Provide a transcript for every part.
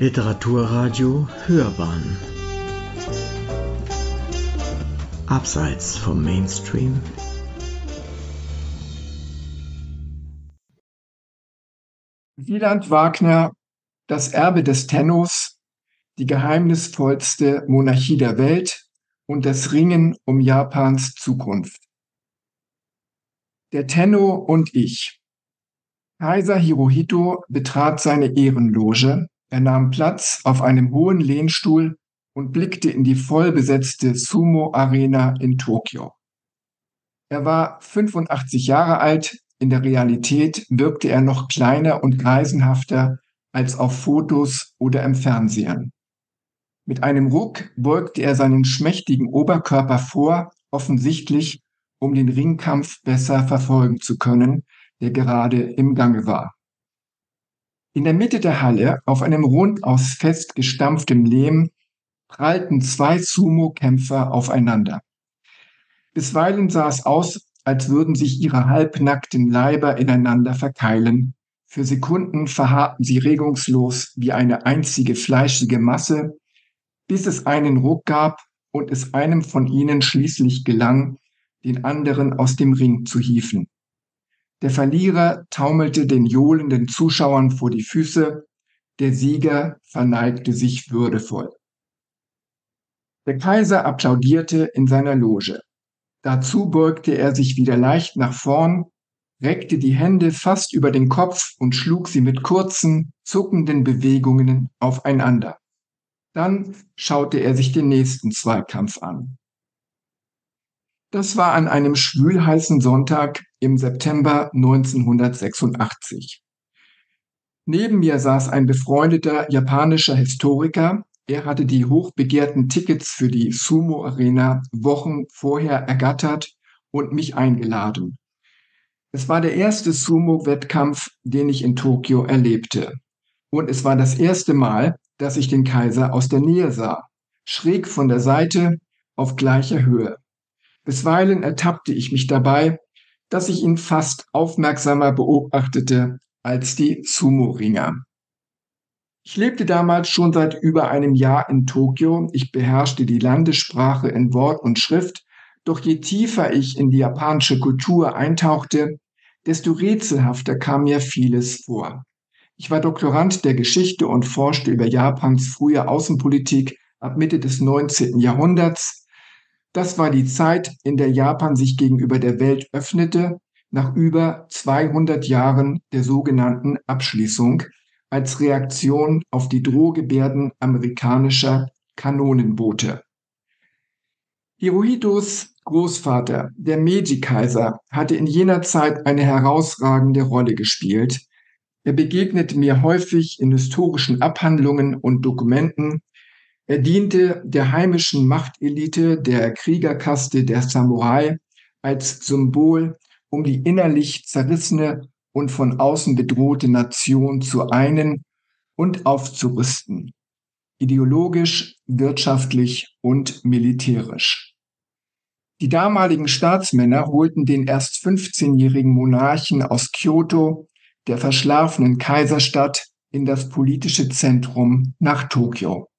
Literaturradio Hörbahn Abseits vom Mainstream Wieland Wagner Das Erbe des Tennos, die geheimnisvollste Monarchie der Welt und das Ringen um Japans Zukunft. Der Tenno und ich. Kaiser Hirohito betrat seine Ehrenloge, er nahm Platz auf einem hohen Lehnstuhl und blickte in die vollbesetzte Sumo-Arena in Tokio. Er war 85 Jahre alt, in der Realität wirkte er noch kleiner und greisenhafter als auf Fotos oder im Fernsehen. Mit einem Ruck beugte er seinen schmächtigen Oberkörper vor, offensichtlich um den Ringkampf besser verfolgen zu können, der gerade im Gange war. In der Mitte der Halle, auf einem rund aus fest gestampftem Lehm, prallten zwei Sumo-Kämpfer aufeinander. Bisweilen sah es aus, als würden sich ihre halbnackten Leiber ineinander verkeilen. Für Sekunden verharrten sie regungslos wie eine einzige fleischige Masse, bis es einen Ruck gab und es einem von ihnen schließlich gelang, den anderen aus dem Ring zu hieven. Der Verlierer taumelte den johlenden Zuschauern vor die Füße, der Sieger verneigte sich würdevoll. Der Kaiser applaudierte in seiner Loge. Dazu beugte er sich wieder leicht nach vorn, reckte die Hände fast über den Kopf und schlug sie mit kurzen, zuckenden Bewegungen aufeinander. Dann schaute er sich den nächsten Zweikampf an. Das war an einem schwülheißen Sonntag im September 1986. Neben mir saß ein befreundeter japanischer Historiker. Er hatte die hochbegehrten Tickets für die Sumo Arena Wochen vorher ergattert und mich eingeladen. Es war der erste Sumo-Wettkampf, den ich in Tokio erlebte. Und es war das erste Mal, dass ich den Kaiser aus der Nähe sah. Schräg von der Seite, auf gleicher Höhe. Bisweilen ertappte ich mich dabei, dass ich ihn fast aufmerksamer beobachtete als die Sumo-Ringer. Ich lebte damals schon seit über einem Jahr in Tokio. Ich beherrschte die Landessprache in Wort und Schrift. Doch je tiefer ich in die japanische Kultur eintauchte, desto rätselhafter kam mir vieles vor. Ich war Doktorand der Geschichte und forschte über Japans frühe Außenpolitik ab Mitte des 19. Jahrhunderts das war die Zeit, in der Japan sich gegenüber der Welt öffnete, nach über 200 Jahren der sogenannten Abschließung, als Reaktion auf die Drohgebärden amerikanischer Kanonenboote. Hirohitos Großvater, der Meiji-Kaiser, hatte in jener Zeit eine herausragende Rolle gespielt. Er begegnete mir häufig in historischen Abhandlungen und Dokumenten, er diente der heimischen Machtelite, der Kriegerkaste der Samurai als Symbol, um die innerlich zerrissene und von außen bedrohte Nation zu einen und aufzurüsten, ideologisch, wirtschaftlich und militärisch. Die damaligen Staatsmänner holten den erst 15-jährigen Monarchen aus Kyoto, der verschlafenen Kaiserstadt, in das politische Zentrum nach Tokio.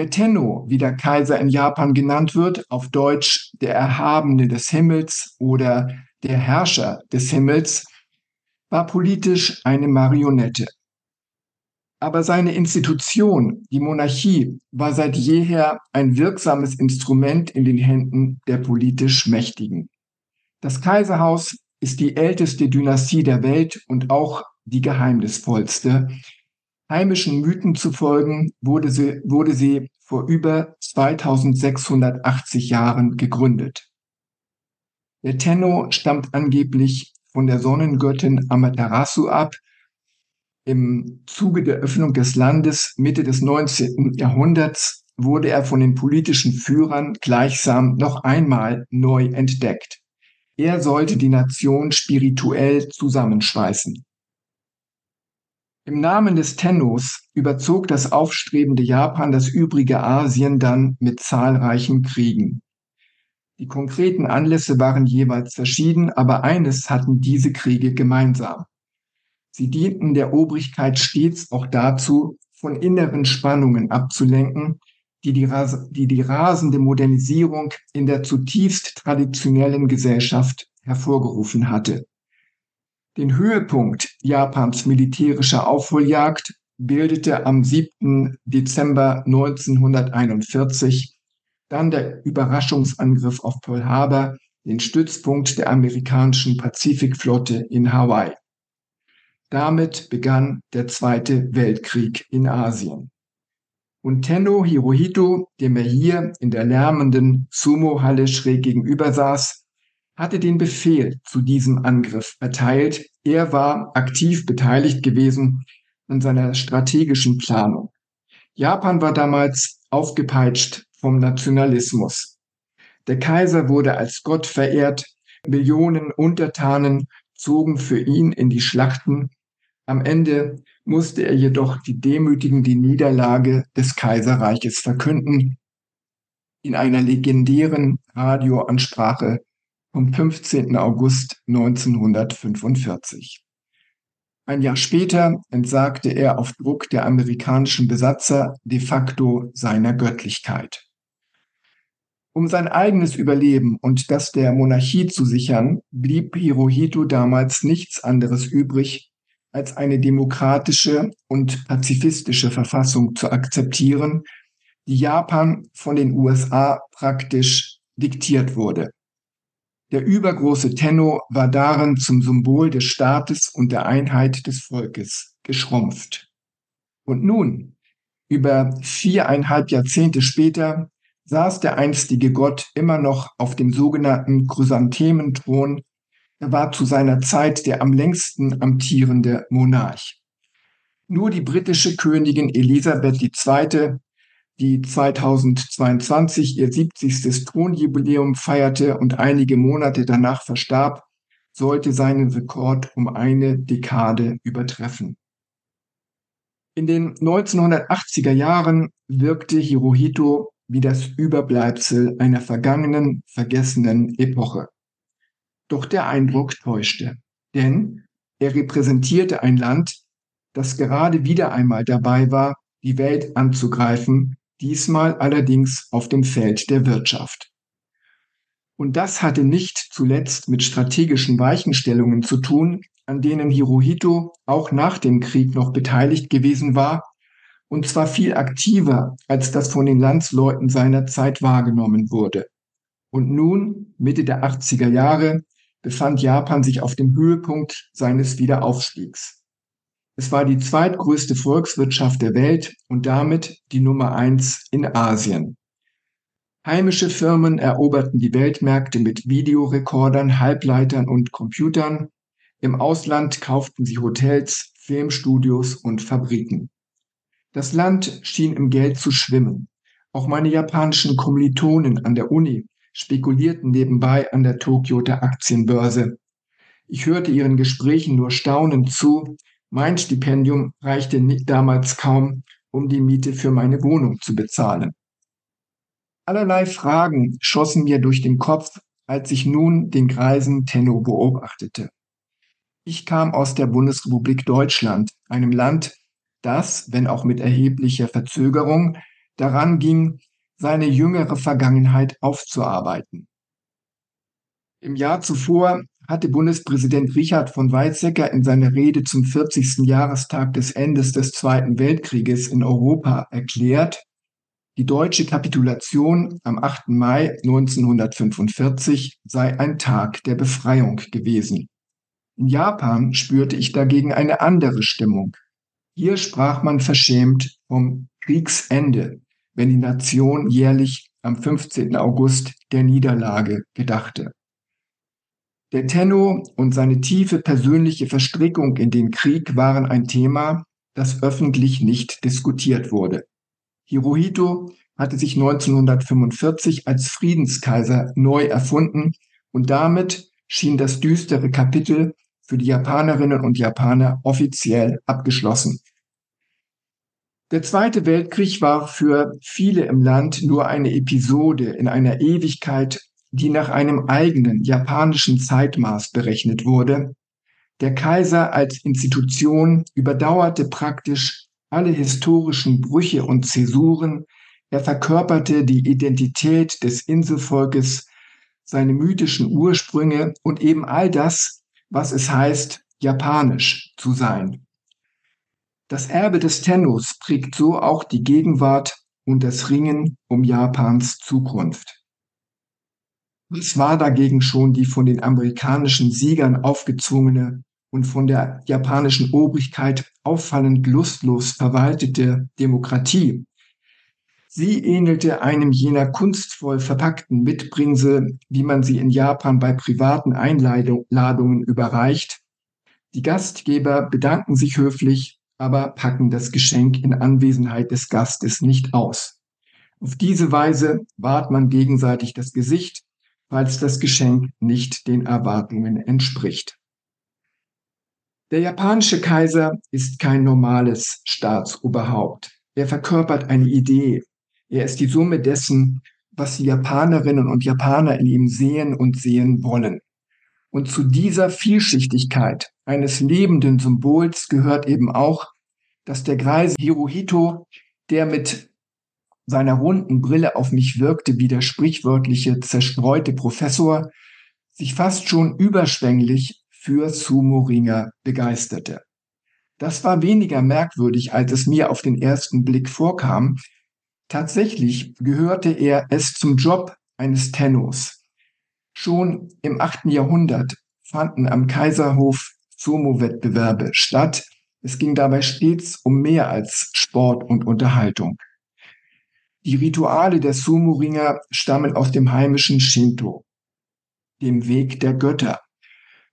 Der Tenno, wie der Kaiser in Japan genannt wird, auf Deutsch der Erhabene des Himmels oder der Herrscher des Himmels, war politisch eine Marionette. Aber seine Institution, die Monarchie, war seit jeher ein wirksames Instrument in den Händen der politisch Mächtigen. Das Kaiserhaus ist die älteste Dynastie der Welt und auch die geheimnisvollste, Heimischen Mythen zu folgen wurde sie, wurde sie vor über 2680 Jahren gegründet. Der Tenno stammt angeblich von der Sonnengöttin Amaterasu ab. Im Zuge der Öffnung des Landes Mitte des 19. Jahrhunderts wurde er von den politischen Führern gleichsam noch einmal neu entdeckt. Er sollte die Nation spirituell zusammenschweißen. Im Namen des Tennos überzog das aufstrebende Japan das übrige Asien dann mit zahlreichen Kriegen. Die konkreten Anlässe waren jeweils verschieden, aber eines hatten diese Kriege gemeinsam. Sie dienten der Obrigkeit stets auch dazu, von inneren Spannungen abzulenken, die die, die die rasende Modernisierung in der zutiefst traditionellen Gesellschaft hervorgerufen hatte. Den Höhepunkt Japans militärischer Aufholjagd bildete am 7. Dezember 1941 dann der Überraschungsangriff auf Pearl Harbor, den Stützpunkt der amerikanischen Pazifikflotte in Hawaii. Damit begann der Zweite Weltkrieg in Asien. Und Tenno Hirohito, dem er hier in der lärmenden Sumo-Halle schräg gegenüber saß, hatte den Befehl zu diesem Angriff erteilt. Er war aktiv beteiligt gewesen an seiner strategischen Planung. Japan war damals aufgepeitscht vom Nationalismus. Der Kaiser wurde als Gott verehrt, Millionen Untertanen zogen für ihn in die Schlachten. Am Ende musste er jedoch die demütigende Niederlage des Kaiserreiches verkünden. In einer legendären Radioansprache vom 15. August 1945. Ein Jahr später entsagte er auf Druck der amerikanischen Besatzer de facto seiner Göttlichkeit. Um sein eigenes Überleben und das der Monarchie zu sichern, blieb Hirohito damals nichts anderes übrig, als eine demokratische und pazifistische Verfassung zu akzeptieren, die Japan von den USA praktisch diktiert wurde. Der übergroße Tenno war darin zum Symbol des Staates und der Einheit des Volkes geschrumpft. Und nun, über viereinhalb Jahrzehnte später, saß der einstige Gott immer noch auf dem sogenannten Chrysanthementhron. Er war zu seiner Zeit der am längsten amtierende Monarch. Nur die britische Königin Elisabeth II die 2022 ihr 70. Thronjubiläum feierte und einige Monate danach verstarb, sollte seinen Rekord um eine Dekade übertreffen. In den 1980er Jahren wirkte Hirohito wie das Überbleibsel einer vergangenen, vergessenen Epoche. Doch der Eindruck täuschte, denn er repräsentierte ein Land, das gerade wieder einmal dabei war, die Welt anzugreifen diesmal allerdings auf dem Feld der Wirtschaft. Und das hatte nicht zuletzt mit strategischen Weichenstellungen zu tun, an denen Hirohito auch nach dem Krieg noch beteiligt gewesen war, und zwar viel aktiver, als das von den Landsleuten seiner Zeit wahrgenommen wurde. Und nun, Mitte der 80er Jahre, befand Japan sich auf dem Höhepunkt seines Wiederaufstiegs. Es war die zweitgrößte Volkswirtschaft der Welt und damit die Nummer eins in Asien. Heimische Firmen eroberten die Weltmärkte mit Videorekordern, Halbleitern und Computern. Im Ausland kauften sie Hotels, Filmstudios und Fabriken. Das Land schien im Geld zu schwimmen. Auch meine japanischen Kommilitonen an der Uni spekulierten nebenbei an der Tokioter Aktienbörse. Ich hörte ihren Gesprächen nur staunend zu, mein Stipendium reichte damals kaum, um die Miete für meine Wohnung zu bezahlen. Allerlei Fragen schossen mir durch den Kopf, als ich nun den greisen Tenno beobachtete. Ich kam aus der Bundesrepublik Deutschland, einem Land, das, wenn auch mit erheblicher Verzögerung, daran ging, seine jüngere Vergangenheit aufzuarbeiten. Im Jahr zuvor hatte Bundespräsident Richard von Weizsäcker in seiner Rede zum 40. Jahrestag des Endes des Zweiten Weltkrieges in Europa erklärt, die deutsche Kapitulation am 8. Mai 1945 sei ein Tag der Befreiung gewesen. In Japan spürte ich dagegen eine andere Stimmung. Hier sprach man verschämt vom Kriegsende, wenn die Nation jährlich am 15. August der Niederlage gedachte. Der Tenno und seine tiefe persönliche Verstrickung in den Krieg waren ein Thema, das öffentlich nicht diskutiert wurde. Hirohito hatte sich 1945 als Friedenskaiser neu erfunden und damit schien das düstere Kapitel für die Japanerinnen und Japaner offiziell abgeschlossen. Der Zweite Weltkrieg war für viele im Land nur eine Episode in einer Ewigkeit die nach einem eigenen japanischen Zeitmaß berechnet wurde. Der Kaiser als Institution überdauerte praktisch alle historischen Brüche und Zäsuren, er verkörperte die Identität des Inselvolkes, seine mythischen Ursprünge und eben all das, was es heißt, japanisch zu sein. Das Erbe des Tennos prägt so auch die Gegenwart und das Ringen um Japans Zukunft. Was war dagegen schon die von den amerikanischen Siegern aufgezwungene und von der japanischen Obrigkeit auffallend lustlos verwaltete Demokratie? Sie ähnelte einem jener kunstvoll verpackten Mitbringsel, wie man sie in Japan bei privaten Einladungen überreicht. Die Gastgeber bedanken sich höflich aber packen das Geschenk in Anwesenheit des Gastes nicht aus. Auf diese Weise wahrt man gegenseitig das Gesicht, falls das Geschenk nicht den Erwartungen entspricht. Der japanische Kaiser ist kein normales Staatsoberhaupt. Er verkörpert eine Idee. Er ist die Summe dessen, was die Japanerinnen und Japaner in ihm sehen und sehen wollen. Und zu dieser Vielschichtigkeit eines lebenden Symbols gehört eben auch, dass der greise Hirohito, der mit seiner runden Brille auf mich wirkte wie der sprichwörtliche zerstreute Professor, sich fast schon überschwänglich für Sumo-Ringer begeisterte. Das war weniger merkwürdig, als es mir auf den ersten Blick vorkam. Tatsächlich gehörte er es zum Job eines Tennos, Schon im 8. Jahrhundert fanden am Kaiserhof Sumo-Wettbewerbe statt. Es ging dabei stets um mehr als Sport und Unterhaltung. Die Rituale der Sumo-Ringer stammen aus dem heimischen Shinto, dem Weg der Götter.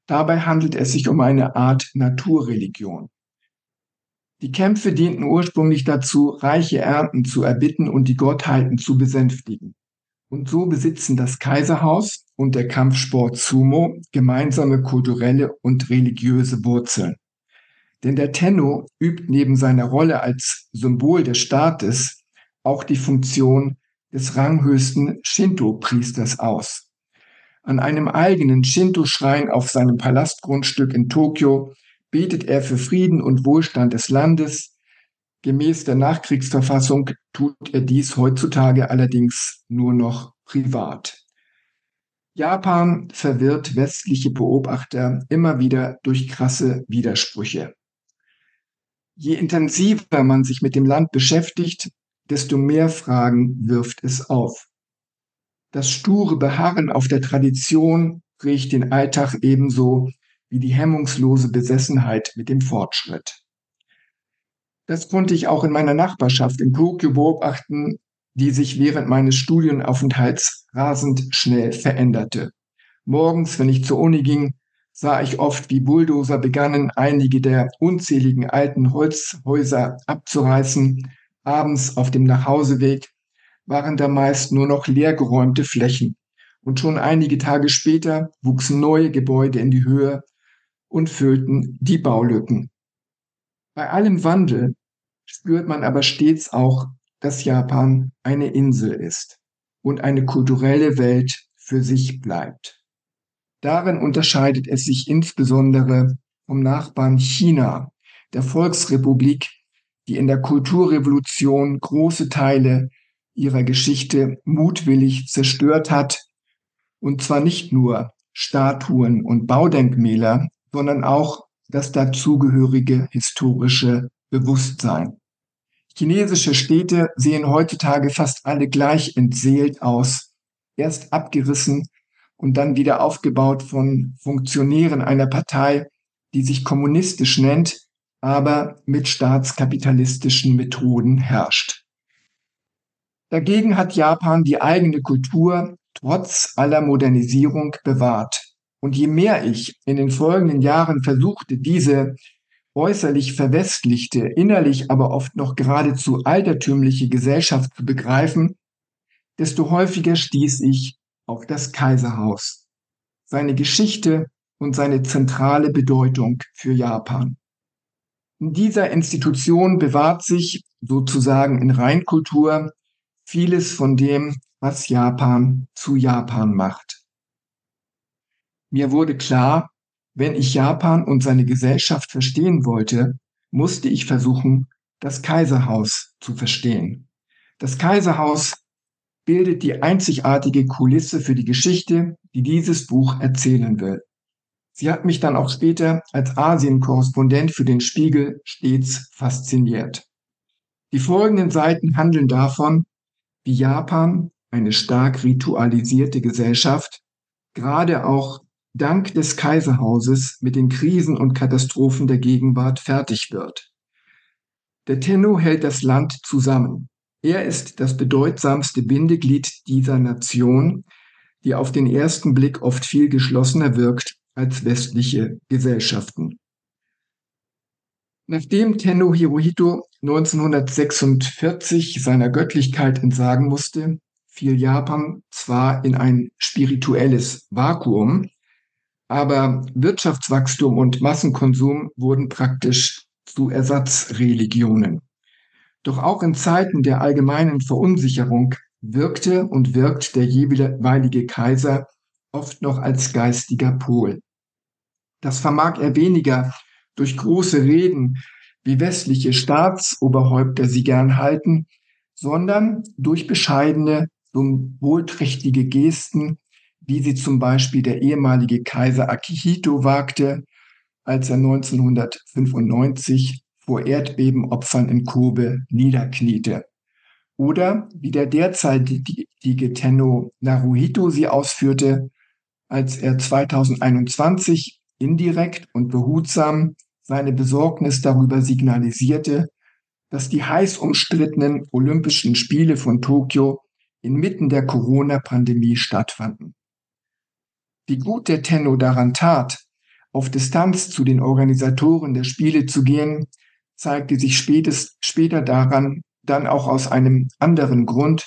Dabei handelt es sich um eine Art Naturreligion. Die Kämpfe dienten ursprünglich dazu, reiche Ernten zu erbitten und die Gottheiten zu besänftigen. Und so besitzen das Kaiserhaus und der Kampfsport Sumo gemeinsame kulturelle und religiöse Wurzeln. Denn der Tenno übt neben seiner Rolle als Symbol des Staates auch die Funktion des ranghöchsten Shinto-Priesters aus. An einem eigenen Shinto-Schrein auf seinem Palastgrundstück in Tokio betet er für Frieden und Wohlstand des Landes, Gemäß der Nachkriegsverfassung tut er dies heutzutage allerdings nur noch privat. Japan verwirrt westliche Beobachter immer wieder durch krasse Widersprüche. Je intensiver man sich mit dem Land beschäftigt, desto mehr Fragen wirft es auf. Das sture Beharren auf der Tradition riecht den Alltag ebenso wie die hemmungslose Besessenheit mit dem Fortschritt. Das konnte ich auch in meiner Nachbarschaft in Tokio beobachten, die sich während meines Studienaufenthalts rasend schnell veränderte. Morgens, wenn ich zur Uni ging, sah ich oft, wie Bulldozer begannen, einige der unzähligen alten Holzhäuser abzureißen. Abends auf dem Nachhauseweg waren da meist nur noch leergeräumte Flächen. Und schon einige Tage später wuchsen neue Gebäude in die Höhe und füllten die Baulücken. Bei allem Wandel spürt man aber stets auch, dass Japan eine Insel ist und eine kulturelle Welt für sich bleibt. Darin unterscheidet es sich insbesondere vom Nachbarn China, der Volksrepublik, die in der Kulturrevolution große Teile ihrer Geschichte mutwillig zerstört hat, und zwar nicht nur Statuen und Baudenkmäler, sondern auch das dazugehörige historische Bewusstsein. Chinesische Städte sehen heutzutage fast alle gleich entseelt aus, erst abgerissen und dann wieder aufgebaut von Funktionären einer Partei, die sich kommunistisch nennt, aber mit staatskapitalistischen Methoden herrscht. Dagegen hat Japan die eigene Kultur trotz aller Modernisierung bewahrt. Und je mehr ich in den folgenden Jahren versuchte, diese äußerlich verwestlichte, innerlich aber oft noch geradezu altertümliche Gesellschaft zu begreifen, desto häufiger stieß ich auf das Kaiserhaus, seine Geschichte und seine zentrale Bedeutung für Japan. In dieser Institution bewahrt sich sozusagen in Reinkultur vieles von dem, was Japan zu Japan macht. Mir wurde klar, wenn ich Japan und seine Gesellschaft verstehen wollte, musste ich versuchen, das Kaiserhaus zu verstehen. Das Kaiserhaus bildet die einzigartige Kulisse für die Geschichte, die dieses Buch erzählen will. Sie hat mich dann auch später als Asien-Korrespondent für den Spiegel stets fasziniert. Die folgenden Seiten handeln davon, wie Japan, eine stark ritualisierte Gesellschaft, gerade auch dank des Kaiserhauses mit den Krisen und Katastrophen der Gegenwart fertig wird. Der Tenno hält das Land zusammen. Er ist das bedeutsamste Bindeglied dieser Nation, die auf den ersten Blick oft viel geschlossener wirkt als westliche Gesellschaften. Nachdem Tenno Hirohito 1946 seiner Göttlichkeit entsagen musste, fiel Japan zwar in ein spirituelles Vakuum, aber Wirtschaftswachstum und Massenkonsum wurden praktisch zu Ersatzreligionen. Doch auch in Zeiten der allgemeinen Verunsicherung wirkte und wirkt der jeweilige Kaiser oft noch als geistiger Pol. Das vermag er weniger durch große Reden, wie westliche Staatsoberhäupter sie gern halten, sondern durch bescheidene, symbolträchtige Gesten, wie sie zum Beispiel der ehemalige Kaiser Akihito wagte, als er 1995 vor Erdbebenopfern in Kobe niederkniete. Oder wie der derzeitige Tenno Naruhito sie ausführte, als er 2021 indirekt und behutsam seine Besorgnis darüber signalisierte, dass die heiß umstrittenen Olympischen Spiele von Tokio inmitten der Corona-Pandemie stattfanden. Wie gut der Tenno daran tat, auf Distanz zu den Organisatoren der Spiele zu gehen, zeigte sich spätest, später daran dann auch aus einem anderen Grund.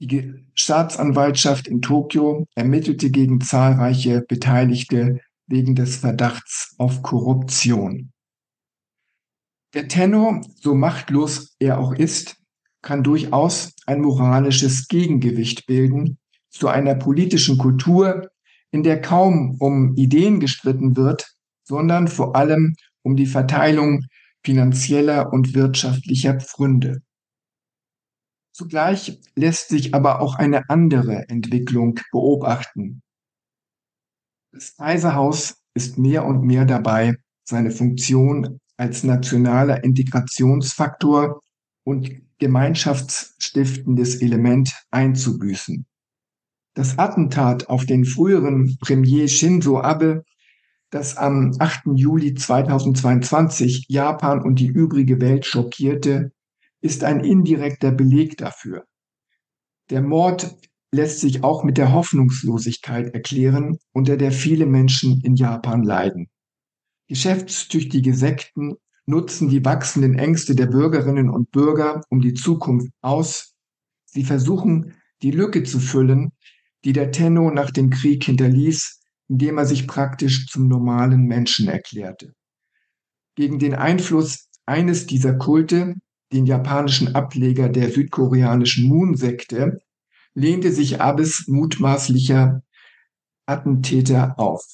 Die Staatsanwaltschaft in Tokio ermittelte gegen zahlreiche Beteiligte wegen des Verdachts auf Korruption. Der Tenor, so machtlos er auch ist, kann durchaus ein moralisches Gegengewicht bilden zu einer politischen Kultur, in der kaum um Ideen gestritten wird, sondern vor allem um die Verteilung finanzieller und wirtschaftlicher Pfründe. Zugleich lässt sich aber auch eine andere Entwicklung beobachten. Das Kaiserhaus ist mehr und mehr dabei, seine Funktion als nationaler Integrationsfaktor und gemeinschaftsstiftendes Element einzubüßen. Das Attentat auf den früheren Premier Shinzo Abe, das am 8. Juli 2022 Japan und die übrige Welt schockierte, ist ein indirekter Beleg dafür. Der Mord lässt sich auch mit der Hoffnungslosigkeit erklären, unter der viele Menschen in Japan leiden. Geschäftstüchtige Sekten nutzen die wachsenden Ängste der Bürgerinnen und Bürger um die Zukunft aus. Sie versuchen, die Lücke zu füllen, die der Tenno nach dem Krieg hinterließ, indem er sich praktisch zum normalen Menschen erklärte. Gegen den Einfluss eines dieser Kulte, den japanischen Ableger der südkoreanischen Moon-Sekte, lehnte sich Abes mutmaßlicher Attentäter auf.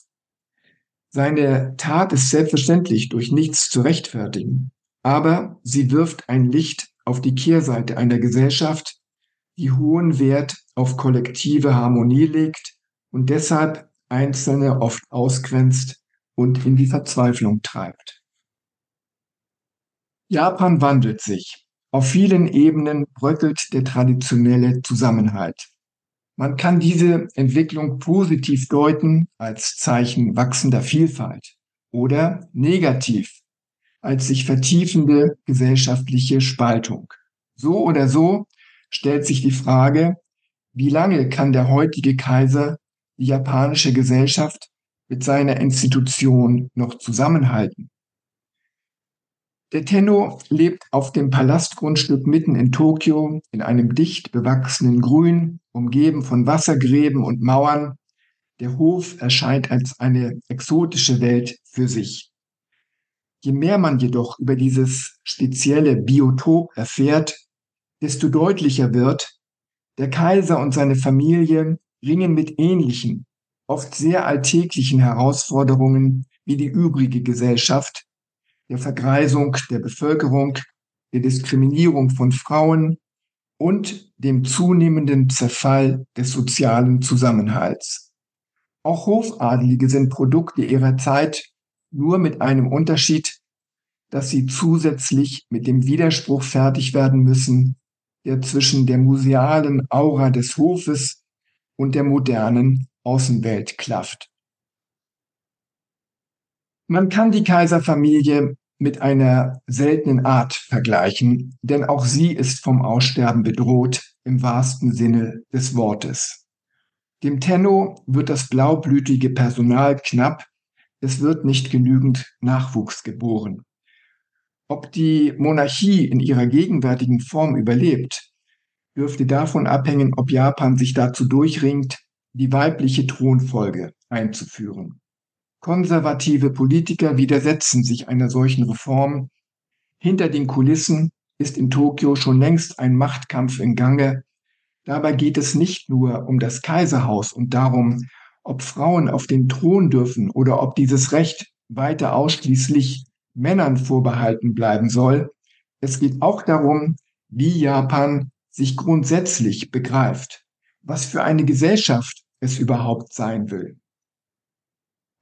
Seine Tat ist selbstverständlich durch nichts zu rechtfertigen, aber sie wirft ein Licht auf die Kehrseite einer Gesellschaft, die hohen Wert auf kollektive Harmonie legt und deshalb Einzelne oft ausgrenzt und in die Verzweiflung treibt. Japan wandelt sich. Auf vielen Ebenen bröckelt der traditionelle Zusammenhalt. Man kann diese Entwicklung positiv deuten als Zeichen wachsender Vielfalt oder negativ als sich vertiefende gesellschaftliche Spaltung. So oder so stellt sich die Frage, wie lange kann der heutige Kaiser die japanische Gesellschaft mit seiner Institution noch zusammenhalten? Der Tenno lebt auf dem Palastgrundstück mitten in Tokio in einem dicht bewachsenen Grün, umgeben von Wassergräben und Mauern. Der Hof erscheint als eine exotische Welt für sich. Je mehr man jedoch über dieses spezielle Biotop erfährt, desto deutlicher wird, der Kaiser und seine Familie ringen mit ähnlichen, oft sehr alltäglichen Herausforderungen wie die übrige Gesellschaft der Vergreisung der Bevölkerung, der Diskriminierung von Frauen und dem zunehmenden Zerfall des sozialen Zusammenhalts. Auch Hofadelige sind Produkte ihrer Zeit, nur mit einem Unterschied, dass sie zusätzlich mit dem Widerspruch fertig werden müssen, der zwischen der musealen Aura des Hofes und der modernen Außenwelt klafft. Man kann die Kaiserfamilie mit einer seltenen Art vergleichen, denn auch sie ist vom Aussterben bedroht im wahrsten Sinne des Wortes. Dem Tenno wird das blaublütige Personal knapp, es wird nicht genügend Nachwuchs geboren. Ob die Monarchie in ihrer gegenwärtigen Form überlebt, dürfte davon abhängen, ob Japan sich dazu durchringt, die weibliche Thronfolge einzuführen. Konservative Politiker widersetzen sich einer solchen Reform. Hinter den Kulissen ist in Tokio schon längst ein Machtkampf in Gange. Dabei geht es nicht nur um das Kaiserhaus und darum, ob Frauen auf den Thron dürfen oder ob dieses Recht weiter ausschließlich Männern vorbehalten bleiben soll. Es geht auch darum, wie Japan sich grundsätzlich begreift, was für eine Gesellschaft es überhaupt sein will.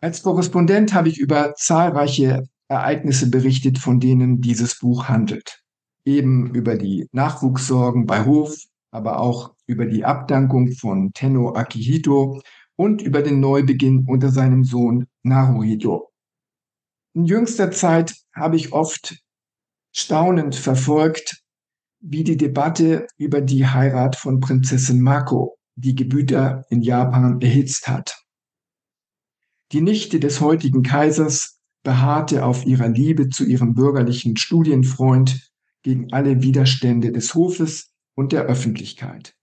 Als Korrespondent habe ich über zahlreiche Ereignisse berichtet, von denen dieses Buch handelt. Eben über die Nachwuchssorgen bei Hof, aber auch über die Abdankung von Tenno Akihito und über den Neubeginn unter seinem Sohn Naruhito. In jüngster Zeit habe ich oft staunend verfolgt, wie die Debatte über die Heirat von Prinzessin Mako die Gemüter in Japan erhitzt hat. Die Nichte des heutigen Kaisers beharrte auf ihrer Liebe zu ihrem bürgerlichen Studienfreund gegen alle Widerstände des Hofes und der Öffentlichkeit.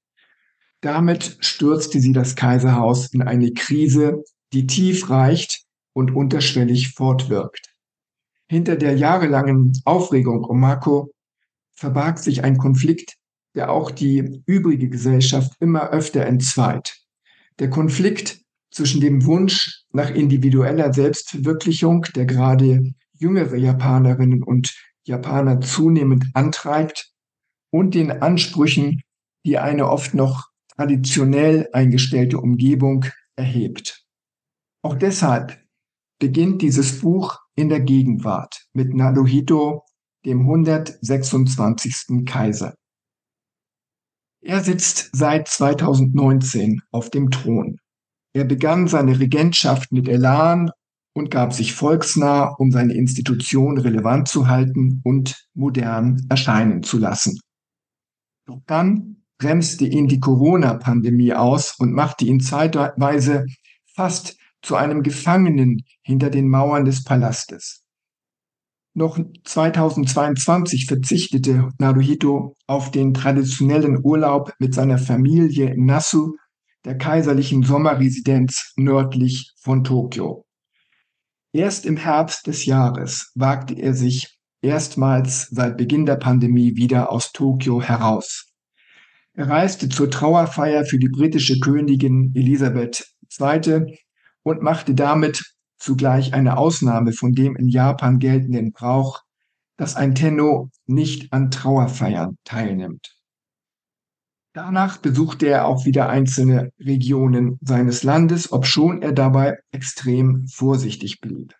Damit stürzte sie das Kaiserhaus in eine Krise, die tief reicht und unterschwellig fortwirkt. Hinter der jahrelangen Aufregung um Mako verbarg sich ein Konflikt, der auch die übrige Gesellschaft immer öfter entzweit. Der Konflikt zwischen dem Wunsch nach individueller Selbstverwirklichung, der gerade jüngere Japanerinnen und Japaner zunehmend antreibt, und den Ansprüchen, die eine oft noch traditionell eingestellte Umgebung erhebt. Auch deshalb beginnt dieses Buch in der Gegenwart mit Naruhito, dem 126. Kaiser. Er sitzt seit 2019 auf dem Thron. Er begann seine Regentschaft mit Elan und gab sich volksnah, um seine Institution relevant zu halten und modern erscheinen zu lassen. Doch dann bremste ihn die Corona-Pandemie aus und machte ihn zeitweise fast zu einem Gefangenen hinter den Mauern des Palastes. Noch 2022 verzichtete Naruhito auf den traditionellen Urlaub mit seiner Familie in Nasu der kaiserlichen Sommerresidenz nördlich von Tokio. Erst im Herbst des Jahres wagte er sich erstmals seit Beginn der Pandemie wieder aus Tokio heraus. Er reiste zur Trauerfeier für die britische Königin Elisabeth II. und machte damit zugleich eine Ausnahme von dem in Japan geltenden Brauch, dass ein Tenno nicht an Trauerfeiern teilnimmt. Danach besuchte er auch wieder einzelne Regionen seines Landes, obschon er dabei extrem vorsichtig blieb.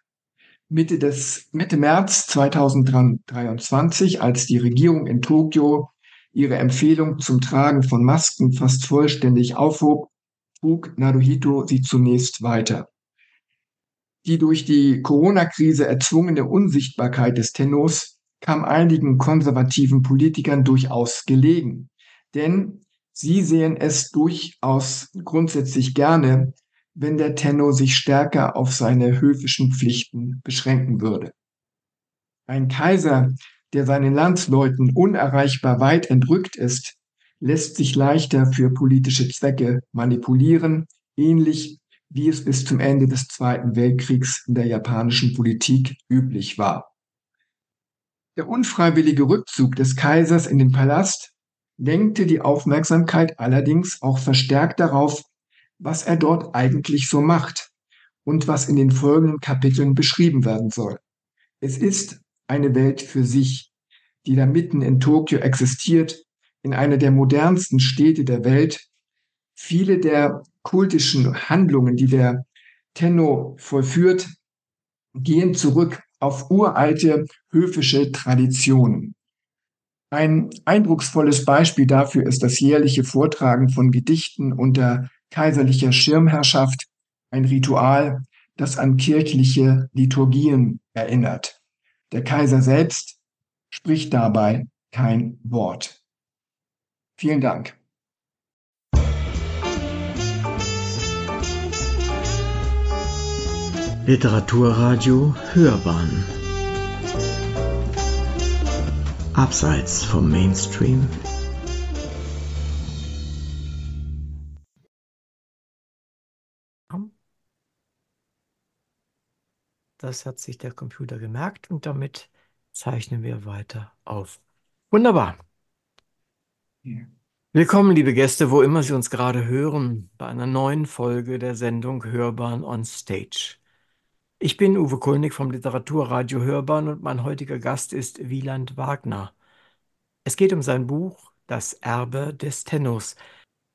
Mitte des, Mitte März 2023, als die Regierung in Tokio ihre Empfehlung zum Tragen von Masken fast vollständig aufhob, trug Naruhito sie zunächst weiter. Die durch die Corona-Krise erzwungene Unsichtbarkeit des Tennos kam einigen konservativen Politikern durchaus gelegen. Denn sie sehen es durchaus grundsätzlich gerne, wenn der Tenno sich stärker auf seine höfischen Pflichten beschränken würde. Ein Kaiser, der seinen Landsleuten unerreichbar weit entrückt ist, lässt sich leichter für politische Zwecke manipulieren, ähnlich wie es bis zum Ende des Zweiten Weltkriegs in der japanischen Politik üblich war. Der unfreiwillige Rückzug des Kaisers in den Palast lenkte die Aufmerksamkeit allerdings auch verstärkt darauf, was er dort eigentlich so macht und was in den folgenden Kapiteln beschrieben werden soll. Es ist eine Welt für sich, die da mitten in Tokio existiert, in einer der modernsten Städte der Welt. Viele der kultischen Handlungen, die der Tenno vollführt, gehen zurück auf uralte höfische Traditionen. Ein eindrucksvolles Beispiel dafür ist das jährliche Vortragen von Gedichten unter kaiserlicher Schirmherrschaft, ein Ritual, das an kirchliche Liturgien erinnert. Der Kaiser selbst spricht dabei kein Wort. Vielen Dank. Literaturradio Hörbahn Abseits vom Mainstream Das hat sich der Computer gemerkt und damit zeichnen wir weiter auf. Wunderbar. Ja. Willkommen, liebe Gäste, wo immer Sie uns gerade hören, bei einer neuen Folge der Sendung Hörbahn on Stage. Ich bin Uwe Kulnig vom Literaturradio Hörbahn und mein heutiger Gast ist Wieland Wagner. Es geht um sein Buch Das Erbe des Tennos,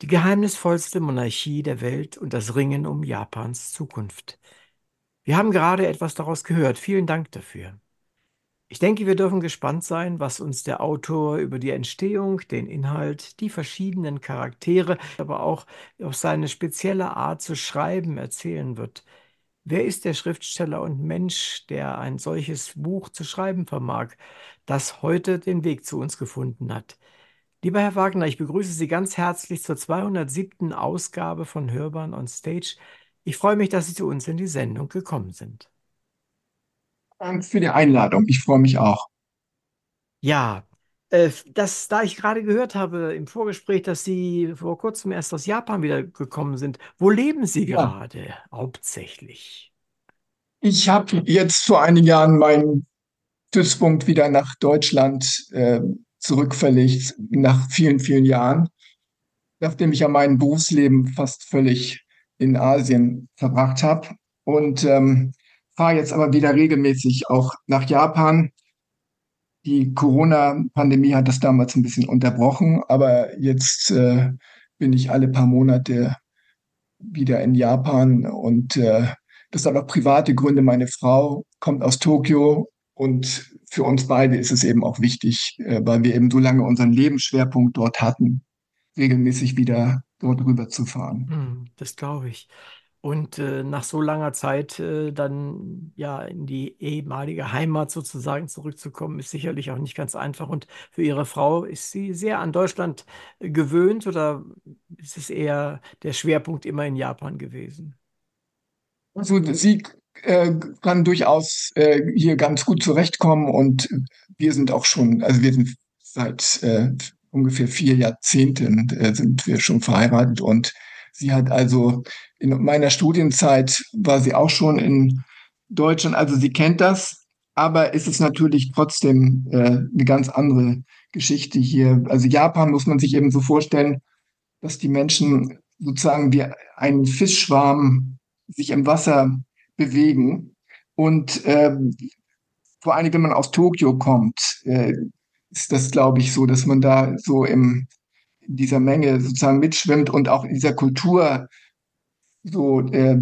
die geheimnisvollste Monarchie der Welt und das Ringen um Japans Zukunft. Wir haben gerade etwas daraus gehört. Vielen Dank dafür. Ich denke, wir dürfen gespannt sein, was uns der Autor über die Entstehung, den Inhalt, die verschiedenen Charaktere, aber auch auf seine spezielle Art zu schreiben erzählen wird. Wer ist der Schriftsteller und Mensch, der ein solches Buch zu schreiben vermag, das heute den Weg zu uns gefunden hat? Lieber Herr Wagner, ich begrüße Sie ganz herzlich zur 207. Ausgabe von Hörbahn on Stage. Ich freue mich, dass Sie zu uns in die Sendung gekommen sind. Danke für die Einladung. Ich freue mich auch. Ja, das, da ich gerade gehört habe im Vorgespräch, dass Sie vor kurzem erst aus Japan wieder gekommen sind, wo leben Sie Ja. gerade hauptsächlich? Ich habe jetzt vor einigen Jahren meinen Stützpunkt wieder nach Deutschland äh, zurückverlegt, nach vielen, vielen Jahren, nachdem ich ja mein Berufsleben fast völlig in Asien verbracht habe und ähm, fahre jetzt aber wieder regelmäßig auch nach Japan. Die Corona-Pandemie hat das damals ein bisschen unterbrochen, aber jetzt äh, bin ich alle paar Monate wieder in Japan und äh, das hat auch private Gründe. Meine Frau kommt aus Tokio und für uns beide ist es eben auch wichtig, äh, weil wir eben so lange unseren Lebensschwerpunkt dort hatten, regelmäßig wieder dort rüber zu fahren. Hm, das glaube ich. Und äh, nach so langer Zeit äh, dann ja in die ehemalige Heimat sozusagen zurückzukommen, ist sicherlich auch nicht ganz einfach. Und für Ihre Frau ist sie sehr an Deutschland äh, gewöhnt oder ist es eher der Schwerpunkt immer in Japan gewesen? Also sie äh, kann durchaus äh, hier ganz gut zurechtkommen und wir sind auch schon, also wir sind seit äh, ungefähr vier Jahrzehnten sind wir schon verheiratet und sie hat also in meiner Studienzeit war sie auch schon in Deutschland, also sie kennt das, aber ist es natürlich trotzdem äh, eine ganz andere Geschichte hier. Also Japan muss man sich eben so vorstellen, dass die Menschen sozusagen wie einen Fischschwarm sich im Wasser bewegen und ähm, vor allem, wenn man aus Tokio kommt, äh, ist das, glaube ich, so, dass man da so im, in dieser Menge sozusagen mitschwimmt und auch in dieser Kultur so äh,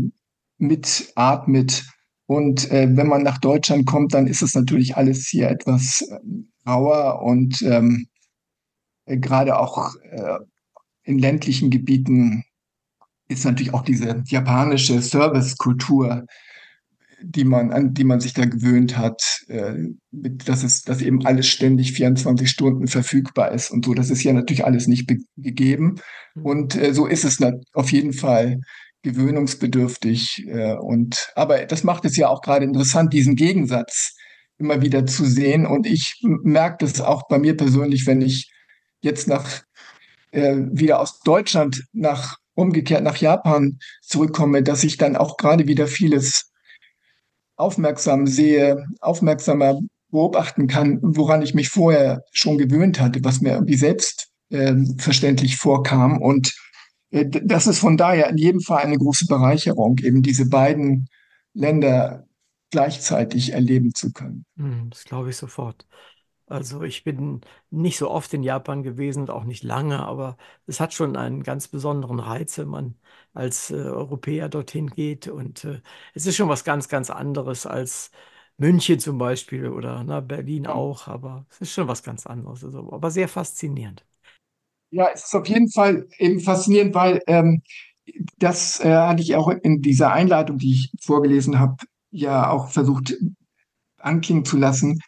mitatmet. Und äh, wenn man nach Deutschland kommt, dann ist es natürlich alles hier etwas äh, rauer und ähm, äh, gerade auch äh, in ländlichen Gebieten ist natürlich auch diese japanische Servicekultur die man, an die man sich da gewöhnt hat, äh, mit, dass es, dass eben alles ständig 24 Stunden verfügbar ist und so. Das ist ja natürlich alles nicht gegeben. Mhm. Und äh, so ist es auf jeden Fall gewöhnungsbedürftig. Äh, und, aber das macht es ja auch gerade interessant, diesen Gegensatz immer wieder zu sehen. Und ich merke das auch bei mir persönlich, wenn ich jetzt nach, äh, wieder aus Deutschland nach, umgekehrt nach Japan zurückkomme, dass ich dann auch gerade wieder vieles aufmerksam sehe, aufmerksamer beobachten kann, woran ich mich vorher schon gewöhnt hatte, was mir irgendwie selbstverständlich äh, vorkam. Und äh, das ist von daher in jedem Fall eine große Bereicherung, eben diese beiden Länder gleichzeitig erleben zu können. Hm, das glaube ich sofort. Also ich bin nicht so oft in Japan gewesen und auch nicht lange, aber es hat schon einen ganz besonderen Reiz, wenn man als äh, Europäer dorthin geht. Und äh, es ist schon was ganz, ganz anderes als München zum Beispiel oder na, Berlin Ja. auch, aber es ist schon was ganz anderes. Also, aber sehr faszinierend. Ja, es ist auf jeden Fall eben faszinierend, weil ähm, das äh, hatte ich auch in dieser Einleitung, die ich vorgelesen habe, ja auch versucht anklingen zu lassen,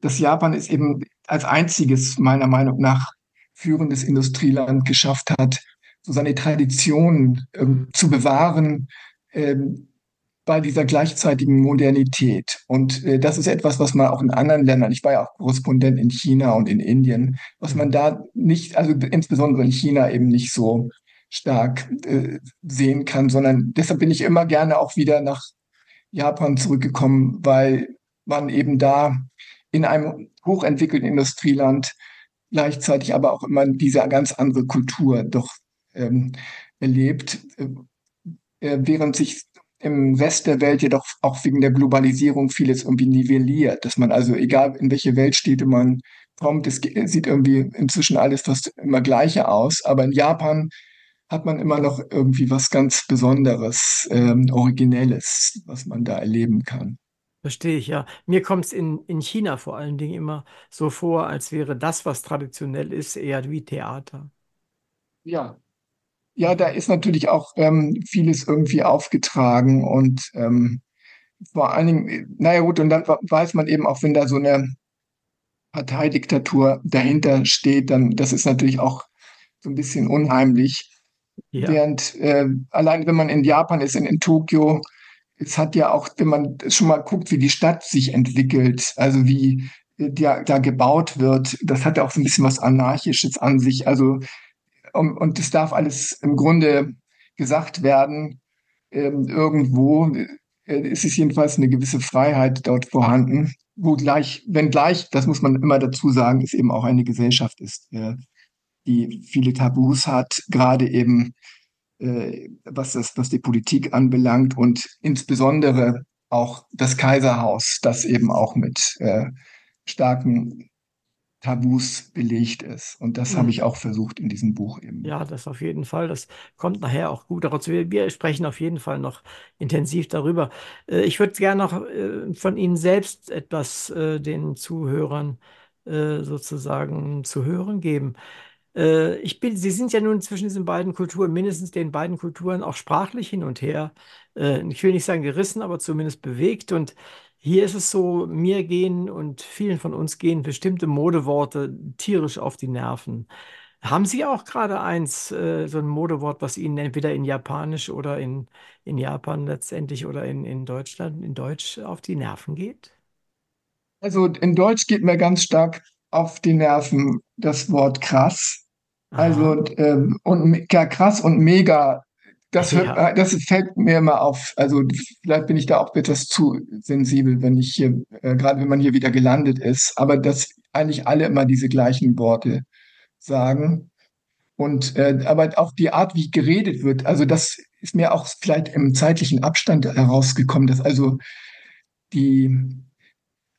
dass Japan es eben als einziges meiner Meinung nach führendes Industrieland geschafft hat, so seine Tradition ähm, zu bewahren ähm, bei dieser gleichzeitigen Modernität. Und äh, das ist etwas, was man auch in anderen Ländern, ich war ja auch Korrespondent in China und in Indien, was man da nicht, also insbesondere in China eben nicht so stark äh, sehen kann, sondern deshalb bin ich immer gerne auch wieder nach Japan zurückgekommen, weil man eben da in einem hochentwickelten Industrieland gleichzeitig aber auch immer diese ganz andere Kultur doch ähm, erlebt, äh, während sich im Rest der Welt jedoch auch wegen der Globalisierung vieles irgendwie nivelliert, dass man also egal in welche Weltstädte man kommt, es sieht irgendwie inzwischen alles fast immer gleiche aus, aber in Japan hat man immer noch irgendwie was ganz Besonderes, ähm, Originelles, was man da erleben kann. Verstehe ich, ja. Mir kommt es in, in China vor allen Dingen immer so vor, als wäre das, was traditionell ist, eher wie Theater. Ja, ja, da ist natürlich auch ähm, vieles irgendwie aufgetragen und ähm, vor allen Dingen, naja gut, und dann weiß man eben auch, wenn da so eine Parteidiktatur dahinter steht, dann das ist natürlich auch so ein bisschen unheimlich. Ja. Während äh, allein wenn man in Japan ist, in, in Tokio, es hat ja auch, wenn man schon mal guckt, wie die Stadt sich entwickelt, also wie da, da gebaut wird, das hat ja auch so ein bisschen was Anarchisches an sich. Also um, und das darf alles im Grunde gesagt werden. Ähm, irgendwo äh, ist es jedenfalls eine gewisse Freiheit dort vorhanden, wo gleich, wenn gleich, das muss man immer dazu sagen, es eben auch eine Gesellschaft ist, äh, die viele Tabus hat, gerade eben äh, was das, was die Politik anbelangt und insbesondere auch das Kaiserhaus, das eben auch mit äh, starken Tabus belegt ist. Und das Mhm. habe ich auch versucht in diesem Buch eben. Ja, das auf jeden Fall. Das kommt nachher auch gut daraus. Wir, wir sprechen auf jeden Fall noch intensiv darüber. Äh, Ich würde gerne noch äh, von Ihnen selbst etwas äh, den Zuhörern sozusagen zu hören geben. Ich bin, Sie sind ja nun zwischen diesen beiden Kulturen, mindestens den beiden Kulturen, auch sprachlich hin und her. Ich will nicht sagen gerissen, aber zumindest bewegt. Und hier ist es so, mir gehen und vielen von uns gehen bestimmte Modeworte tierisch auf die Nerven. Haben Sie auch gerade eins, äh, so ein Modewort, was Ihnen entweder in Japanisch oder in, in Japan letztendlich oder in, in Deutschland, in Deutsch auf die Nerven geht? Also in Deutsch geht mir ganz stark auf die Nerven das Wort krass. Also Aha. ähm, und me- ja, krass und mega, das hört, Ja. äh, das fällt mir immer auf. Also vielleicht bin ich da auch etwas zu sensibel, wenn ich hier, äh, gerade wenn man hier wieder gelandet ist, aber dass eigentlich alle immer diese gleichen Worte sagen. Und äh, aber auch die Art, wie geredet wird, also das ist mir auch vielleicht im zeitlichen Abstand herausgekommen, dass also die,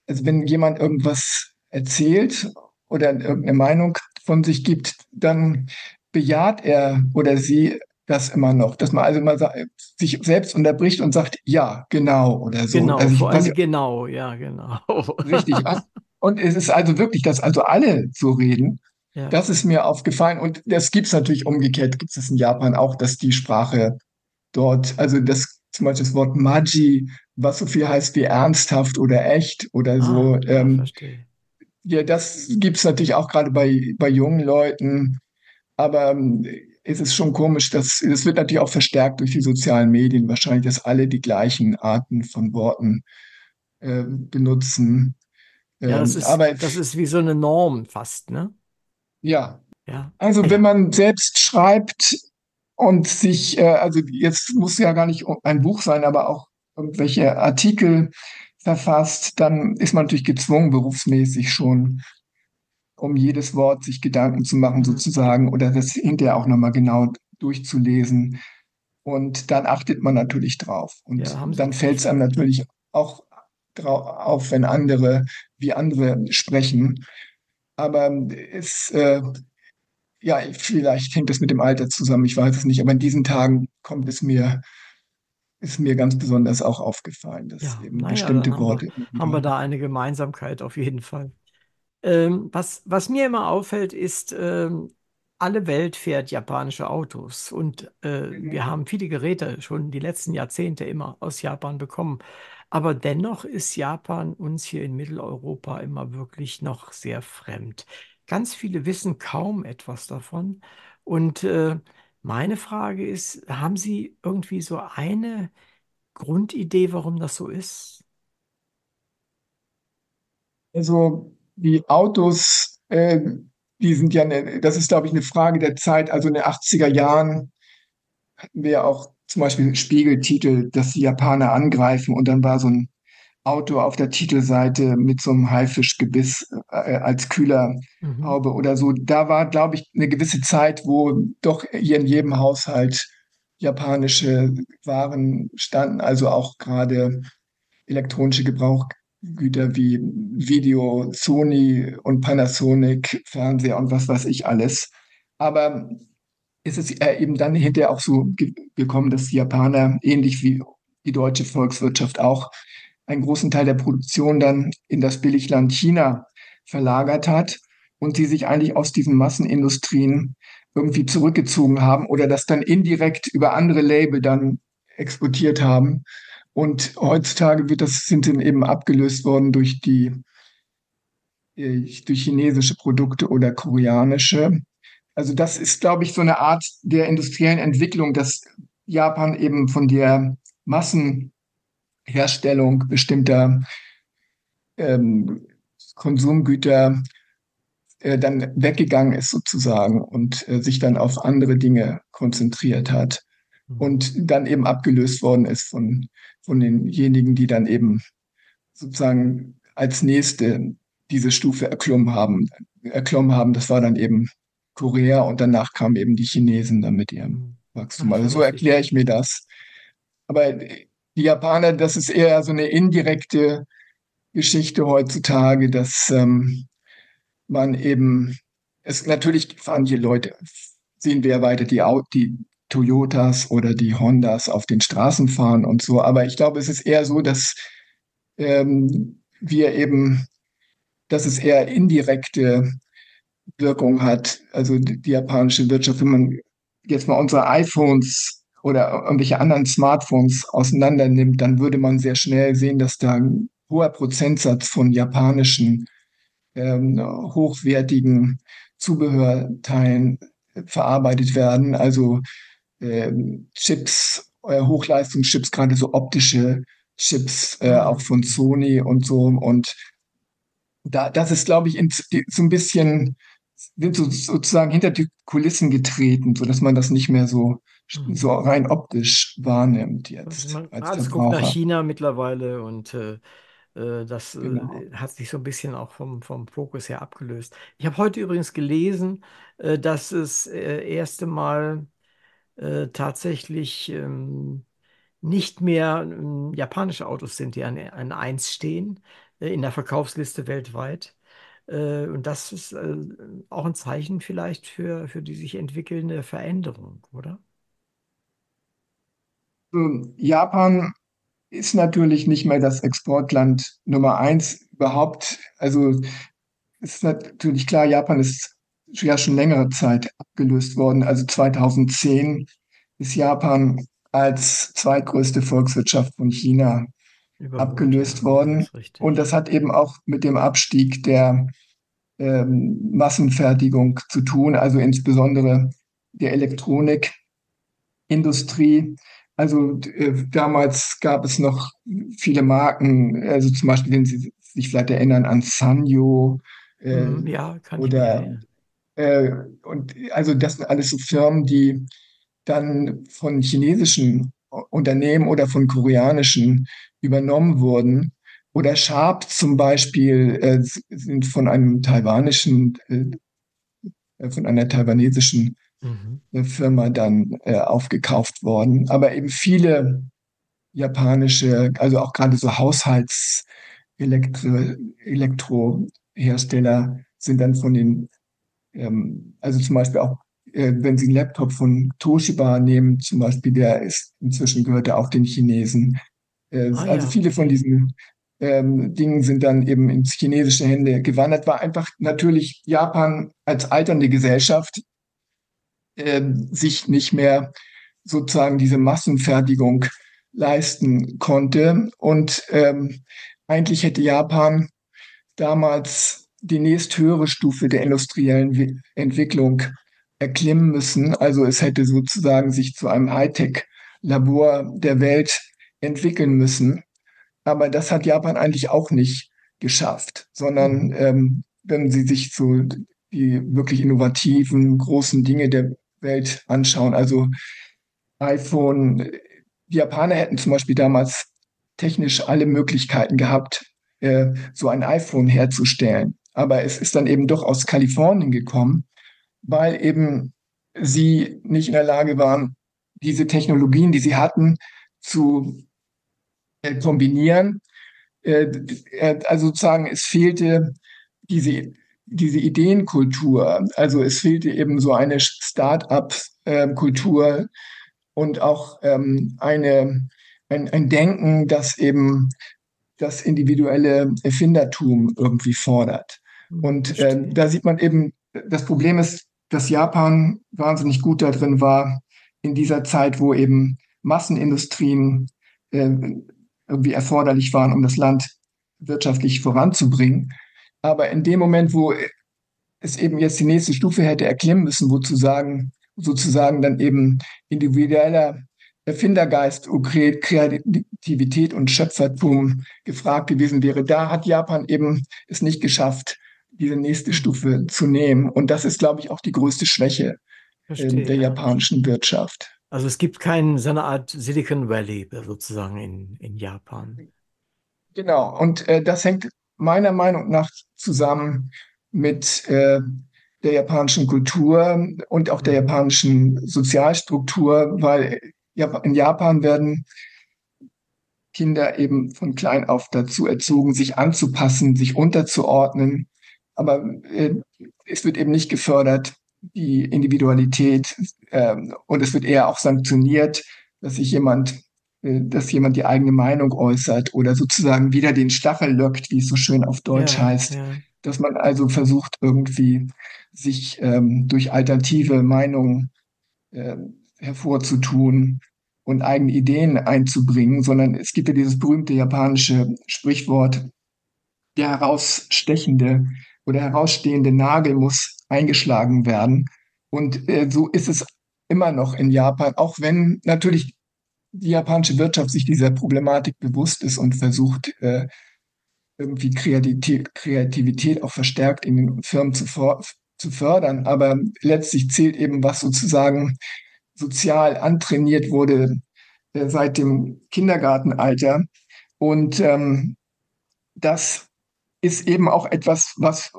also wenn jemand irgendwas erzählt oder irgendeine Meinung von sich gibt, dann bejaht er oder sie das immer noch, dass man also sa- sich selbst unterbricht und sagt, ja, genau oder so. Genau, Also vor allem genau, ja, genau. richtig. Und es ist also wirklich, dass also alle so reden. Ja. Das ist mir aufgefallen und das gibt es natürlich umgekehrt, gibt es in Japan auch, dass die Sprache dort, also das zum Beispiel das Wort Maji, was so viel heißt wie ernsthaft oder echt oder so, Ah, ja, ähm, verstehe. ja, das gibt es natürlich auch gerade bei, bei jungen Leuten, aber ähm, es ist schon komisch, dass es wird natürlich auch verstärkt durch die sozialen Medien wahrscheinlich, dass alle die gleichen Arten von Worten äh, benutzen. Ja, das Ähm, ist, aber das ist wie so eine Norm fast, ne? ja, Ja. Also wenn man selbst schreibt und sich, äh, also jetzt muss ja gar nicht ein Buch sein, aber auch irgendwelche Artikel verfasst, dann ist man natürlich gezwungen, berufsmäßig schon, um jedes Wort sich Gedanken zu machen, Mhm. sozusagen, oder das hinterher auch nochmal genau durchzulesen. Und dann achtet man natürlich drauf. Und Ja, dann fällt es einem natürlich auch auf, wenn andere, wie andere sprechen. Aber es, äh, ja, vielleicht hängt es mit dem Alter zusammen, ich weiß es nicht. Aber in diesen Tagen kommt es mir, ist mir ganz besonders auch aufgefallen, dass Ja, eben naja, bestimmte haben wir, Worte immer haben wir wieder. da eine Gemeinsamkeit auf jeden Fall. Ähm, was, was mir immer auffällt, ist, ähm, alle Welt fährt japanische Autos und äh, wir haben viele Geräte schon die letzten Jahrzehnte immer aus Japan bekommen. Aber dennoch ist Japan uns hier in Mitteleuropa immer wirklich noch sehr fremd. Ganz viele wissen kaum etwas davon. Und äh, meine Frage ist, haben Sie irgendwie so eine Grundidee, warum das so ist? Also die Autos, äh, die sind ja, eine, das ist, glaube ich, eine Frage der Zeit. Also in den 80er Jahren hatten wir auch zum Beispiel Spiegeltitel, dass die Japaner angreifen und dann war so ein Auto auf der Titelseite mit so einem Haifischgebiss äh, als Mhm. Kühlerhaube oder so. Da war, glaube ich, eine gewisse Zeit, wo doch hier in jedem Haushalt japanische Waren standen, also auch gerade elektronische Gebrauchgüter wie Video, Sony und Panasonic, Fernseher und was weiß ich alles. Aber ist es äh, eben dann hinterher auch so ge gekommen, dass die Japaner, ähnlich wie die deutsche Volkswirtschaft auch, einen großen Teil der Produktion dann in das Billigland China verlagert hat und sie sich eigentlich aus diesen Massenindustrien irgendwie zurückgezogen haben oder das dann indirekt über andere Label dann exportiert haben. Und heutzutage wird das, sind dann eben abgelöst worden durch die, durch chinesische Produkte oder koreanische. Also das ist, glaube ich, so eine Art der industriellen Entwicklung, dass Japan eben von der Massenherstellung bestimmter ähm, Konsumgüter äh, dann weggegangen ist sozusagen und äh, sich dann auf andere Dinge konzentriert hat Mhm. und dann eben abgelöst worden ist von, von denjenigen, die dann eben sozusagen als nächste diese Stufe erklommen haben. Erklommen haben, das war dann eben Korea und danach kamen eben die Chinesen dann mit ihrem Mhm. Wachstum. Ach, Also so erkläre ich mir das. Aber die Japaner, das ist eher so eine indirekte Geschichte heutzutage, dass ähm, man eben, es natürlich fahren hier Leute, sehen wir ja weiter die, die Toyotas oder die Hondas auf den Straßen fahren und so. Aber ich glaube, es ist eher so, dass ähm, wir eben, dass es eher indirekte Wirkung hat. Also die, japanische Wirtschaft, wenn man jetzt mal unsere iPhones oder irgendwelche anderen Smartphones auseinander nimmt, dann würde man sehr schnell sehen, dass da ein hoher Prozentsatz von japanischen ähm, hochwertigen Zubehörteilen verarbeitet werden. Also ähm, Chips, äh, Hochleistungschips, gerade so optische Chips, äh, auch von Mhm. Sony und so. Und da, das ist, glaube ich, in, so ein bisschen, sind so, sozusagen hinter die Kulissen getreten, sodass man das nicht mehr so, Mhm. so rein optisch wahrnimmt Also jetzt man, als alles guckt nach. China mittlerweile und äh, äh, das Genau. äh, hat sich so ein bisschen auch vom, vom Fokus her abgelöst. Ich habe heute übrigens gelesen, äh, dass es erste Mal äh, tatsächlich ähm, nicht mehr ähm, japanische Autos sind, die an, an eins stehen, äh, in der Verkaufsliste weltweit. Äh, und das ist äh, auch ein Zeichen vielleicht für, für die sich entwickelnde Veränderung, oder? Japan ist natürlich nicht mehr das Exportland Nummer eins überhaupt. Also ist natürlich klar, Japan ist ja schon längere Zeit abgelöst worden. Also 2010 ist Japan als zweitgrößte Volkswirtschaft von China Überholt, abgelöst das worden. ist Und das hat eben auch mit dem Abstieg der ähm, Massenfertigung zu tun, also insbesondere der Elektronikindustrie. Also äh, damals gab es noch viele Marken, also zum Beispiel, wenn Sie sich vielleicht erinnern an Sanyo äh, Hm, ja, oder. Äh, und also das sind alles so Firmen, die dann von chinesischen Unternehmen oder von koreanischen übernommen wurden. Oder Sharp zum Beispiel äh, sind von einem taiwanischen, äh, von einer taiwanesischen Mhm. äh, Firma dann äh, aufgekauft worden. Aber eben viele japanische, also auch gerade so Haushaltselektrohersteller sind dann von den, ähm, also zum Beispiel auch, äh, wenn Sie einen Laptop von Toshiba nehmen, zum Beispiel, der ist inzwischen gehört er auch den Chinesen. Äh, ah, also ja. viele von diesen ähm, Dingen sind dann eben ins chinesische Hände gewandert. War einfach natürlich Japan als alternde Gesellschaft äh, sich nicht mehr sozusagen diese Massenfertigung leisten konnte. Und ähm, eigentlich hätte Japan damals die nächsthöhere Stufe der industriellen Entwicklung erklimmen müssen. Also es hätte sozusagen sich zu einem Hightech-Labor der Welt entwickeln müssen. Aber das hat Japan eigentlich auch nicht geschafft, sondern ähm, wenn Sie sich so die wirklich innovativen, großen Dinge der Welt anschauen, also iPhone, die Japaner hätten zum Beispiel damals technisch alle Möglichkeiten gehabt, äh, so ein iPhone herzustellen. Aber es ist dann eben doch aus Kalifornien gekommen, weil eben sie nicht in der Lage waren, diese Technologien, die sie hatten, zu äh, kombinieren. Äh, äh, also sozusagen, es fehlte diese, diese Ideenkultur. Also es fehlte eben so eine Start-up-Kultur und auch ähm, eine, ein, ein Denken, das eben das individuelle Erfindertum irgendwie fordert. Und äh, da sieht man eben, das Problem ist, dass Japan wahnsinnig gut darin war, in dieser Zeit, wo eben Massenindustrien äh, irgendwie erforderlich waren, um das Land wirtschaftlich voranzubringen. Aber in dem Moment, wo es eben jetzt die nächste Stufe hätte erklimmen müssen, wo zu sagen, sozusagen dann eben individueller Erfindergeist, Kreativität und Schöpfertum gefragt gewesen wäre, da hat Japan eben es nicht geschafft, diese nächste Stufe zu nehmen. Und das ist, glaube ich, auch die größte Schwäche äh, der japanischen Wirtschaft. Also es gibt keinen, so eine Art Silicon Valley sozusagen in, in Japan. Genau, und äh, das hängt meiner Meinung nach zusammen mit äh, der japanischen Kultur und auch der mhm. japanischen Sozialstruktur, weil in Japan werden Kinder eben von klein auf dazu erzogen, sich anzupassen, sich unterzuordnen. Aber äh, es wird eben nicht gefördert, die Individualität äh, und es wird eher auch sanktioniert, dass sich jemand, äh, dass jemand die eigene Meinung äußert oder sozusagen wieder den Stachel lockt, wie es so schön auf Deutsch ja, heißt. Ja. Dass man also versucht, irgendwie sich ähm, durch alternative Meinungen äh, hervorzutun und eigene Ideen einzubringen, sondern es gibt ja dieses berühmte japanische Sprichwort, der herausstechende oder herausstehende Nagel muss eingeschlagen werden. Und äh, so ist es immer noch in Japan, auch wenn natürlich die japanische Wirtschaft sich dieser Problematik bewusst ist und versucht, äh, irgendwie Kreativität, auch verstärkt in den Firmen zu, zu fördern. Aber letztlich zählt eben, was sozusagen sozial antrainiert wurde äh, seit dem Kindergartenalter. Und ähm, das ist eben auch etwas, was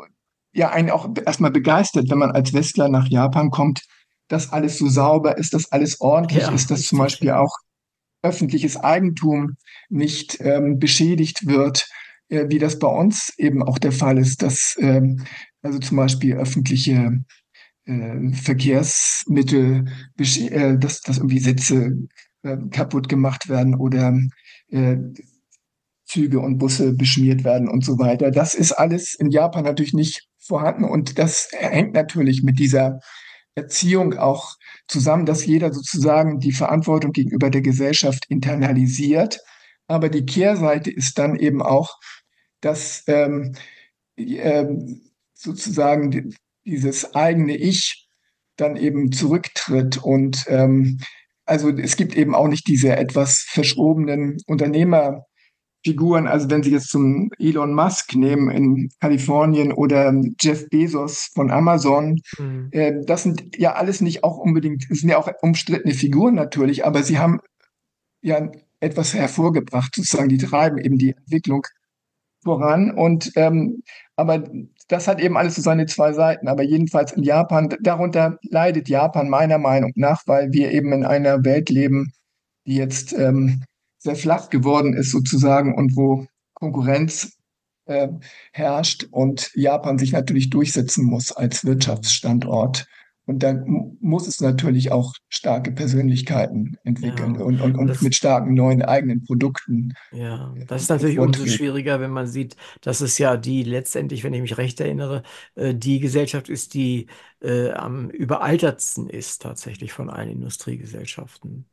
ja einen auch erstmal begeistert, wenn man als Westler nach Japan kommt, dass alles so sauber ist, dass alles ordentlich ja, ist, dass zum Beispiel auch öffentliches Eigentum nicht ähm, beschädigt wird, äh, wie das bei uns eben auch der Fall ist, dass ähm, also zum Beispiel öffentliche äh, Verkehrsmittel, äh, dass, dass irgendwie Sitze äh, kaputt gemacht werden oder äh, Züge und Busse beschmiert werden und so weiter. Das ist alles in Japan natürlich nicht vorhanden und das hängt natürlich mit dieser Erziehung auch zusammen, dass jeder sozusagen die Verantwortung gegenüber der Gesellschaft internalisiert. Aber die Kehrseite ist dann eben auch, dass ähm, ähm, sozusagen dieses eigene Ich dann eben zurücktritt und ähm, also es gibt eben auch nicht diese etwas verschobenen Unternehmer Figuren, also wenn Sie jetzt zum Elon Musk nehmen in Kalifornien oder Jeff Bezos von Amazon, mhm. äh, das sind ja alles nicht auch unbedingt, sind ja auch umstrittene Figuren natürlich, aber sie haben ja etwas hervorgebracht, sozusagen, die treiben eben die Entwicklung voran. Und ähm, aber das hat eben alles so seine zwei Seiten. Aber jedenfalls in Japan, darunter leidet Japan meiner Meinung nach, weil wir eben in einer Welt leben, die jetzt ähm, sehr flach geworden ist sozusagen und wo Konkurrenz äh, herrscht und Japan sich natürlich durchsetzen muss als Wirtschaftsstandort. Und dann muss es natürlich auch starke Persönlichkeiten entwickeln Ja, und, und, und das, mit starken neuen eigenen Produkten ja, das ist äh, natürlich umso schwieriger, wenn man sieht, dass es ja die letztendlich, wenn ich mich recht erinnere, äh, die Gesellschaft ist, die äh, am überaltertsten ist tatsächlich von allen Industriegesellschaften.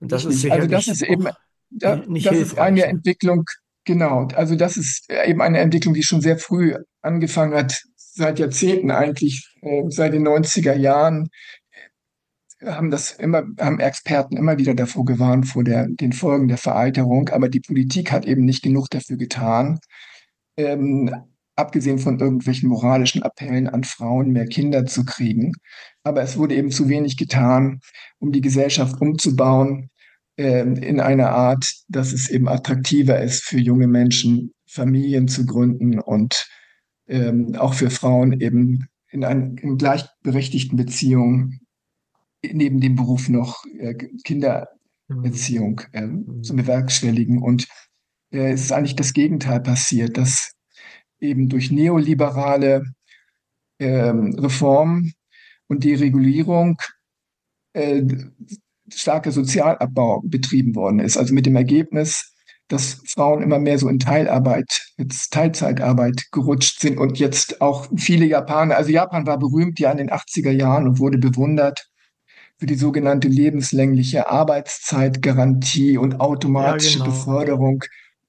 Und das ist. Also das ist eben, da, ni- nicht das ist eine ne? Entwicklung, genau. Also das ist eben eine Entwicklung, die schon sehr früh angefangen hat, seit Jahrzehnten eigentlich, äh, seit den 90er Jahren haben das immer, haben Experten immer wieder davor gewarnt, vor der, den Folgen der Veralterung, aber die Politik hat eben nicht genug dafür getan. Ähm, abgesehen von irgendwelchen moralischen Appellen an Frauen, mehr Kinder zu kriegen. Aber es wurde eben zu wenig getan, um die Gesellschaft umzubauen ähm, in eine Art, dass es eben attraktiver ist für junge Menschen, Familien zu gründen und ähm, auch für Frauen eben in, ein, in gleichberechtigten Beziehungen neben dem Beruf noch äh. Kindererziehung äh, zu bewerkstelligen. Und äh, es ist eigentlich das Gegenteil passiert, dass eben durch neoliberale ähm, Reformen und Deregulierung äh, starker Sozialabbau betrieben worden ist. Also mit dem Ergebnis, dass Frauen immer mehr so in Teilarbeit, jetzt Teilzeitarbeit gerutscht sind und jetzt auch viele Japaner, also Japan war berühmt ja in den 80er Jahren und wurde bewundert für die sogenannte lebenslängliche Arbeitszeitgarantie und Ja, automatische genau. Beförderung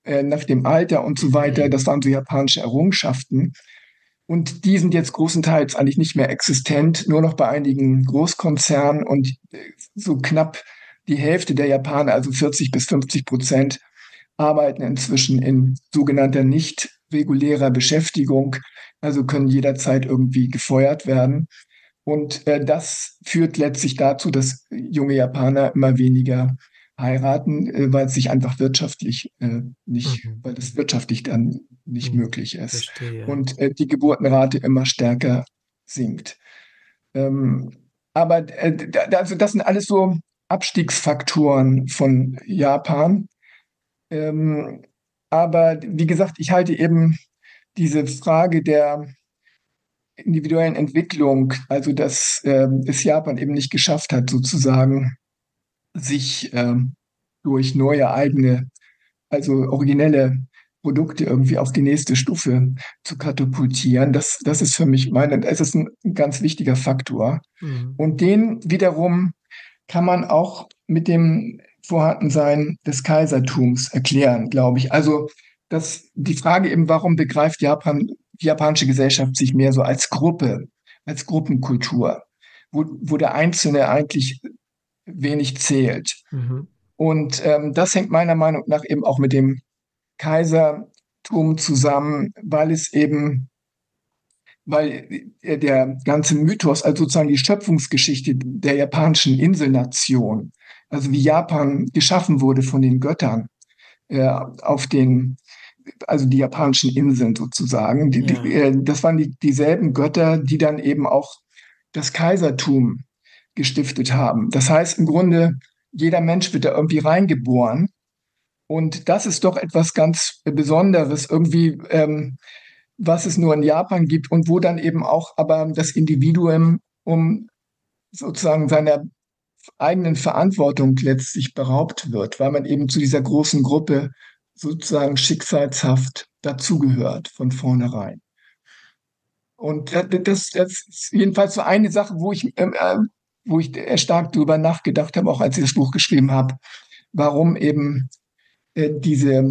äh, nach dem Alter und so weiter. Das waren so japanische Errungenschaften. Und die sind jetzt großenteils eigentlich nicht mehr existent, nur noch bei einigen Großkonzernen und äh, so knapp die Hälfte der Japaner, also 40 bis 50 Prozent, arbeiten inzwischen in sogenannter nicht regulärer Beschäftigung, also können jederzeit irgendwie gefeuert werden. Und äh, das führt letztlich dazu, dass junge Japaner immer weniger heiraten, äh, weil es sich einfach wirtschaftlich äh, nicht, Mhm. weil es wirtschaftlich dann nicht Mhm. möglich ist Verstehe. und äh, die Geburtenrate immer stärker sinkt. Ähm, aber äh, also das sind alles so Abstiegsfaktoren von Japan. Ähm, aber wie gesagt, ich halte eben diese Frage der individuellen Entwicklung, also dass ähm, es Japan eben nicht geschafft hat, sozusagen sich ähm, durch neue eigene, also originelle Produkte irgendwie auf die nächste Stufe zu katapultieren. Das, das ist für mich meine, es ist ein ganz wichtiger Faktor. Mhm. Und den wiederum kann man auch mit dem Vorhandensein des Kaisertums erklären, glaube ich. Also dass die Frage eben, warum begreift Japan, die japanische Gesellschaft sich mehr so als Gruppe, als Gruppenkultur, wo, wo der Einzelne eigentlich wenig zählt. Mhm. Und ähm, das hängt meiner Meinung nach eben auch mit dem Kaisertum zusammen, weil es eben, weil der ganze Mythos, also sozusagen die Schöpfungsgeschichte der japanischen Inselnation, also wie Japan geschaffen wurde von den Göttern äh, auf den, also die japanischen Inseln sozusagen, die, Ja. die, äh, das waren die, dieselben Götter, die dann eben auch das Kaisertum gestiftet haben. Das heißt im Grunde, jeder Mensch wird da irgendwie reingeboren. Und das ist doch etwas ganz Besonderes, irgendwie, ähm, was es nur in Japan gibt und wo dann eben auch aber das Individuum um sozusagen seiner eigenen Verantwortung letztlich beraubt wird, weil man eben zu dieser großen Gruppe sozusagen schicksalshaft dazugehört von vornherein. Und äh, das, das ist jedenfalls so eine Sache, wo ich, ähm, äh, wo ich stark drüber nachgedacht habe, auch als ich das Buch geschrieben habe, warum eben äh, diese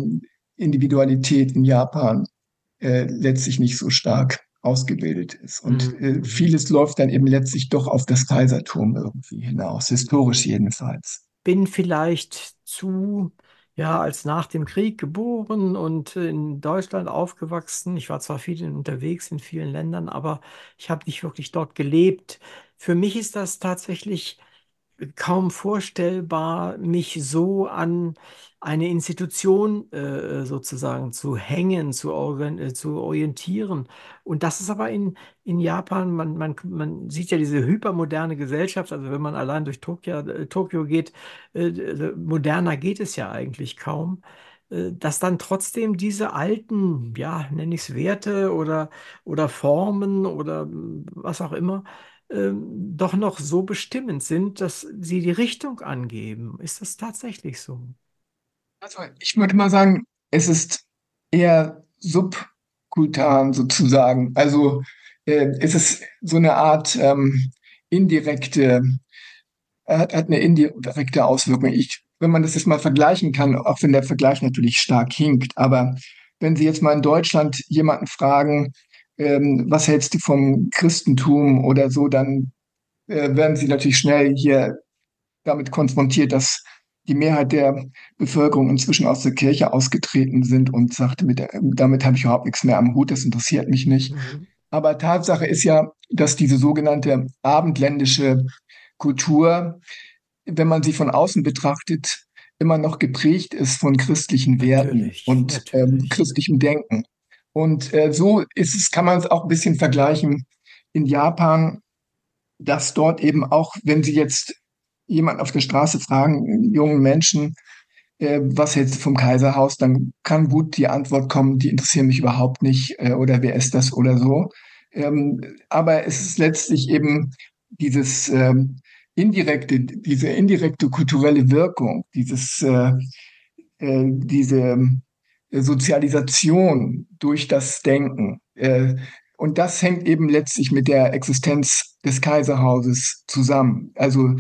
Individualität in Japan äh, letztlich nicht so stark ausgebildet ist. Und Mhm. äh, vieles läuft dann eben letztlich doch auf das Kaisertum irgendwie hinaus, historisch jedenfalls. bin vielleicht zu, ja, als nach dem Krieg geboren und in Deutschland aufgewachsen. Ich war zwar viel unterwegs in vielen Ländern, aber ich habe nicht wirklich dort gelebt. Für mich ist das tatsächlich kaum vorstellbar, mich so an eine Institution äh, sozusagen zu hängen, zu, äh, zu orientieren. Und das ist aber in, in Japan, man, man, man sieht ja diese hypermoderne Gesellschaft, also wenn man allein durch Tokio, äh, Tokio geht, äh, moderner geht es ja eigentlich kaum. äh, dass dann trotzdem diese alten, ja, nenne ich es Werte oder, oder Formen oder was auch immer, ähm, doch noch so bestimmend sind, dass sie die Richtung angeben. Ist das tatsächlich so? Also ich würde mal sagen, es ist eher subkutan sozusagen. Also äh, es ist so eine Art ähm, indirekte, hat, hat eine indirekte Auswirkung. Ich wenn man das jetzt mal vergleichen kann, auch wenn der Vergleich natürlich stark hinkt, aber wenn Sie jetzt mal in Deutschland jemanden fragen, ähm, was hältst du vom Christentum oder so, dann äh, werden Sie natürlich schnell hier damit konfrontiert, dass die Mehrheit der Bevölkerung inzwischen aus der Kirche ausgetreten sind und sagte, mit, damit habe ich überhaupt nichts mehr am Hut, das interessiert mich nicht. Mhm. Aber Tatsache ist ja, dass diese sogenannte abendländische Kultur wenn man sie von außen betrachtet, immer noch geprägt ist von christlichen Werten natürlich, und ähm, christlichem Denken. Und äh, so ist es, kann man es auch ein bisschen vergleichen in Japan, dass dort eben auch, wenn Sie jetzt jemanden auf der Straße fragen, jungen Menschen, äh, was hältst du vom Kaiserhaus, dann kann gut die Antwort kommen, die interessieren mich überhaupt nicht äh, oder wer ist das oder so. Ähm, aber es ist letztlich eben dieses ähm, indirekte, diese indirekte kulturelle Wirkung, dieses, äh, äh, diese Sozialisation durch das Denken. Äh, und das hängt eben letztlich mit der Existenz des Kaiserhauses zusammen. Also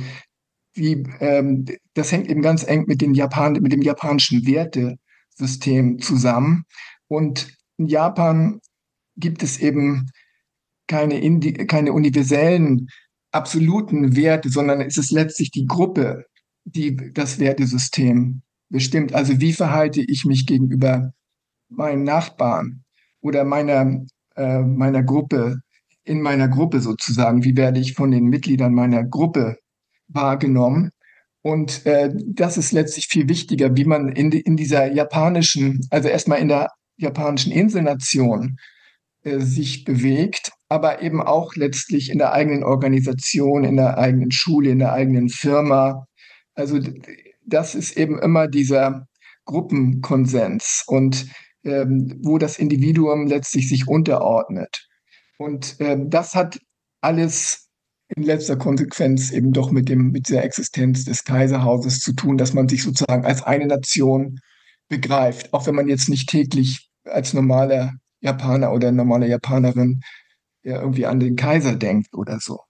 wie, ähm, das hängt eben ganz eng mit, den Japan, mit dem japanischen Wertesystem zusammen. Und in Japan gibt es eben keine, keine universellen absoluten Werte, sondern es ist letztlich die Gruppe, die das Wertesystem bestimmt. Also wie verhalte ich mich gegenüber meinen Nachbarn oder meiner, äh, meiner Gruppe, in meiner Gruppe sozusagen? Wie werde ich von den Mitgliedern meiner Gruppe wahrgenommen? Und äh, das ist letztlich viel wichtiger, wie man in, in dieser japanischen, also erstmal in der japanischen Inselnation äh, sich bewegt aber eben auch letztlich in der eigenen Organisation, in der eigenen Schule, in der eigenen Firma. Also das ist eben immer dieser Gruppenkonsens und ähm, wo das Individuum letztlich sich unterordnet. Und ähm, das hat alles in letzter Konsequenz eben doch mit dem mit der Existenz des Kaiserhauses zu tun, dass man sich sozusagen als eine Nation begreift, auch wenn man jetzt nicht täglich als normaler Japaner oder normale Japanerin der irgendwie an den Kaiser denkt oder so.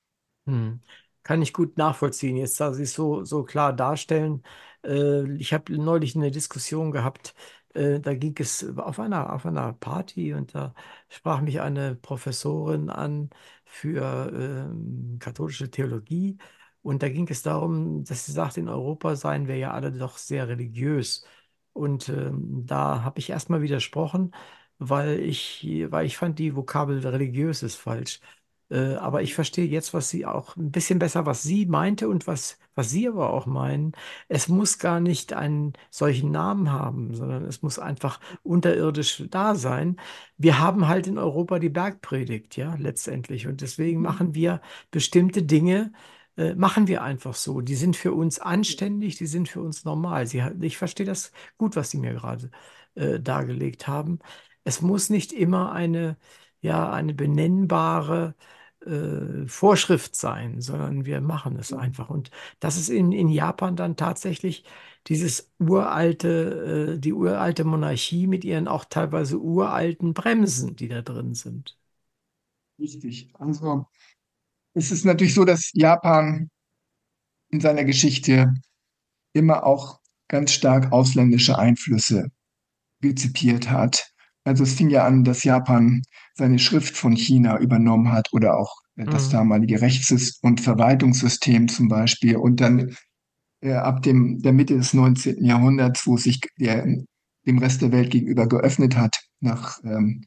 Hm. Kann ich gut nachvollziehen, jetzt da Sie es so, so klar darstellen. Äh, ich habe neulich eine Diskussion gehabt, äh, da ging es auf einer, auf einer Party und da sprach mich eine Professorin an für ähm, katholische Theologie. Und da ging es darum, dass sie sagt, in Europa seien wir ja alle doch sehr religiös. Und ähm, da habe ich erstmal widersprochen weil ich, weil ich fand, die Vokabel religiös ist falsch. Äh, aber ich verstehe jetzt, was sie auch ein bisschen besser, was sie meinte und was, was sie aber auch meinen. Es muss gar nicht einen solchen Namen haben, sondern es muss einfach unterirdisch da sein. Wir haben halt in Europa die Bergpredigt, ja, letztendlich. Und deswegen mhm. machen wir bestimmte Dinge, äh, machen wir einfach so. Die sind für uns anständig, die sind für uns normal. Sie, ich verstehe das gut, was Sie mir gerade äh, dargelegt haben es muss nicht immer eine, ja, eine benennbare äh, Vorschrift sein, sondern wir machen es einfach. Und das ist in, in Japan dann tatsächlich dieses uralte, äh, die uralte Monarchie mit ihren auch teilweise uralten Bremsen, die da drin sind. Richtig. Also es ist natürlich so, dass Japan in seiner Geschichte immer auch ganz stark ausländische Einflüsse rezipiert hat. Also es fing ja an, dass Japan seine Schrift von China übernommen hat oder auch äh, das mhm. damalige Rechts- und Verwaltungssystem zum Beispiel. Und dann äh, ab dem, der Mitte des 19. Jahrhunderts, wo sich der, dem Rest der Welt gegenüber geöffnet hat, nach ähm,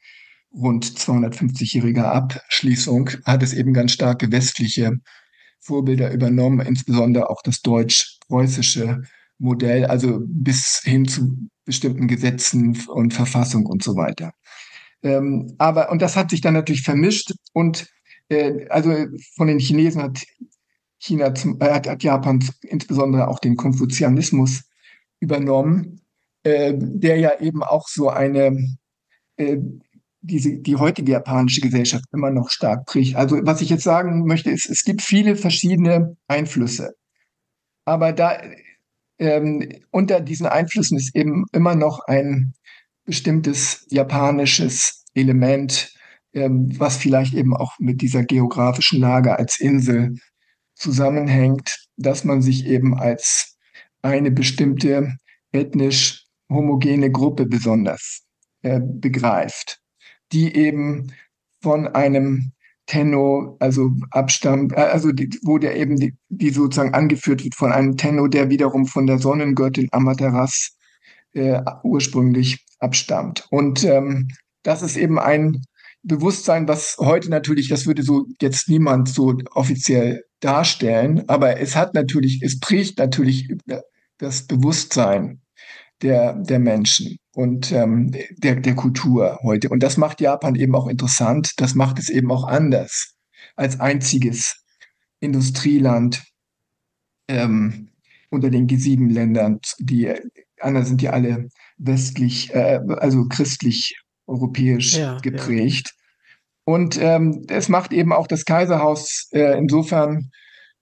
rund 250-jähriger Abschließung, hat es eben ganz starke westliche Vorbilder übernommen, insbesondere auch das deutsch-preußische Modell, also bis hin zu bestimmten Gesetzen und Verfassung und so weiter. Ähm, aber, und das hat sich dann natürlich vermischt und äh, also von den Chinesen hat China, zum, äh, hat, hat Japan insbesondere auch den Konfuzianismus übernommen. äh, der ja eben auch so eine, äh, diese, die heutige japanische Gesellschaft immer noch stark prägt. Also was ich jetzt sagen möchte, ist, es gibt viele verschiedene Einflüsse. Aber da ähm, unter diesen Einflüssen ist eben immer noch ein bestimmtes japanisches Element, ähm, was vielleicht eben auch mit dieser geografischen Lage als Insel zusammenhängt, dass man sich eben als eine bestimmte ethnisch homogene Gruppe besonders äh, begreift, die eben von einem Tenno, also abstammt, äh, also die, wo der eben die, die, sozusagen angeführt wird von einem Tenno, der wiederum von der Sonnengöttin Amaterasu äh, ursprünglich abstammt. Und ähm, das ist eben ein Bewusstsein, was heute natürlich, das würde so jetzt niemand so offiziell darstellen, aber es hat natürlich, es prägt natürlich das Bewusstsein der, der Menschen und ähm, der, der Kultur heute. Und das macht Japan eben auch interessant, das macht es eben auch anders als einziges Industrieland ähm, unter den G7-Ländern. Die anderen sind ja alle westlich, äh, also christlich europäisch ja, geprägt. Ja. Und ähm, es macht eben auch das Kaiserhaus äh, insofern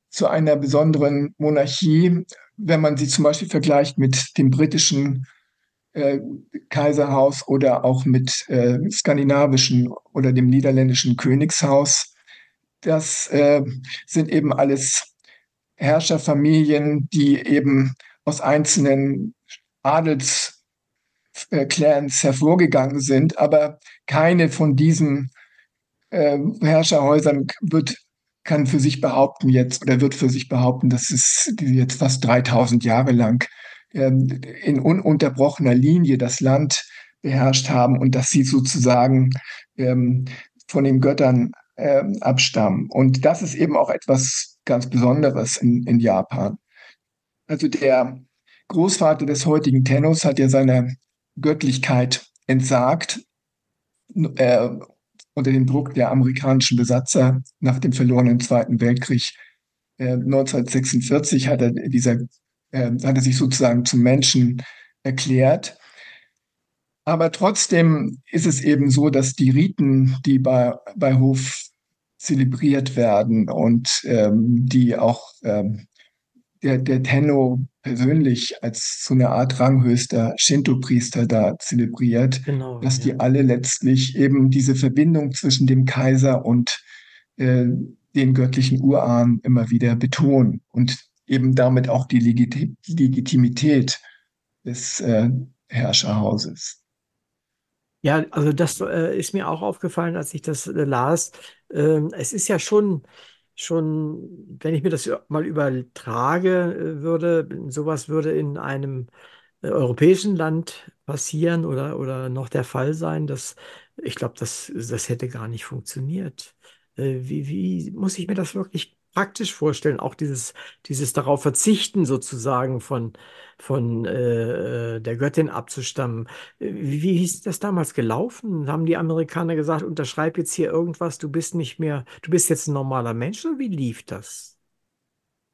zu einer besonderen Monarchie, wenn man sie zum Beispiel vergleicht mit dem britischen äh, Kaiserhaus oder auch mit äh, skandinavischen oder dem niederländischen Königshaus. Das äh, sind eben alles Herrscherfamilien, die eben aus einzelnen Adelsclans hervorgegangen sind, aber keine von diesen äh, Herrscherhäusern wird kann für sich behaupten jetzt oder wird für sich behaupten, dass es jetzt fast 3000 Jahre lang ähm, in ununterbrochener Linie das Land beherrscht haben und dass sie sozusagen ähm, von den Göttern ähm, abstammen. Und das ist eben auch etwas ganz Besonderes in, in Japan. Also der Großvater des heutigen Tennos hat ja seine Göttlichkeit entsagt äh, unter dem Druck der amerikanischen Besatzer nach dem verlorenen Zweiten Weltkrieg. Äh, 1946 hat er, dieser, äh, hat er sich sozusagen zum Menschen erklärt. Aber trotzdem ist es eben so, dass die Riten, die bei, bei Hof zelebriert werden und ähm, die auch ähm, der, der Tenno persönlich als so eine Art ranghöchster Shinto-Priester da zelebriert, genau, dass ja. die alle letztlich eben diese Verbindung zwischen dem Kaiser und äh, den göttlichen Urahn immer wieder betonen und eben damit auch die Legit Legitimität des äh, Herrscherhauses. Ja, also das äh, ist mir auch aufgefallen, als ich das äh, las. Ähm, es ist ja schon schon, wenn ich mir das mal übertrage äh, würde, sowas würde in einem äh, europäischen Land passieren oder, oder noch der Fall sein, dass ich glaube, das, das hätte gar nicht funktioniert. Äh, wie, wie muss ich mir das wirklich praktisch vorstellen, auch dieses, dieses darauf verzichten sozusagen von, von äh, äh der Göttin abzustammen. Wie, wie ist das damals gelaufen? Haben die Amerikaner gesagt, unterschreib jetzt hier irgendwas, du bist nicht mehr, du bist jetzt ein normaler Mensch oder wie lief das?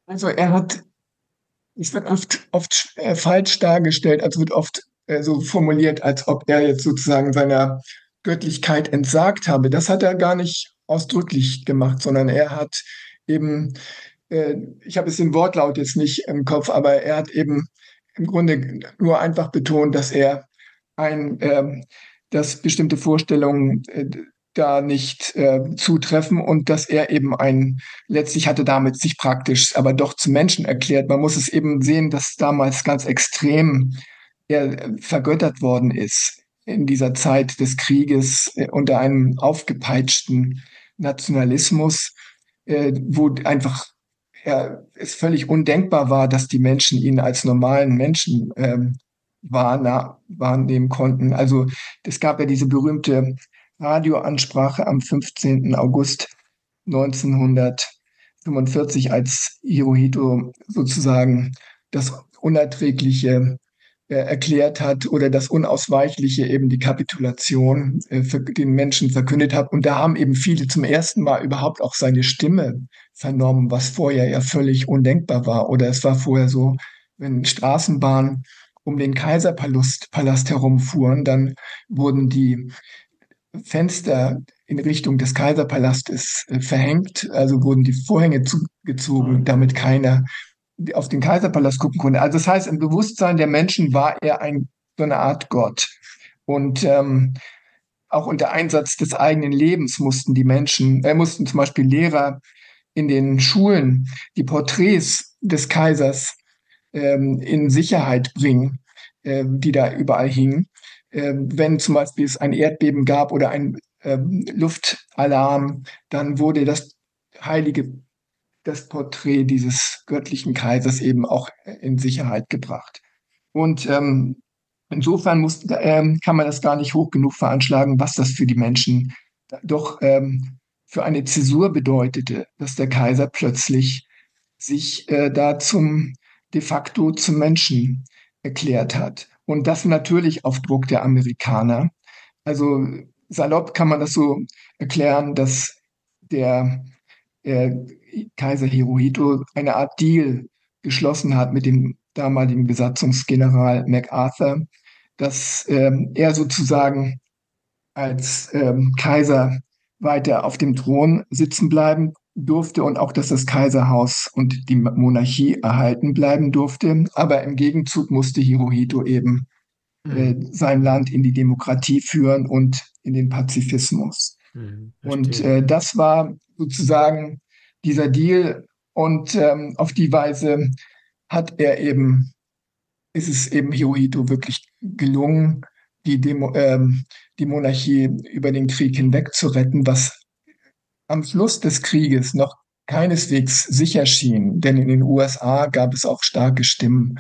Also er hat, es wird oft, oft äh, falsch dargestellt, also wird oft äh, so formuliert, als ob er jetzt sozusagen seiner Göttlichkeit entsagt habe. Das hat er gar nicht ausdrücklich gemacht, sondern er hat eben, äh, ich habe es den Wortlaut jetzt nicht im Kopf, aber er hat eben im Grunde nur einfach betont, dass er ein, äh, dass bestimmte Vorstellungen äh, da nicht äh, zutreffen und dass er eben ein, letztlich hatte damit sich praktisch, aber doch zum Menschen erklärt. Man muss es eben sehen, dass damals ganz extrem er vergöttert worden ist in dieser Zeit des Krieges äh, unter einem aufgepeitschten Nationalismus äh, wo einfach ja, es völlig undenkbar war, dass die Menschen ihn als normalen Menschen ähm, wahrnehmen konnten. Also es gab ja diese berühmte Radioansprache am 15. August 1945, als Hirohito sozusagen das unerträgliche äh, erklärt hat oder das Unausweichliche eben die Kapitulation äh, für den Menschen verkündet hat. Und da haben eben viele zum ersten Mal überhaupt auch seine Stimme vernommen, was vorher ja völlig undenkbar war. Oder es war vorher so, wenn Straßenbahn um den Kaiserpalast Palast herumfuhren, dann wurden die Fenster in Richtung des Kaiserpalastes äh, verhängt, also wurden die Vorhänge zugezogen, mhm. damit keiner auf den Kaiserpalast gucken konnte. Also das heißt, im Bewusstsein der Menschen war er ein, so eine Art Gott. Und ähm, auch unter Einsatz des eigenen Lebens mussten die Menschen, äh, mussten zum Beispiel Lehrer in den Schulen die Porträts des Kaisers ähm, in Sicherheit bringen, äh, die da überall hingen. Äh, wenn zum Beispiel es ein Erdbeben gab oder ein äh, Luftalarm, dann wurde das heilige, das Porträt dieses göttlichen Kaisers eben auch in Sicherheit gebracht. Und ähm, insofern muss, ähm, kann man das gar nicht hoch genug veranschlagen, was das für die Menschen doch ähm, für eine Zäsur bedeutete, dass der Kaiser plötzlich sich äh, da zum de facto zum Menschen erklärt hat. Und das natürlich auf Druck der Amerikaner. Also salopp kann man das so erklären, dass der äh, Kaiser Hirohito eine Art Deal geschlossen hat mit dem damaligen Besatzungsgeneral MacArthur, dass ähm, er sozusagen als ähm, Kaiser weiter auf dem Thron sitzen bleiben durfte und auch, dass das Kaiserhaus und die Monarchie erhalten bleiben durfte. Aber im Gegenzug musste Hirohito eben äh, mhm. sein Land in die Demokratie führen und in den Pazifismus. Mhm, und äh, das war sozusagen dieser Deal. Und ähm, auf die Weise hat er eben, ist es eben Hirohito wirklich gelungen, die, Demo, ähm, die Monarchie über den Krieg hinweg zu retten, was am Schluss des Krieges noch keineswegs sicher schien. Denn in den USA gab es auch starke Stimmen,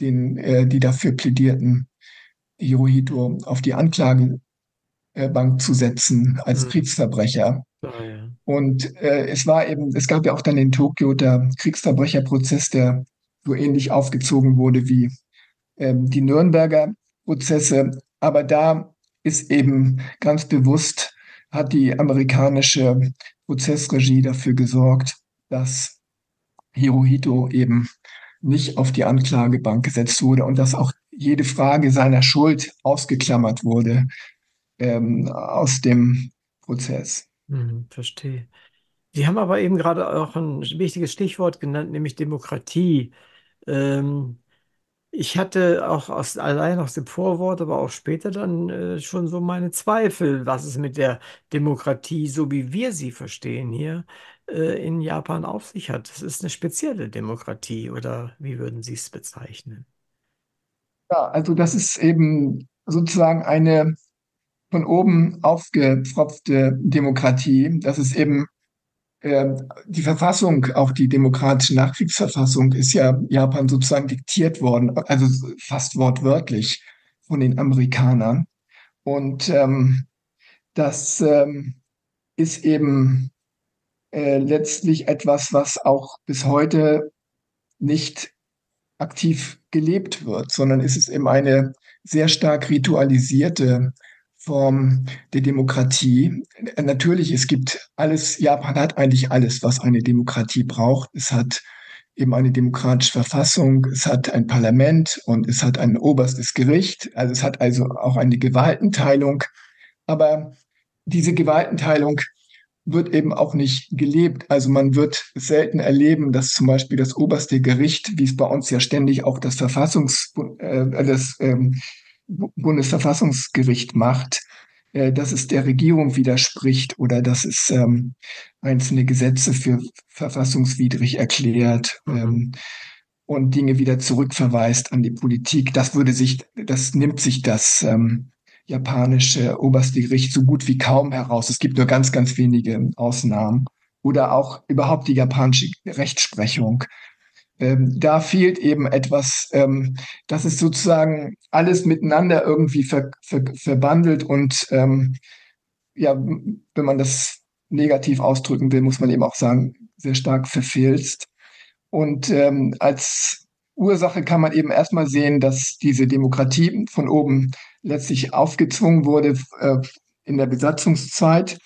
den, äh, die dafür plädierten, Hirohito auf die Anklagebank zu setzen als mhm. Kriegsverbrecher. Oh, ja. Und äh, es war eben, es gab ja auch dann in Tokio der Kriegsverbrecherprozess, der so ähnlich aufgezogen wurde wie ähm, die Nürnberger Prozesse. Aber da ist eben ganz bewusst, hat die amerikanische Prozessregie dafür gesorgt, dass Hirohito eben nicht auf die Anklagebank gesetzt wurde und dass auch jede Frage seiner Schuld ausgeklammert wurde ähm, aus dem Prozess. Hm, verstehe. Sie haben aber eben gerade auch ein wichtiges Stichwort genannt, nämlich Demokratie. Ähm, ich hatte auch aus, allein aus dem Vorwort, aber auch später dann äh, schon so meine Zweifel, was es mit der Demokratie, so wie wir sie verstehen hier, äh, in Japan auf sich hat. Das ist eine spezielle Demokratie, oder wie würden Sie es bezeichnen? Ja, also das ist eben sozusagen eine von oben aufgepfropfte Demokratie. Das ist eben ähm, die Verfassung, auch die demokratische Nachkriegsverfassung, ist ja Japan sozusagen diktiert worden, also fast wortwörtlich von den Amerikanern. Und ähm, das ähm, ist eben äh, letztlich etwas, was auch bis heute nicht aktiv gelebt wird, sondern ist es eben eine sehr stark ritualisierte Form der Demokratie. Natürlich, es gibt alles, Japan hat eigentlich alles, was eine Demokratie braucht. Es hat eben eine demokratische Verfassung, es hat ein Parlament und es hat ein oberstes Gericht. Also es hat also auch eine Gewaltenteilung. Aber diese Gewaltenteilung wird eben auch nicht gelebt. Also man wird selten erleben, dass zum Beispiel das oberste Gericht, wie es bei uns ja ständig auch das Verfassungs, äh, das ähm, Bundesverfassungsgericht macht, äh, dass es der Regierung widerspricht oder dass es ähm, einzelne Gesetze für verfassungswidrig erklärt mhm. ähm, und Dinge wieder zurückverweist an die Politik. Das würde sich, das nimmt sich das ähm, japanische oberste Gericht so gut wie kaum heraus. Es gibt nur ganz, ganz wenige Ausnahmen. Oder auch überhaupt die japanische Rechtsprechung ähm, da fehlt eben etwas, ähm, das ist sozusagen alles miteinander irgendwie ver, ver, verbandelt und ähm, ja, wenn man das negativ ausdrücken will, muss man eben auch sagen, sehr stark verfilzt. Und ähm, als Ursache kann man eben erstmal sehen, dass diese Demokratie von oben letztlich aufgezwungen wurde äh, in der Besatzungszeit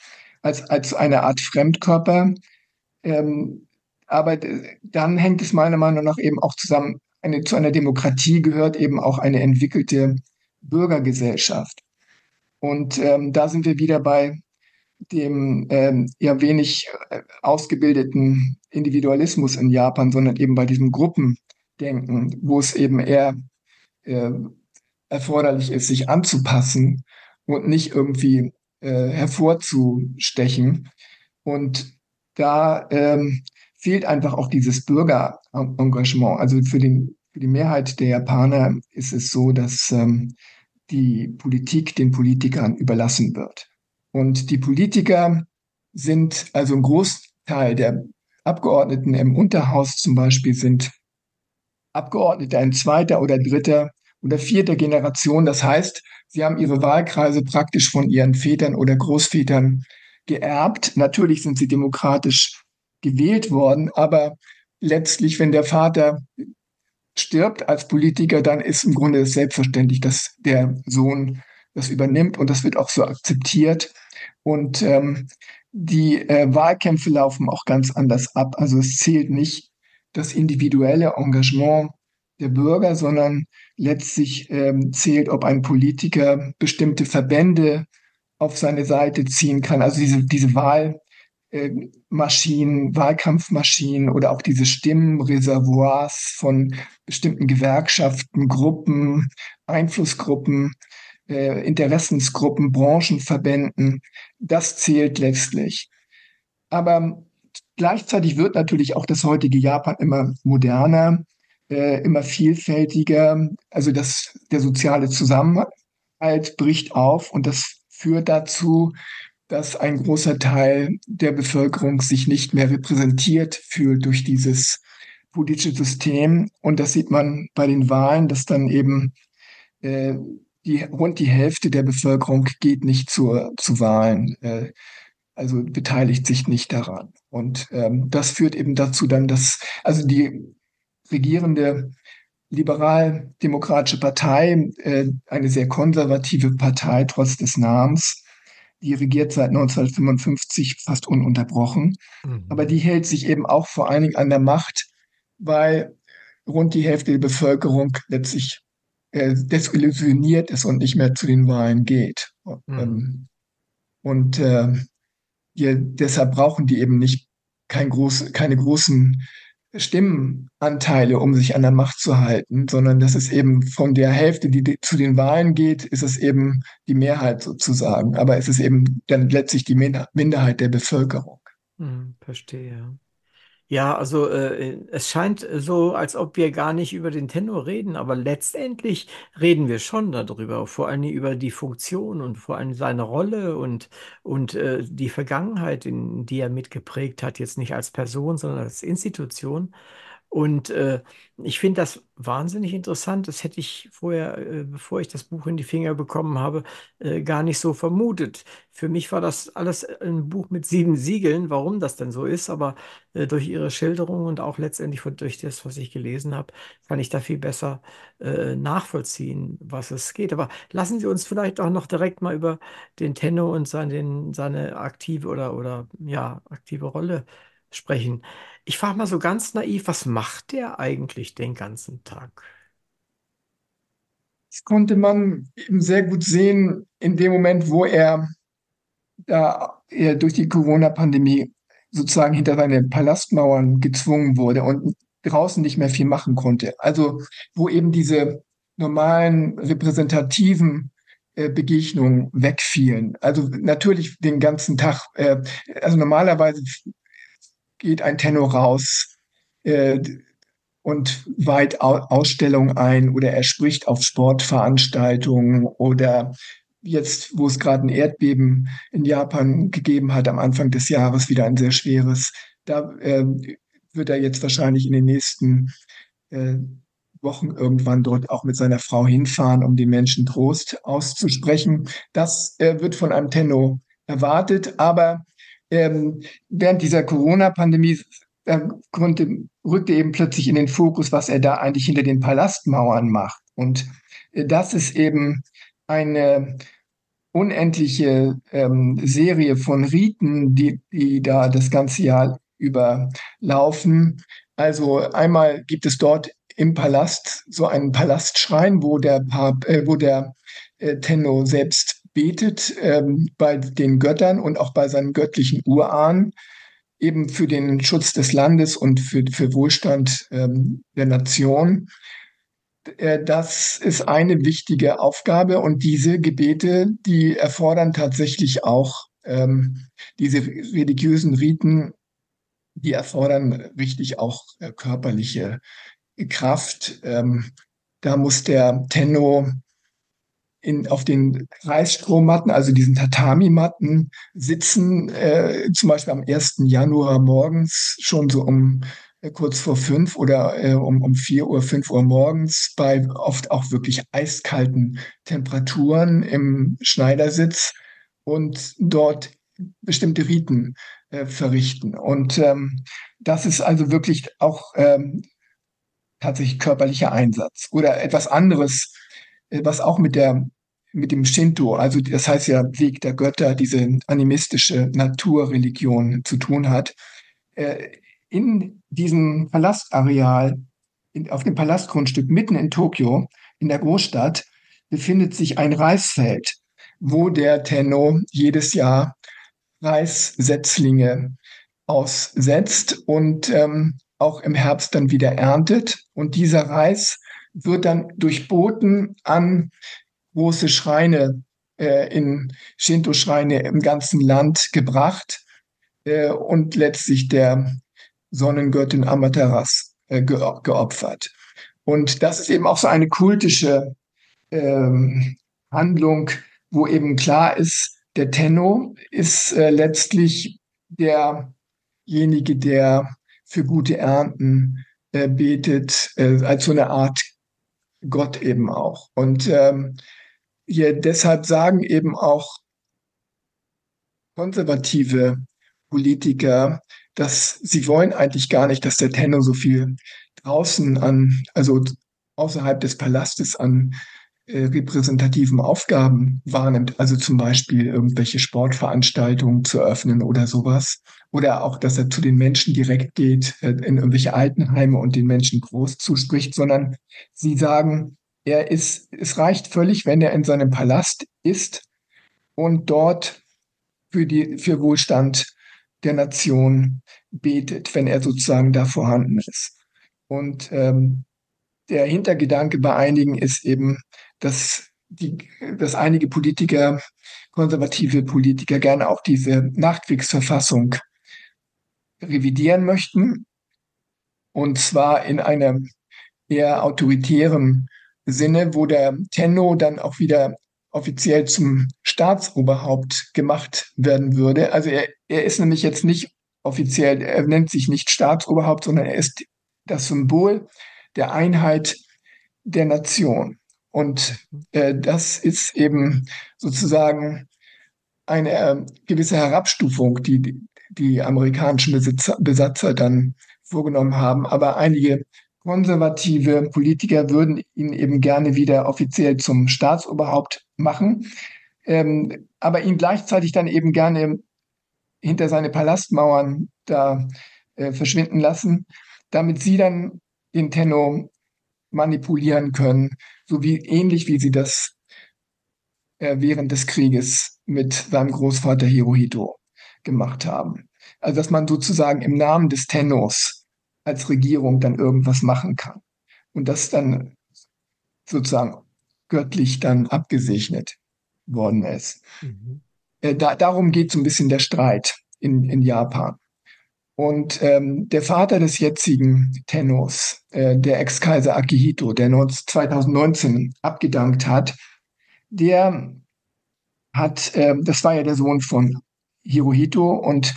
als, als eine Art Fremdkörper. Ähm, aber dann hängt es meiner Meinung nach eben auch zusammen eine, zu einer Demokratie gehört eben auch eine entwickelte Bürgergesellschaft. Und ähm, da sind wir wieder bei dem ähm, ja wenig äh, ausgebildeten Individualismus in Japan, sondern eben bei diesem Gruppendenken, wo es eben eher äh, erforderlich ist, sich anzupassen und nicht irgendwie äh, hervorzustechen. Und da ähm, fehlt einfach auch dieses Bürgerengagement. Also für, den, für die Mehrheit der Japaner ist es so, dass ähm, die Politik den Politikern überlassen wird. Und die Politiker sind, also ein Großteil der Abgeordneten im Unterhaus zum Beispiel sind Abgeordnete in zweiter oder dritter oder vierter Generation. Das heißt, sie haben ihre Wahlkreise praktisch von ihren Vätern oder Großvätern geerbt. Natürlich sind sie demokratisch gewählt worden, aber letztlich, wenn der Vater stirbt als Politiker, dann ist im Grunde selbstverständlich, dass der Sohn das übernimmt und das wird auch so akzeptiert. Und ähm, die äh, Wahlkämpfe laufen auch ganz anders ab. Also es zählt nicht das individuelle Engagement der Bürger, sondern letztlich ähm, zählt, ob ein Politiker bestimmte Verbände auf seine Seite ziehen kann. Also diese, diese Wahlmaschinen, Wahlkampfmaschinen oder auch diese Stimmenreservoirs von bestimmten Gewerkschaften, Gruppen, Einflussgruppen, äh, Interessensgruppen, Branchenverbänden, das zählt letztlich. Aber gleichzeitig wird natürlich auch das heutige Japan immer moderner, äh, immer vielfältiger. Also das, der soziale Zusammenhalt bricht auf und das führt dazu, dass ein großer Teil der Bevölkerung sich nicht mehr repräsentiert fühlt durch dieses politische System. Und das sieht man bei den Wahlen, dass dann eben äh, die, rund die Hälfte der Bevölkerung geht nicht zur, zu Wahlen, äh, also beteiligt sich nicht daran. Und ähm, das führt eben dazu dann, dass also die regierende liberal-demokratische Partei, äh, eine sehr konservative Partei trotz des Namens, die regiert seit 1955 fast ununterbrochen. Mhm. Aber die hält sich eben auch vor allen Dingen an der Macht, weil rund die Hälfte der Bevölkerung letztlich äh, desillusioniert ist und nicht mehr zu den Wahlen geht. Mhm. Ähm, und äh, die, deshalb brauchen die eben nicht kein groß, keine großen Stimmenanteile, um sich an der Macht zu halten, sondern das ist eben von der Hälfte, die zu den Wahlen geht, ist es eben die Mehrheit sozusagen. Aber es ist eben dann letztlich die Minderheit der Bevölkerung. Hm, verstehe. Ja, also äh, es scheint so, als ob wir gar nicht über den Tenor reden, aber letztendlich reden wir schon darüber, vor allem über die Funktion und vor allem seine Rolle und, und äh, die Vergangenheit, in die er mitgeprägt hat, jetzt nicht als Person, sondern als Institution. Und äh, ich finde das wahnsinnig interessant. Das hätte ich vorher, äh, bevor ich das Buch in die Finger bekommen habe, äh, gar nicht so vermutet. Für mich war das alles ein Buch mit sieben Siegeln, warum das denn so ist, aber äh, durch Ihre Schilderung und auch letztendlich durch das, was ich gelesen habe, kann ich da viel besser äh, nachvollziehen, was es geht. Aber lassen Sie uns vielleicht auch noch direkt mal über den Tenno und seine, seine aktive oder, oder ja, aktive Rolle sprechen. Ich frage mal so ganz naiv, was macht der eigentlich den ganzen Tag? Das konnte man eben sehr gut sehen in dem Moment, wo er, da er durch die Corona-Pandemie sozusagen hinter seine Palastmauern gezwungen wurde und draußen nicht mehr viel machen konnte. Also wo eben diese normalen repräsentativen äh, Begegnungen wegfielen. Also natürlich den ganzen Tag, äh, also normalerweise geht ein Tenor raus äh, und weiht Ausstellungen ein oder er spricht auf Sportveranstaltungen oder jetzt, wo es gerade ein Erdbeben in Japan gegeben hat, am Anfang des Jahres wieder ein sehr schweres, da äh, wird er jetzt wahrscheinlich in den nächsten äh, Wochen irgendwann dort auch mit seiner Frau hinfahren, um den Menschen Trost auszusprechen. Das äh, wird von einem Tenno erwartet, aber ähm, während dieser Corona-Pandemie äh, konnte, rückte eben plötzlich in den Fokus, was er da eigentlich hinter den Palastmauern macht. Und äh, das ist eben eine unendliche ähm, Serie von Riten, die, die da das ganze Jahr über laufen. Also einmal gibt es dort im Palast so einen Palastschrein, wo der, Pap, äh, wo der äh, Tenno selbst betet ähm, bei den Göttern und auch bei seinen göttlichen Urahnen, eben für den Schutz des Landes und für, für Wohlstand ähm, der Nation. Äh, das ist eine wichtige Aufgabe und diese Gebete, die erfordern tatsächlich auch ähm, diese religiösen Riten, die erfordern richtig auch äh, körperliche Kraft. Ähm, da muss der Tenno in, auf den Reisstrohmatten, also diesen Tatami-Matten, sitzen, äh, zum Beispiel am 1. Januar morgens schon so um äh, kurz vor fünf oder äh, um, um vier Uhr, fünf Uhr morgens bei oft auch wirklich eiskalten Temperaturen im Schneidersitz und dort bestimmte Riten äh, verrichten. Und ähm, das ist also wirklich auch ähm, tatsächlich körperlicher Einsatz. Oder etwas anderes, was auch mit der mit dem Shinto, also das heißt ja Weg der Götter, diese animistische Naturreligion zu tun hat. Äh, in diesem Palastareal, in, auf dem Palastgrundstück mitten in Tokio, in der Großstadt, befindet sich ein Reisfeld, wo der Tenno jedes Jahr Reissetzlinge aussetzt und ähm, auch im Herbst dann wieder erntet. Und dieser Reis wird dann durch Booten an große Schreine äh, in Shinto-Schreine im ganzen Land gebracht äh, und letztlich der Sonnengöttin Amaterasu äh, ge geopfert. Und das ist eben auch so eine kultische ähm, Handlung, wo eben klar ist, der Tenno ist äh, letztlich derjenige, der für gute Ernten äh, betet, äh, als so eine Art Gott eben auch. Und ähm, hier deshalb sagen eben auch konservative Politiker, dass sie wollen eigentlich gar nicht, dass der Tenno so viel draußen an, also außerhalb des Palastes an äh, repräsentativen Aufgaben wahrnimmt, also zum Beispiel irgendwelche Sportveranstaltungen zu öffnen oder sowas. Oder auch, dass er zu den Menschen direkt geht, äh, in irgendwelche Altenheime und den Menschen groß zuspricht, sondern sie sagen, er ist, es reicht völlig, wenn er in seinem Palast ist und dort für die, für Wohlstand der Nation betet, wenn er sozusagen da vorhanden ist. Und ähm, der Hintergedanke bei einigen ist eben, dass, die, dass einige Politiker, konservative Politiker, gerne auch diese Nachkriegsverfassung revidieren möchten. Und zwar in einem eher autoritären Sinne, wo der Tenno dann auch wieder offiziell zum Staatsoberhaupt gemacht werden würde. Also er, er ist nämlich jetzt nicht offiziell, er nennt sich nicht Staatsoberhaupt, sondern er ist das Symbol der Einheit der Nation. Und äh, das ist eben sozusagen eine äh, gewisse Herabstufung, die, die amerikanischen Besitzer, Besatzer dann vorgenommen haben. Aber einige konservative Politiker würden ihn eben gerne wieder offiziell zum Staatsoberhaupt machen, ähm, aber ihn gleichzeitig dann eben gerne hinter seine Palastmauern da äh, verschwinden lassen, damit sie dann den Tenno manipulieren können, so wie ähnlich wie sie das äh, während des Krieges mit seinem Großvater Hirohito gemacht haben. Also dass man sozusagen im Namen des Tennos als Regierung dann irgendwas machen kann und das dann sozusagen göttlich dann abgesegnet worden ist. Mhm. Äh, da, darum geht so ein bisschen der Streit in, in Japan. Und ähm, der Vater des jetzigen Tennos, äh, der Ex-Kaiser Akihito, der 2019 abgedankt hat, der hat, äh, das war ja der Sohn von Hirohito und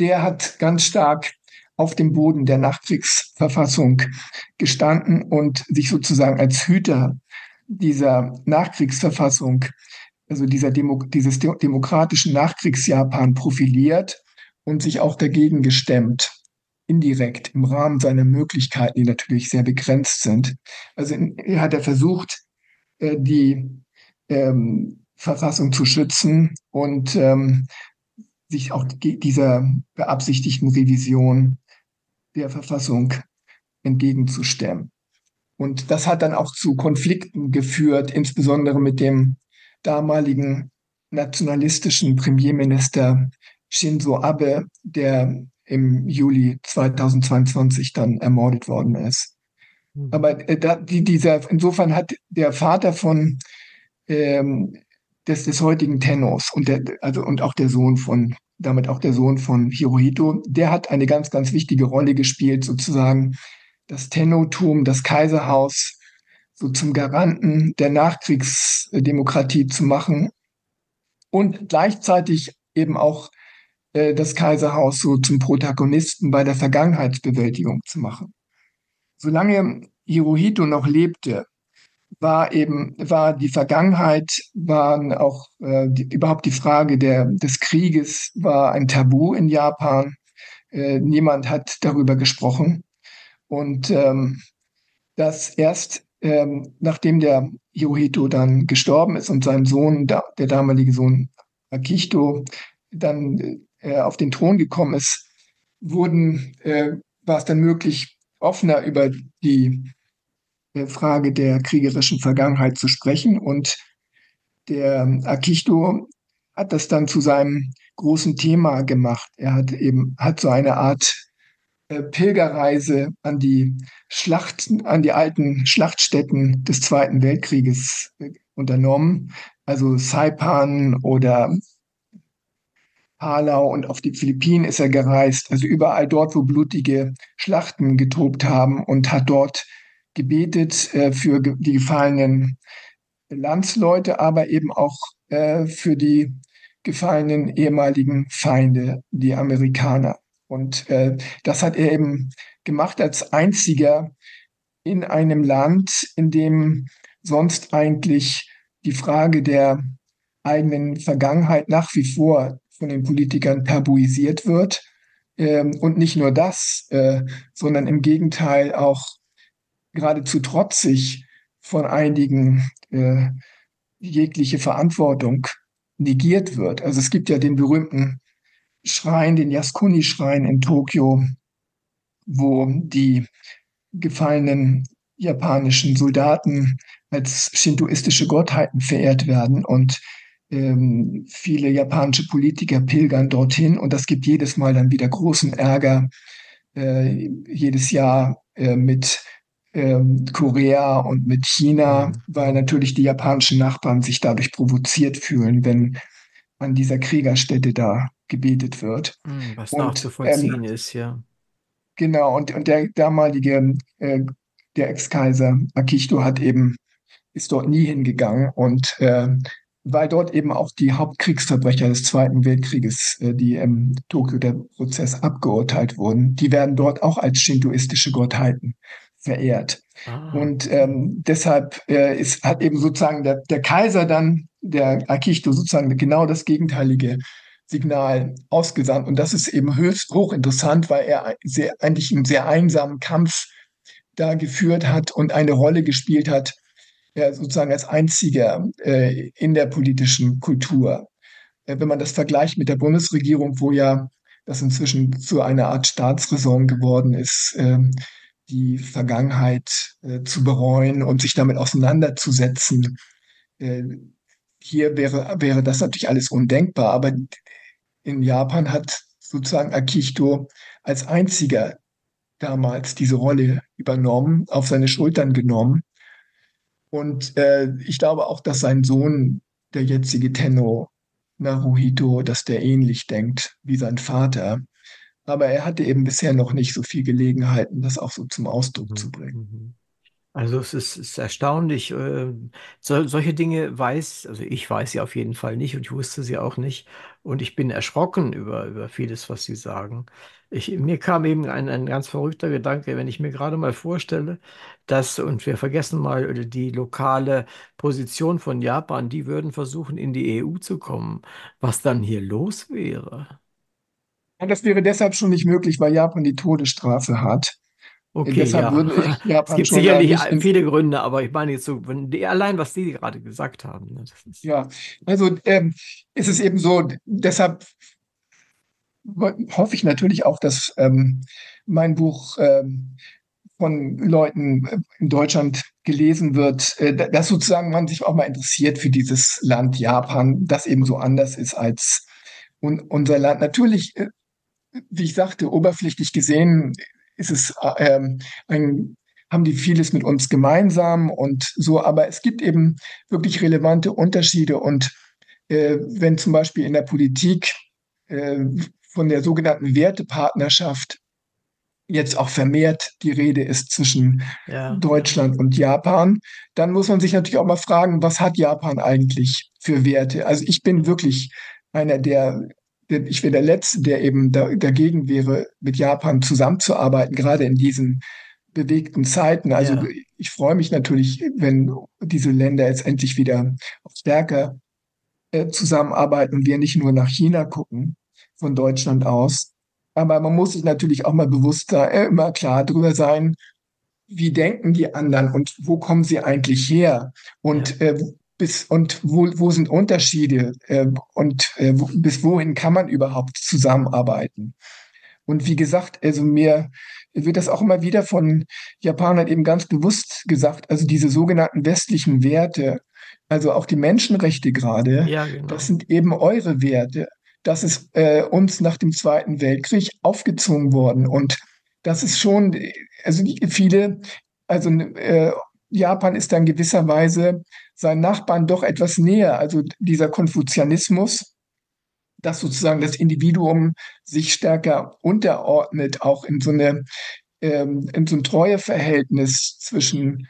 der hat ganz stark auf dem Boden der Nachkriegsverfassung gestanden und sich sozusagen als Hüter dieser Nachkriegsverfassung, also dieser Demo dieses demokratischen Nachkriegsjapan profiliert und sich auch dagegen gestemmt, indirekt im Rahmen seiner Möglichkeiten, die natürlich sehr begrenzt sind. Also hat er versucht, äh, die ähm, Verfassung zu schützen und ähm, sich auch dieser beabsichtigten Revision der Verfassung entgegenzustemmen. Und das hat dann auch zu Konflikten geführt, insbesondere mit dem damaligen nationalistischen Premierminister Shinzo Abe, der im Juli 2022 dann ermordet worden ist. Mhm. Aber äh, da, die, dieser, insofern hat der Vater von ähm, des, des heutigen Tennos und der, also und auch der Sohn von, damit auch der Sohn von Hirohito, der hat eine ganz, ganz wichtige Rolle gespielt, sozusagen das Tennotum, das Kaiserhaus so zum Garanten der Nachkriegsdemokratie zu machen und gleichzeitig eben auch äh, das Kaiserhaus so zum Protagonisten bei der Vergangenheitsbewältigung zu machen. Solange Hirohito noch lebte, war eben, war die Vergangenheit, waren auch äh, die, überhaupt die Frage der, des Krieges war ein Tabu in Japan. Äh, niemand hat darüber gesprochen. Und ähm, das erst ähm, nachdem der Hirohito dann gestorben ist und sein Sohn, der damalige Sohn Akihito, dann äh, auf den Thron gekommen ist, wurden, äh, war es dann möglich, offener über die äh, Frage der kriegerischen Vergangenheit zu sprechen. Und der Akihito hat das dann zu seinem großen Thema gemacht. Er hat eben, hat so eine Art äh, Pilgerreise an die Schlachten, an die alten Schlachtstätten des Zweiten Weltkrieges äh, unternommen. Also Saipan oder Palau und auf die Philippinen ist er gereist. Also überall dort, wo blutige Schlachten getobt haben und hat dort gebetet äh, für die gefallenen Landsleute, aber eben auch äh, für die gefallenen ehemaligen Feinde, die Amerikaner. Und äh, das hat er eben gemacht als einziger in einem Land, in dem sonst eigentlich die Frage der eigenen Vergangenheit nach wie vor von den Politikern tabuisiert wird. Ähm, und nicht nur das, äh, sondern im Gegenteil auch geradezu trotzig von einigen äh, jegliche Verantwortung negiert wird. Also es gibt ja den berühmten Schrein, den Yasukuni-Schrein in Tokio, wo die gefallenen japanischen Soldaten als shintoistische Gottheiten verehrt werden und ähm, viele japanische Politiker pilgern dorthin und das gibt jedes Mal dann wieder großen Ärger, äh, jedes Jahr äh, mit ähm, Korea und mit China, mhm. weil natürlich die japanischen Nachbarn sich dadurch provoziert fühlen, wenn an dieser Kriegerstätte da gebetet wird. Mhm, was und, nachzuvollziehen ähm, ist, ja. Genau, und, und der damalige, äh, der Ex-Kaiser Akihito hat eben, ist dort nie hingegangen und äh, weil dort eben auch die Hauptkriegsverbrecher des Zweiten Weltkrieges, äh, die im Tokio der Prozess abgeurteilt wurden, die werden dort auch als shintoistische Gottheiten verehrt. Ah. Und ähm, deshalb äh, ist, hat eben sozusagen der, der Kaiser dann, der Akihito sozusagen genau das gegenteilige Signal ausgesandt. Und das ist eben höchst hochinteressant, weil er sehr, eigentlich einen sehr einsamen Kampf da geführt hat und eine Rolle gespielt hat, ja, sozusagen als einziger äh, in der politischen Kultur. Äh, wenn man das vergleicht mit der Bundesregierung, wo ja das inzwischen zu einer Art Staatsräson geworden ist, äh, die Vergangenheit äh, zu bereuen und sich damit auseinanderzusetzen. Äh, hier wäre, wäre das natürlich alles undenkbar, aber in Japan hat sozusagen Akihito als einziger damals diese Rolle übernommen, auf seine Schultern genommen. Und äh, ich glaube auch, dass sein Sohn, der jetzige Tenno Naruhito, dass der ähnlich denkt wie sein Vater. Aber er hatte eben bisher noch nicht so viel Gelegenheiten, das auch so zum Ausdruck mhm. zu bringen. Mhm. Also es ist, ist erstaunlich. Äh, so, solche Dinge weiß, also ich weiß sie auf jeden Fall nicht und ich wusste sie auch nicht. Und ich bin erschrocken über, über vieles, was Sie sagen. Ich, mir kam eben ein, ein ganz verrückter Gedanke, wenn ich mir gerade mal vorstelle, dass, und wir vergessen mal die lokale Position von Japan, die würden versuchen, in die EU zu kommen, was dann hier los wäre. Ja, das wäre deshalb schon nicht möglich, weil Japan die Todesstrafe hat. Okay, Deshalb ja. würde ich Japan es gibt sicherlich viele Gründe, aber ich meine jetzt so, die, allein, was Sie gerade gesagt haben. Ne, ja, also ähm, ist es eben so, deshalb hoffe ich natürlich auch, dass ähm, mein Buch ähm, von Leuten äh, in Deutschland gelesen wird, äh, dass sozusagen man sich auch mal interessiert für dieses Land Japan, das eben so anders ist als unser Land. Natürlich, äh, wie ich sagte, oberflächlich gesehen ist es ähm, ein haben die vieles mit uns gemeinsam und so, aber es gibt eben wirklich relevante Unterschiede und äh, wenn zum Beispiel in der Politik äh, von der sogenannten Wertepartnerschaft jetzt auch vermehrt die Rede ist zwischen ja. Deutschland und Japan, dann muss man sich natürlich auch mal fragen, was hat Japan eigentlich für Werte? Also ich bin wirklich einer der, der ich wäre der Letzte, der eben da, dagegen wäre, mit Japan zusammenzuarbeiten, gerade in diesen bewegten Zeiten. Also ja. ich freue mich natürlich, wenn diese Länder jetzt endlich wieder stärker äh, zusammenarbeiten und wir nicht nur nach China gucken von Deutschland aus. Aber man muss sich natürlich auch mal bewusst äh, immer klar darüber sein, wie denken die anderen und wo kommen sie eigentlich her und äh, bis und wo, wo sind Unterschiede äh, und äh, bis wohin kann man überhaupt zusammenarbeiten. Und wie gesagt, also mir wird das auch immer wieder von Japanern eben ganz bewusst gesagt, also diese sogenannten westlichen Werte, also auch die Menschenrechte gerade, ja, genau. das sind eben eure Werte. Das ist äh, uns nach dem Zweiten Weltkrieg aufgezwungen worden. Und das ist schon, also viele, also äh, Japan ist dann gewisserweise seinen Nachbarn doch etwas näher. Also dieser Konfuzianismus, dass sozusagen das Individuum sich stärker unterordnet, auch in so eine ähm, in so ein Treueverhältnis zwischen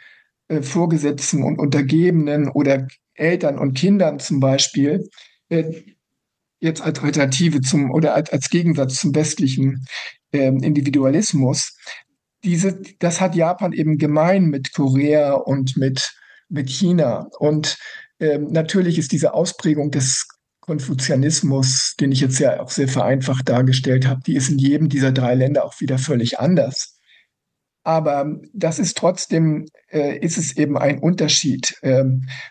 äh, Vorgesetzten und Untergebenen oder Eltern und Kindern zum Beispiel, äh, jetzt als Alternative zum oder als, Gegensatz zum westlichen äh, Individualismus. Diese, das hat Japan eben gemein mit Korea und mit, mit China. Und ähm, natürlich ist diese Ausprägung des Konfuzianismus, den ich jetzt ja auch sehr vereinfacht dargestellt habe, die ist in jedem dieser drei Länder auch wieder völlig anders. Aber das ist trotzdem, äh, ist es eben ein Unterschied äh,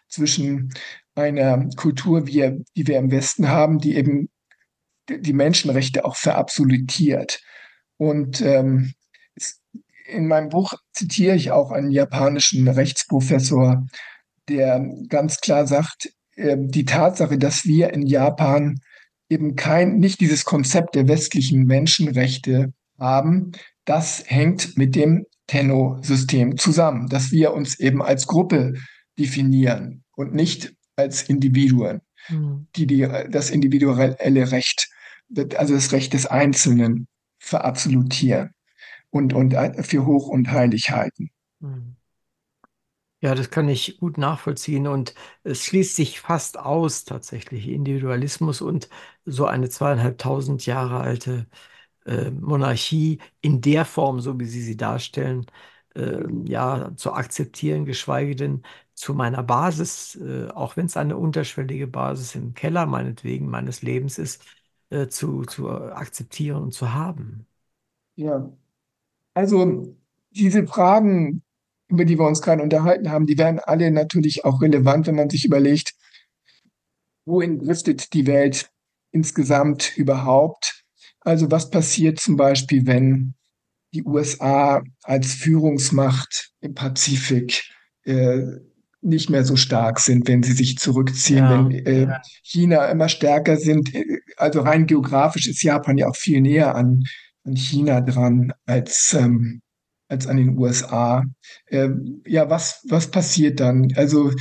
zwischen einer Kultur, wie, die wir im Westen haben, die eben die Menschenrechte auch verabsolutiert. Und ähm, in meinem Buch zitiere ich auch einen japanischen Rechtsprofessor, der ganz klar sagt, ähm, die Tatsache, dass wir in Japan eben kein, nicht dieses Konzept der westlichen Menschenrechte haben, das hängt mit dem Tenno-System zusammen, dass wir uns eben als Gruppe definieren und nicht als Individuen, mhm. die, die das individuelle Recht, also das Recht des Einzelnen verabsolutieren und, und für hoch und heilig halten. Mhm. Ja, das kann ich gut nachvollziehen und es schließt sich fast aus tatsächlich Individualismus und so eine zweieinhalbtausend Jahre alte äh, Monarchie in der Form, so wie Sie sie darstellen, äh, ja, zu akzeptieren, geschweige denn zu meiner Basis, äh, auch wenn es eine unterschwellige Basis im Keller meinetwegen meines Lebens ist, äh, zu, zu akzeptieren und zu haben. Ja, also diese Fragen über die wir uns gerade unterhalten haben, die werden alle natürlich auch relevant, wenn man sich überlegt, wohin driftet die Welt insgesamt überhaupt? Also was passiert zum Beispiel, wenn die USA als Führungsmacht im Pazifik äh, nicht mehr so stark sind, wenn sie sich zurückziehen, ja, wenn äh. China immer stärker sind. Also rein geografisch ist Japan ja auch viel näher an, an China dran als, ähm, als an den USA. Ähm, ja, was, was passiert dann? Also,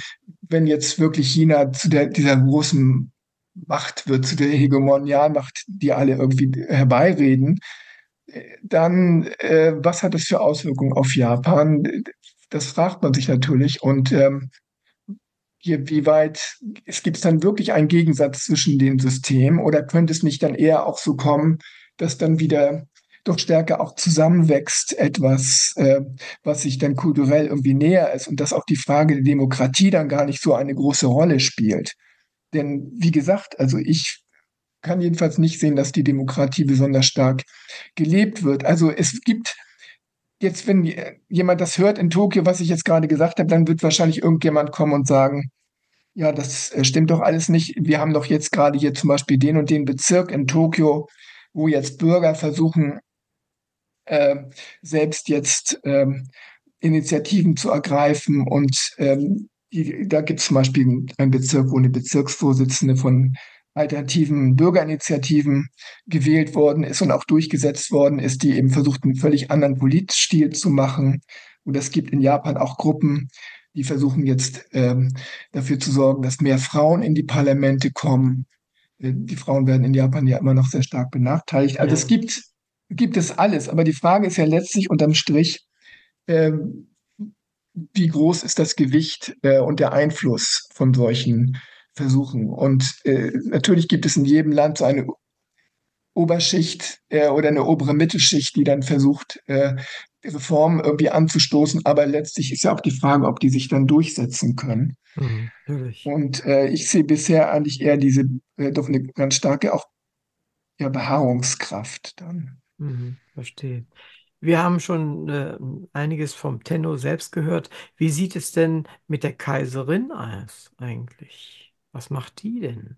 wenn jetzt wirklich China zu der, dieser großen Macht wird, zu der Hegemonialmacht, die alle irgendwie herbeireden, äh, dann äh, was hat das für Auswirkungen auf Japan? Das fragt man sich natürlich. Und ähm, hier, wie weit es gibt dann wirklich einen Gegensatz zwischen den Systemen oder könnte es nicht dann eher auch so kommen, dass dann wieder doch stärker auch zusammenwächst, etwas, äh, was sich dann kulturell irgendwie näher ist und dass auch die Frage der Demokratie dann gar nicht so eine große Rolle spielt. Denn wie gesagt, also ich kann jedenfalls nicht sehen, dass die Demokratie besonders stark gelebt wird. Also es gibt jetzt, wenn jemand das hört in Tokio, was ich jetzt gerade gesagt habe, dann wird wahrscheinlich irgendjemand kommen und sagen, ja, das äh, stimmt doch alles nicht. Wir haben doch jetzt gerade hier zum Beispiel den und den Bezirk in Tokio, wo jetzt Bürger versuchen, äh, selbst jetzt ähm, Initiativen zu ergreifen. Und ähm, die, da gibt es zum Beispiel einen Bezirk, wo eine Bezirksvorsitzende von alternativen Bürgerinitiativen gewählt worden ist und auch durchgesetzt worden ist, die eben versucht, einen völlig anderen Politstil zu machen. Und es gibt in Japan auch Gruppen, die versuchen jetzt ähm, dafür zu sorgen, dass mehr Frauen in die Parlamente kommen. Äh, die Frauen werden in Japan ja immer noch sehr stark benachteiligt. Also ja. es gibt, gibt es alles. Aber die Frage ist ja letztlich unterm Strich, ähm, wie groß ist das Gewicht äh, und der Einfluss von solchen Versuchen? Und äh, natürlich gibt es in jedem Land so eine Oberschicht äh, oder eine obere Mittelschicht, die dann versucht, äh, Reformen irgendwie anzustoßen. Aber letztlich ist ja auch die Frage, ob die sich dann durchsetzen können. Mhm, und äh, ich sehe bisher eigentlich eher diese äh, doch eine ganz starke auch ja, Beharrungskraft dann. Mhm, verstehe. Wir haben schon äh, einiges vom Tenno selbst gehört. Wie sieht es denn mit der Kaiserin aus eigentlich? Was macht die denn?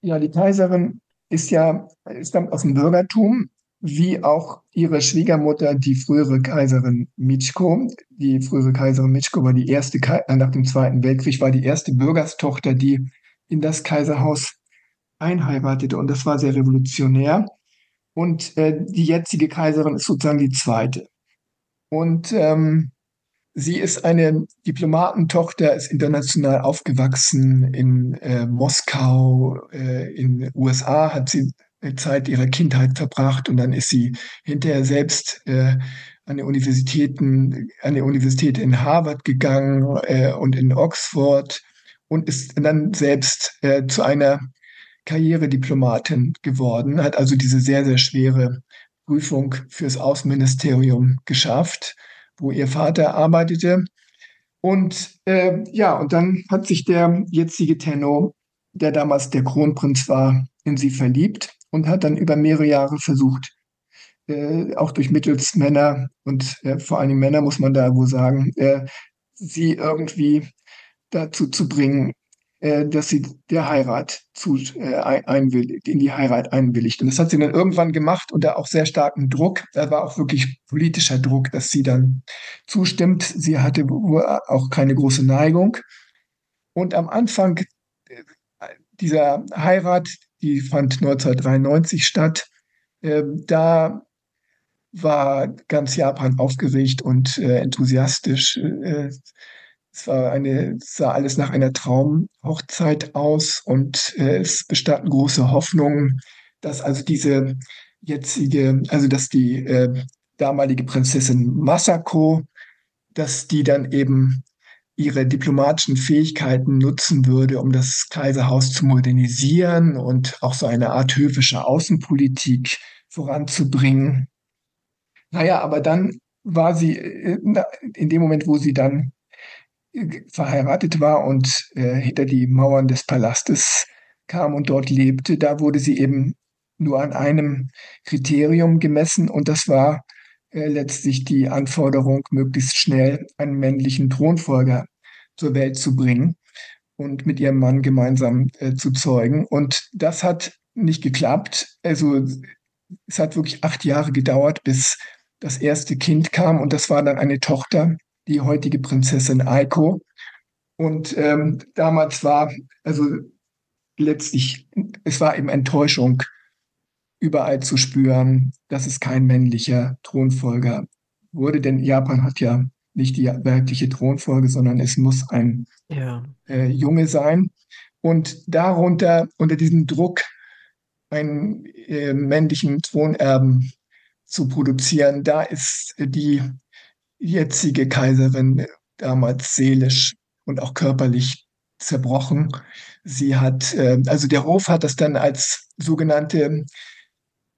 Ja, die Kaiserin ist ja, stammt aus dem Bürgertum, wie auch ihre Schwiegermutter, die frühere Kaiserin Michiko. Die frühere Kaiserin Michiko war die erste, äh, nach dem Zweiten Weltkrieg, war die erste Bürgerstochter, die in das Kaiserhaus einheiratete. Und das war sehr revolutionär. Und äh, die jetzige Kaiserin ist sozusagen die zweite. Und ähm, sie ist eine Diplomatentochter, ist international aufgewachsen in äh, Moskau, äh, in USA hat sie Zeit ihrer Kindheit verbracht und dann ist sie hinterher selbst äh, an der Universitäten, an der Universität in Harvard gegangen äh, und in Oxford und ist dann selbst äh, zu einer Karrierediplomatin geworden, hat also diese sehr, sehr schwere Prüfung fürs Außenministerium geschafft, wo ihr Vater arbeitete. Und äh, ja, und dann hat sich der jetzige Tenno, der damals der Kronprinz war, in sie verliebt und hat dann über mehrere Jahre versucht, äh, auch durch mittels Männer und äh, vor allem Männer muss man da wohl sagen, äh, sie irgendwie dazu zu bringen, dass sie der Heirat zu, äh, einwilligt, in die Heirat einwilligt. Und das hat sie dann irgendwann gemacht unter auch sehr starken Druck. Da war auch wirklich politischer Druck, dass sie dann zustimmt. Sie hatte auch keine große Neigung. Und am Anfang äh, dieser Heirat, die fand 1993 statt, äh, da war ganz Japan aufgeregt und äh, enthusiastisch. Äh, es war eine, sah alles nach einer Traumhochzeit aus und äh, es bestanden große Hoffnungen, dass also diese jetzige, also dass die äh, damalige Prinzessin Masako, dass die dann eben ihre diplomatischen Fähigkeiten nutzen würde, um das Kaiserhaus zu modernisieren und auch so eine Art höfische Außenpolitik voranzubringen. Naja, aber dann war sie äh, in dem Moment, wo sie dann verheiratet war und äh, hinter die Mauern des Palastes kam und dort lebte, da wurde sie eben nur an einem Kriterium gemessen und das war äh, letztlich die Anforderung, möglichst schnell einen männlichen Thronfolger zur Welt zu bringen und mit ihrem Mann gemeinsam äh, zu zeugen. Und das hat nicht geklappt. Also es hat wirklich acht Jahre gedauert, bis das erste Kind kam und das war dann eine Tochter, die heutige Prinzessin Aiko. Und ähm, damals war, also letztlich, es war eben Enttäuschung überall zu spüren, dass es kein männlicher Thronfolger wurde, denn Japan hat ja nicht die weibliche Thronfolge, sondern es muss ein ja. äh, Junge sein. Und darunter, unter diesem Druck, einen äh, männlichen Thronerben zu produzieren, da ist die jetzige Kaiserin damals seelisch und auch körperlich zerbrochen. Sie hat, äh, also der Hof hat das dann als sogenannte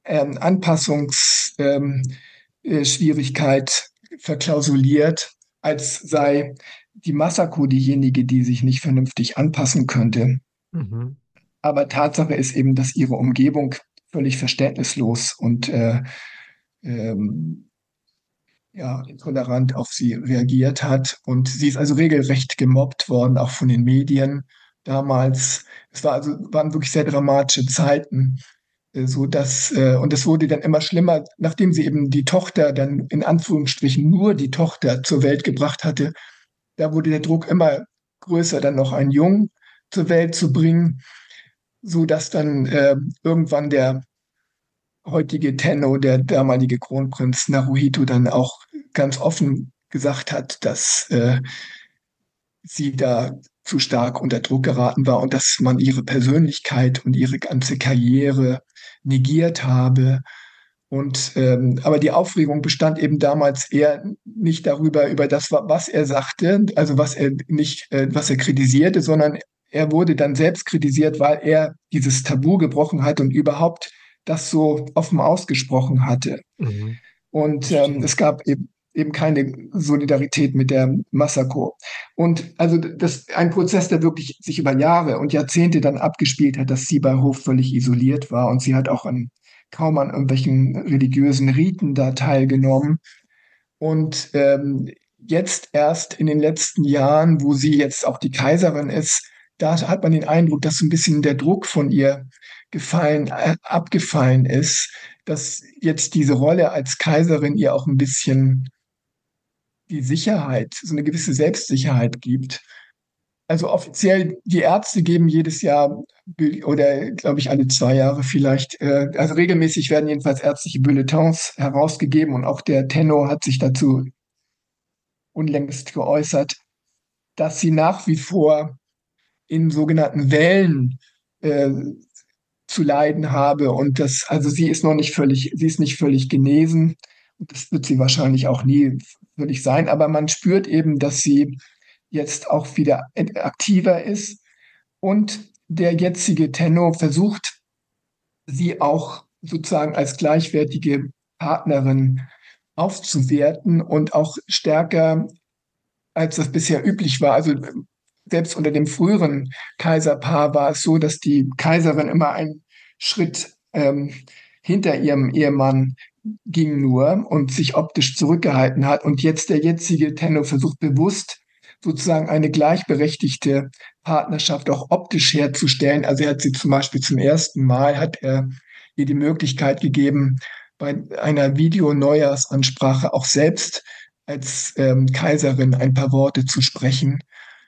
ähm, Anpassungsschwierigkeit ähm, äh, verklausuliert, als sei die Masako diejenige, die sich nicht vernünftig anpassen könnte. Mhm. Aber Tatsache ist eben, dass ihre Umgebung völlig verständnislos und äh, ähm, ja, intolerant auf sie reagiert hat. Und sie ist also regelrecht gemobbt worden, auch von den Medien damals. Es war also, waren wirklich sehr dramatische Zeiten. Äh, so dass, äh, und es wurde dann immer schlimmer, nachdem sie eben die Tochter dann in Anführungsstrichen nur die Tochter zur Welt gebracht hatte. Da wurde der Druck immer größer, dann noch einen Jungen zur Welt zu bringen, so dass dann äh, irgendwann der heutige Tenno, der damalige Kronprinz Naruhito, dann auch ganz offen gesagt hat, dass äh, sie da zu stark unter Druck geraten war und dass man ihre Persönlichkeit und ihre ganze Karriere negiert habe. Und ähm, aber die Aufregung bestand eben damals eher nicht darüber, über das, was er sagte, also was er nicht, äh, was er kritisierte, sondern er wurde dann selbst kritisiert, weil er dieses Tabu gebrochen hat und überhaupt das so offen ausgesprochen hatte. Mhm. Und ähm, es gab eben eben keine Solidarität mit der Masako. Und also das ein Prozess, der wirklich sich über Jahre und Jahrzehnte dann abgespielt hat, dass sie bei Hof völlig isoliert war und sie hat auch an, kaum an irgendwelchen religiösen Riten da teilgenommen. Und ähm, jetzt erst in den letzten Jahren, wo sie jetzt auch die Kaiserin ist, da hat man den Eindruck, dass so ein bisschen der Druck von ihr gefallen, äh, abgefallen ist, dass jetzt diese Rolle als Kaiserin ihr auch ein bisschen die Sicherheit, so eine gewisse Selbstsicherheit gibt. Also offiziell, die Ärzte geben jedes Jahr oder glaube ich alle zwei Jahre vielleicht, äh, also regelmäßig werden jedenfalls ärztliche Bulletins herausgegeben und auch der Tenor hat sich dazu unlängst geäußert, dass sie nach wie vor in sogenannten Wellen äh, zu leiden habe und das, also sie ist noch nicht völlig, sie ist nicht völlig genesen. Und das wird sie wahrscheinlich auch nie würde ich sein. Aber man spürt eben, dass sie jetzt auch wieder aktiver ist. Und der jetzige Tenno versucht, sie auch sozusagen als gleichwertige Partnerin aufzuwerten und auch stärker, als das bisher üblich war. Also selbst unter dem früheren Kaiserpaar war es so, dass die Kaiserin immer einen Schritt ähm, hinter ihrem Ehemann ging nur und sich optisch zurückgehalten hat. Und jetzt der jetzige Tenno versucht bewusst sozusagen eine gleichberechtigte Partnerschaft auch optisch herzustellen. Also er hat sie zum Beispiel zum ersten Mal, hat er ihr die Möglichkeit gegeben, bei einer Videoneujahrs-Ansprache auch selbst als ähm, Kaiserin ein paar Worte zu sprechen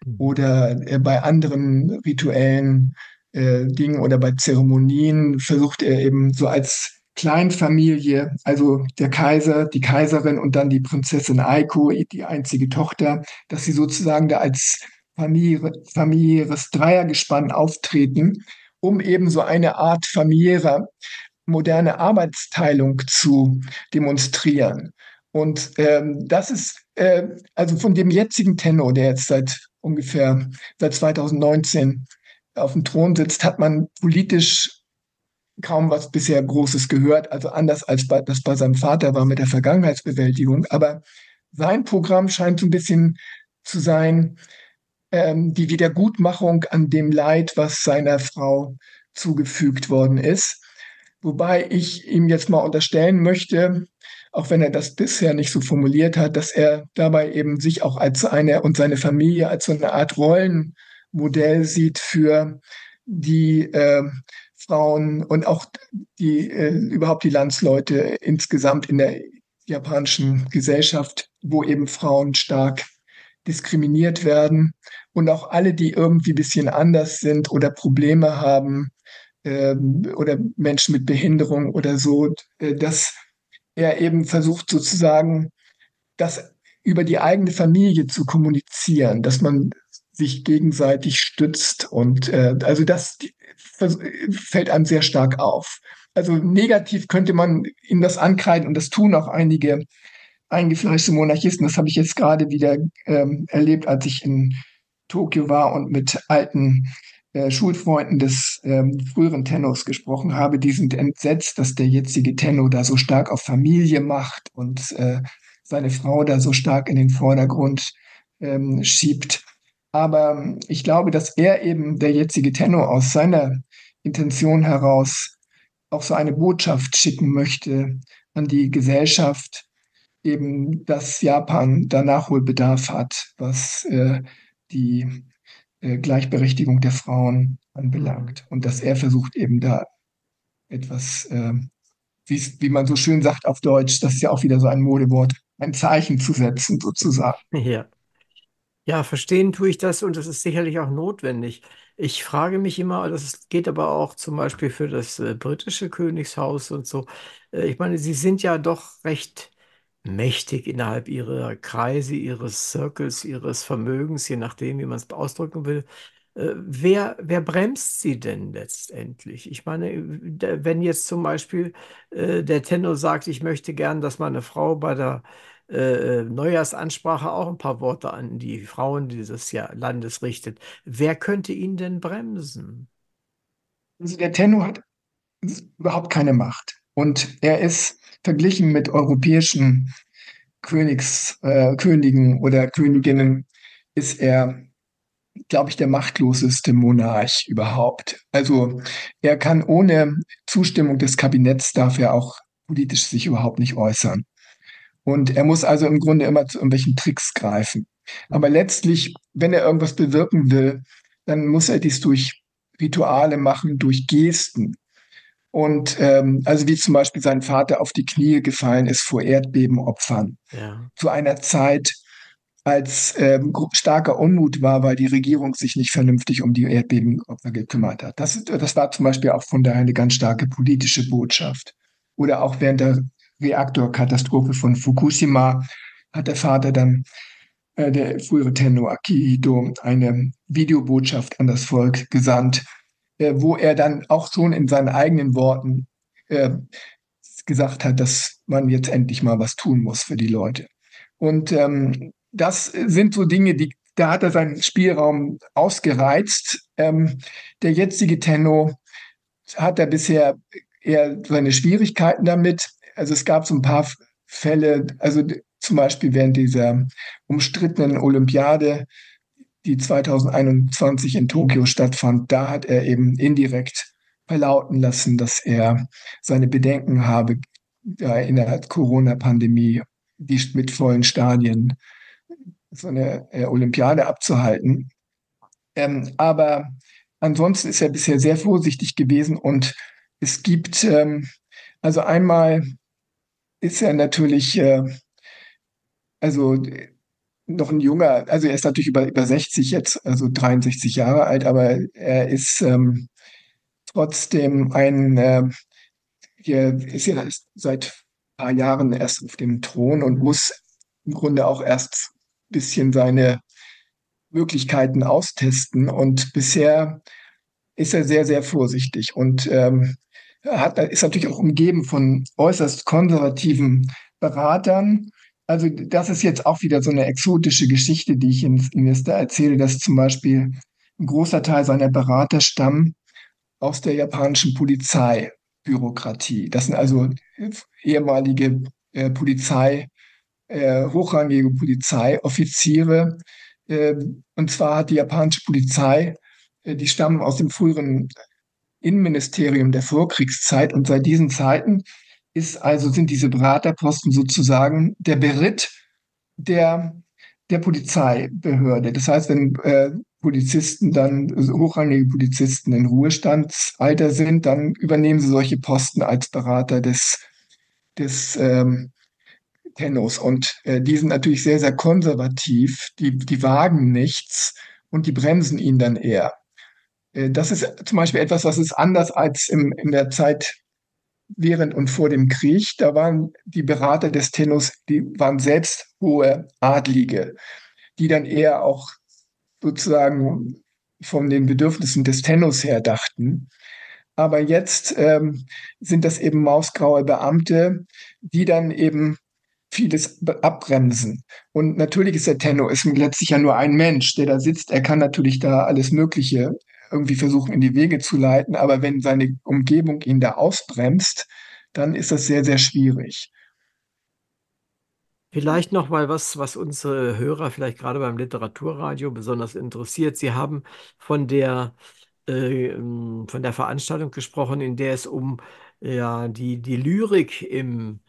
mhm. oder äh, bei anderen rituellen äh, Dingen oder bei Zeremonien versucht er eben so als Kleinfamilie, also der Kaiser, die Kaiserin und dann die Prinzessin Aiko, die einzige Tochter, dass sie sozusagen da als Familie, familiäres Dreiergespann auftreten, um eben so eine Art familiärer moderne Arbeitsteilung zu demonstrieren. Und ähm, das ist äh, also von dem jetzigen Tenor, der jetzt seit ungefähr seit 2019 auf dem Thron sitzt, hat man politisch kaum was bisher Großes gehört, also anders als bei, das bei seinem Vater war mit der Vergangenheitsbewältigung. Aber sein Programm scheint so ein bisschen zu sein, ähm, die Wiedergutmachung an dem Leid, was seiner Frau zugefügt worden ist. Wobei ich ihm jetzt mal unterstellen möchte, auch wenn er das bisher nicht so formuliert hat, dass er dabei eben sich auch als eine und seine Familie als so eine Art Rollenmodell sieht für die äh, Frauen und auch die äh, überhaupt die Landsleute insgesamt in der japanischen Gesellschaft, wo eben Frauen stark diskriminiert werden und auch alle, die irgendwie ein bisschen anders sind oder Probleme haben ähm, oder Menschen mit Behinderung oder so, äh, dass er eben versucht sozusagen, das über die eigene Familie zu kommunizieren, dass man sich gegenseitig stützt und äh, also das fällt einem sehr stark auf. Also negativ könnte man ihm das ankreiden und das tun auch einige eingefleischte Monarchisten. Das habe ich jetzt gerade wieder ähm, erlebt, als ich in Tokio war und mit alten äh, Schulfreunden des ähm, früheren Tenors gesprochen habe. Die sind entsetzt, dass der jetzige Tenor da so stark auf Familie macht und äh, seine Frau da so stark in den Vordergrund ähm, schiebt. Aber ich glaube, dass er eben, der jetzige Tenor, aus seiner Intention heraus auch so eine Botschaft schicken möchte an die Gesellschaft, eben, dass Japan da Nachholbedarf hat, was äh, die äh, Gleichberechtigung der Frauen anbelangt. Und dass er versucht eben da etwas, äh, wie, wie man so schön sagt auf Deutsch, das ist ja auch wieder so ein Modewort, ein Zeichen zu setzen sozusagen. Ja. Ja, verstehen tue ich das und das ist sicherlich auch notwendig. Ich frage mich immer, das geht aber auch zum Beispiel für das äh, britische Königshaus und so. Äh, ich meine, sie sind ja doch recht mächtig innerhalb ihrer Kreise, ihres Circles, ihres Vermögens, je nachdem, wie man es ausdrücken will. Äh, wer, wer bremst sie denn letztendlich? Ich meine, wenn jetzt zum Beispiel äh, der Tenor sagt, ich möchte gern, dass meine Frau bei der äh, Neujahrsansprache auch ein paar Worte an die Frauen dieses Jahr Landes richtet, wer könnte ihn denn bremsen? Also der Tenor hat überhaupt keine Macht. Und er ist verglichen mit europäischen Königs, äh, Königen oder Königinnen, ist er glaube ich, der machtloseste Monarch überhaupt. Also er kann ohne Zustimmung des Kabinetts, darf er auch politisch sich überhaupt nicht äußern. Und er muss also im Grunde immer zu irgendwelchen Tricks greifen. Aber letztlich, wenn er irgendwas bewirken will, dann muss er dies durch Rituale machen, durch Gesten. Und ähm, also wie zum Beispiel sein Vater auf die Knie gefallen ist vor Erdbebenopfern. Ja. Zu einer Zeit, als ähm, starker Unmut war, weil die Regierung sich nicht vernünftig um die Erdbebenopfer gekümmert hat. Das, das war zum Beispiel auch von daher eine ganz starke politische Botschaft. Oder auch während der Reaktorkatastrophe von Fukushima hat der Vater dann, äh, der frühere Tenno Akihito, eine Videobotschaft an das Volk gesandt, äh, wo er dann auch schon in seinen eigenen Worten äh, gesagt hat, dass man jetzt endlich mal was tun muss für die Leute. Und ähm, das sind so Dinge, die, da hat er seinen Spielraum ausgereizt. Ähm, der jetzige Tenno hat er bisher eher seine Schwierigkeiten damit. Also es gab so ein paar Fälle, also zum Beispiel während dieser umstrittenen Olympiade, die 2021 in Tokio stattfand, da hat er eben indirekt verlauten lassen, dass er seine Bedenken habe, in der Corona-Pandemie die mit vollen Stadien so eine äh, Olympiade abzuhalten. Ähm, aber ansonsten ist er bisher sehr vorsichtig gewesen und es gibt, ähm, also einmal ist er natürlich, äh, also noch ein junger, also er ist natürlich über, über 60 jetzt, also 63 Jahre alt, aber er ist ähm, trotzdem ein, äh, er ist ja seit ein paar Jahren erst auf dem Thron und muss im Grunde auch erst bisschen seine Möglichkeiten austesten. Und bisher ist er sehr, sehr vorsichtig und ähm, hat, ist natürlich auch umgeben von äußerst konservativen Beratern. Also das ist jetzt auch wieder so eine exotische Geschichte, die ich Ihnen da erzähle, dass zum Beispiel ein großer Teil seiner Berater stammen aus der japanischen Polizeibürokratie. Das sind also ehemalige äh, Polizei äh, hochrangige Polizeioffiziere. Äh, und zwar hat die japanische Polizei, äh, die stammen aus dem früheren Innenministerium der Vorkriegszeit und seit diesen Zeiten ist also sind diese Beraterposten sozusagen der Beritt der der Polizeibehörde. Das heißt, wenn äh, Polizisten dann, also hochrangige Polizisten in Ruhestandsalter sind, dann übernehmen sie solche Posten als Berater des, des ähm, Tennos. Und äh, die sind natürlich sehr, sehr konservativ. Die, die wagen nichts und die bremsen ihn dann eher. Äh, das ist zum Beispiel etwas, was ist anders als im, in der Zeit während und vor dem Krieg. Da waren die Berater des Tennos, die waren selbst hohe Adlige, die dann eher auch sozusagen von den Bedürfnissen des Tennos her dachten. Aber jetzt ähm, sind das eben mausgraue Beamte, die dann eben vieles abbremsen. Und natürlich ist der Tenno ist letztlich ja nur ein Mensch, der da sitzt. Er kann natürlich da alles Mögliche irgendwie versuchen in die Wege zu leiten, aber wenn seine Umgebung ihn da ausbremst, dann ist das sehr, sehr schwierig. Vielleicht noch mal was, was unsere Hörer vielleicht gerade beim Literaturradio besonders interessiert. Sie haben von der, äh, von der Veranstaltung gesprochen, in der es um ja, die, die Lyrik im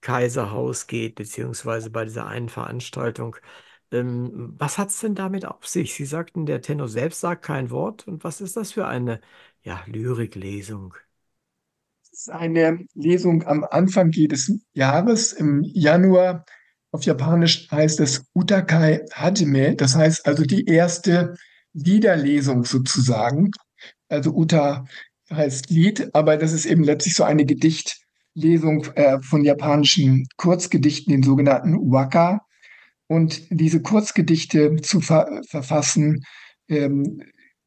Kaiserhaus geht, beziehungsweise bei dieser einen Veranstaltung. Ähm, was hat es denn damit auf sich? Sie sagten, der Tenor selbst sagt kein Wort. Und was ist das für eine ja, Lyriklesung? ist eine Lesung am Anfang jedes Jahres. Im Januar auf Japanisch heißt es Utakai Hajime. Das heißt also die erste Liederlesung sozusagen. Also Uta heißt Lied, aber das ist eben letztlich so eine Gedichtlesung äh, von japanischen Kurzgedichten, den sogenannten Waka. Und diese Kurzgedichte zu ver verfassen, ähm,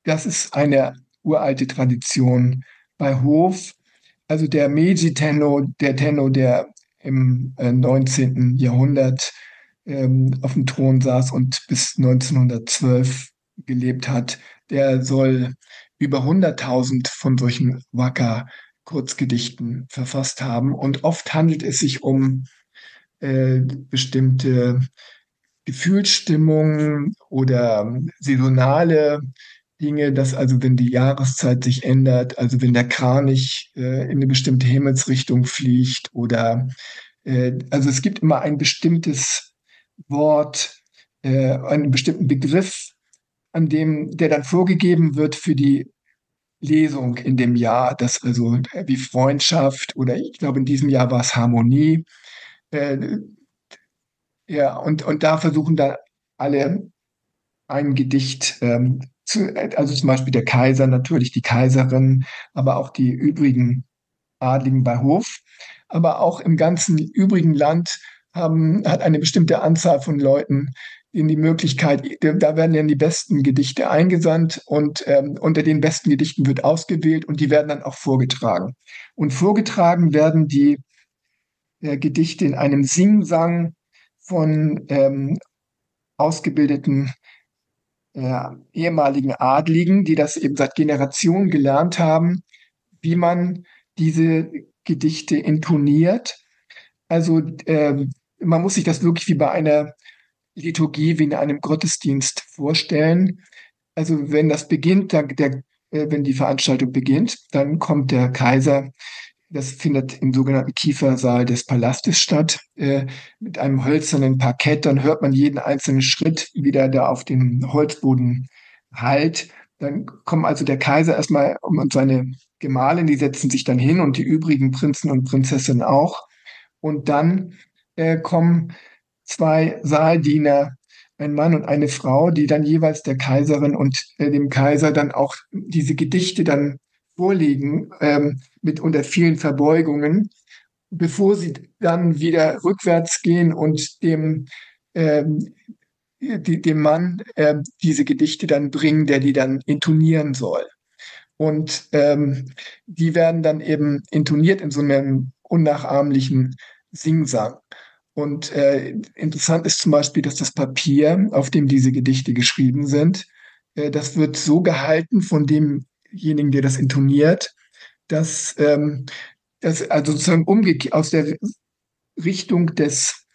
das ist eine uralte Tradition bei Hof. Also der Meiji Tenno, der Tenno, der im äh, 19. Jahrhundert ähm, auf dem Thron saß und bis 1912 gelebt hat, der soll über 100.000 von solchen Waka-Kurzgedichten verfasst haben. Und oft handelt es sich um äh, bestimmte Gefühlsstimmungen oder saisonale Dinge, dass also wenn die Jahreszeit sich ändert, also wenn der Kranich äh, in eine bestimmte Himmelsrichtung fliegt oder äh, also es gibt immer ein bestimmtes Wort, äh, einen bestimmten Begriff, an dem der dann vorgegeben wird für die Lesung in dem Jahr, das also äh, wie Freundschaft oder ich glaube in diesem Jahr war es Harmonie. Ja, und, und da versuchen dann alle ein Gedicht ähm, zu, also zum Beispiel der Kaiser, natürlich die Kaiserin, aber auch die übrigen Adligen bei Hof. Aber auch im ganzen übrigen Land haben, hat eine bestimmte Anzahl von Leuten in die Möglichkeit, da werden dann die besten Gedichte eingesandt und ähm, unter den besten Gedichten wird ausgewählt und die werden dann auch vorgetragen. Und vorgetragen werden die äh, Gedichte in einem Singsang von ähm, ausgebildeten äh, ehemaligen Adligen, die das eben seit Generationen gelernt haben, wie man diese Gedichte intoniert. Also äh, man muss sich das wirklich wie bei einer Liturgie, wie in einem Gottesdienst vorstellen. Also wenn das beginnt, dann der, äh, wenn die Veranstaltung beginnt, dann kommt der Kaiser das findet im sogenannten Kiefersaal des Palastes statt, äh, mit einem hölzernen Parkett. Dann hört man jeden einzelnen Schritt, wie der da auf dem Holzboden halt. Dann kommen also der Kaiser erstmal und seine Gemahlin, die setzen sich dann hin und die übrigen Prinzen und Prinzessinnen auch. Und dann äh, kommen zwei Saaldiener, ein Mann und eine Frau, die dann jeweils der Kaiserin und äh, dem Kaiser dann auch diese Gedichte dann vorliegen, ähm, mit unter vielen Verbeugungen, bevor sie dann wieder rückwärts gehen und dem, ähm, die, dem Mann äh, diese Gedichte dann bringen, der die dann intonieren soll. Und ähm, die werden dann eben intoniert in so einem unnachahmlichen Singsang. Und äh, interessant ist zum Beispiel, dass das Papier, auf dem diese Gedichte geschrieben sind, äh, das wird so gehalten von dem demjenigen, der das intoniert, dass ähm, das also sozusagen umgekehrt aus der Richtung des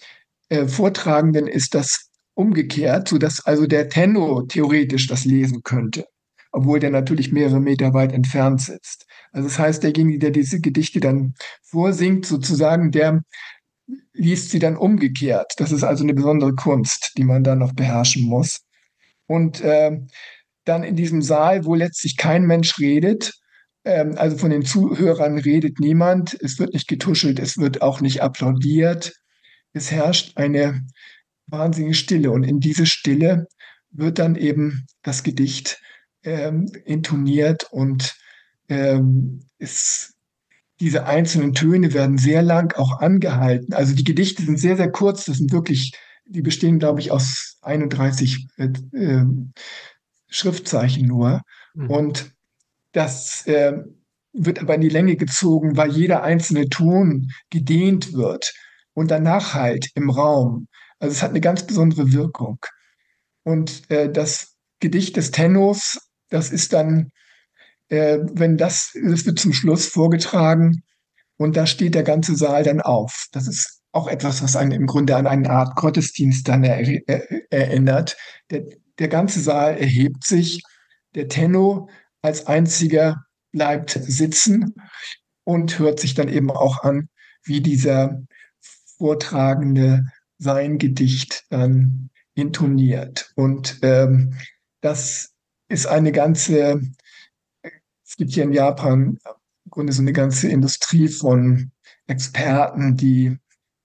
äh, Vortragenden ist das umgekehrt, so dass also der Tenno theoretisch das lesen könnte, obwohl der natürlich mehrere Meter weit entfernt sitzt. Also das heißt, derjenige, der diese Gedichte dann vorsingt, sozusagen, der liest sie dann umgekehrt. Das ist also eine besondere Kunst, die man dann noch beherrschen muss. Und äh, dann in diesem Saal, wo letztlich kein Mensch redet. Ähm, also von den Zuhörern redet niemand. Es wird nicht getuschelt, es wird auch nicht applaudiert. Es herrscht eine wahnsinnige Stille. Und in diese Stille wird dann eben das Gedicht ähm, intoniert und ähm, es, diese einzelnen Töne werden sehr lang auch angehalten. Also die Gedichte sind sehr, sehr kurz. Das sind wirklich, die bestehen, glaube ich, aus 31 äh, äh, Schriftzeichen nur. Mhm. Und das äh, wird aber in die Länge gezogen, weil jeder einzelne Ton gedehnt wird und danach halt im Raum. Also es hat eine ganz besondere Wirkung. Und äh, das Gedicht des Tennos, das ist dann, äh, wenn das, das wird zum Schluss vorgetragen und da steht der ganze Saal dann auf. Das ist auch etwas, was einen im Grunde an eine Art Gottesdienst dann er, er, erinnert. Der, der ganze Saal erhebt sich. Der Tenno als einziger bleibt sitzen und hört sich dann eben auch an, wie dieser Vortragende sein Gedicht dann intoniert. Und ähm, das ist eine ganze, es gibt hier in Japan im Grunde so eine ganze Industrie von Experten, die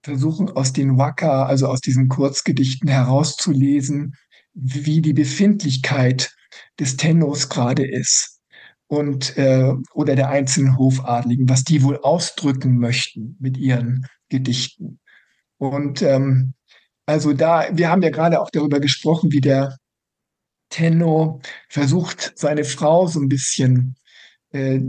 versuchen aus den Waka, also aus diesen Kurzgedichten herauszulesen, wie die Befindlichkeit des Tenors gerade ist und äh, oder der einzelnen Hofadligen, was die wohl ausdrücken möchten mit ihren Gedichten. Und ähm, also da, wir haben ja gerade auch darüber gesprochen, wie der Tenno versucht, seine Frau so ein bisschen äh,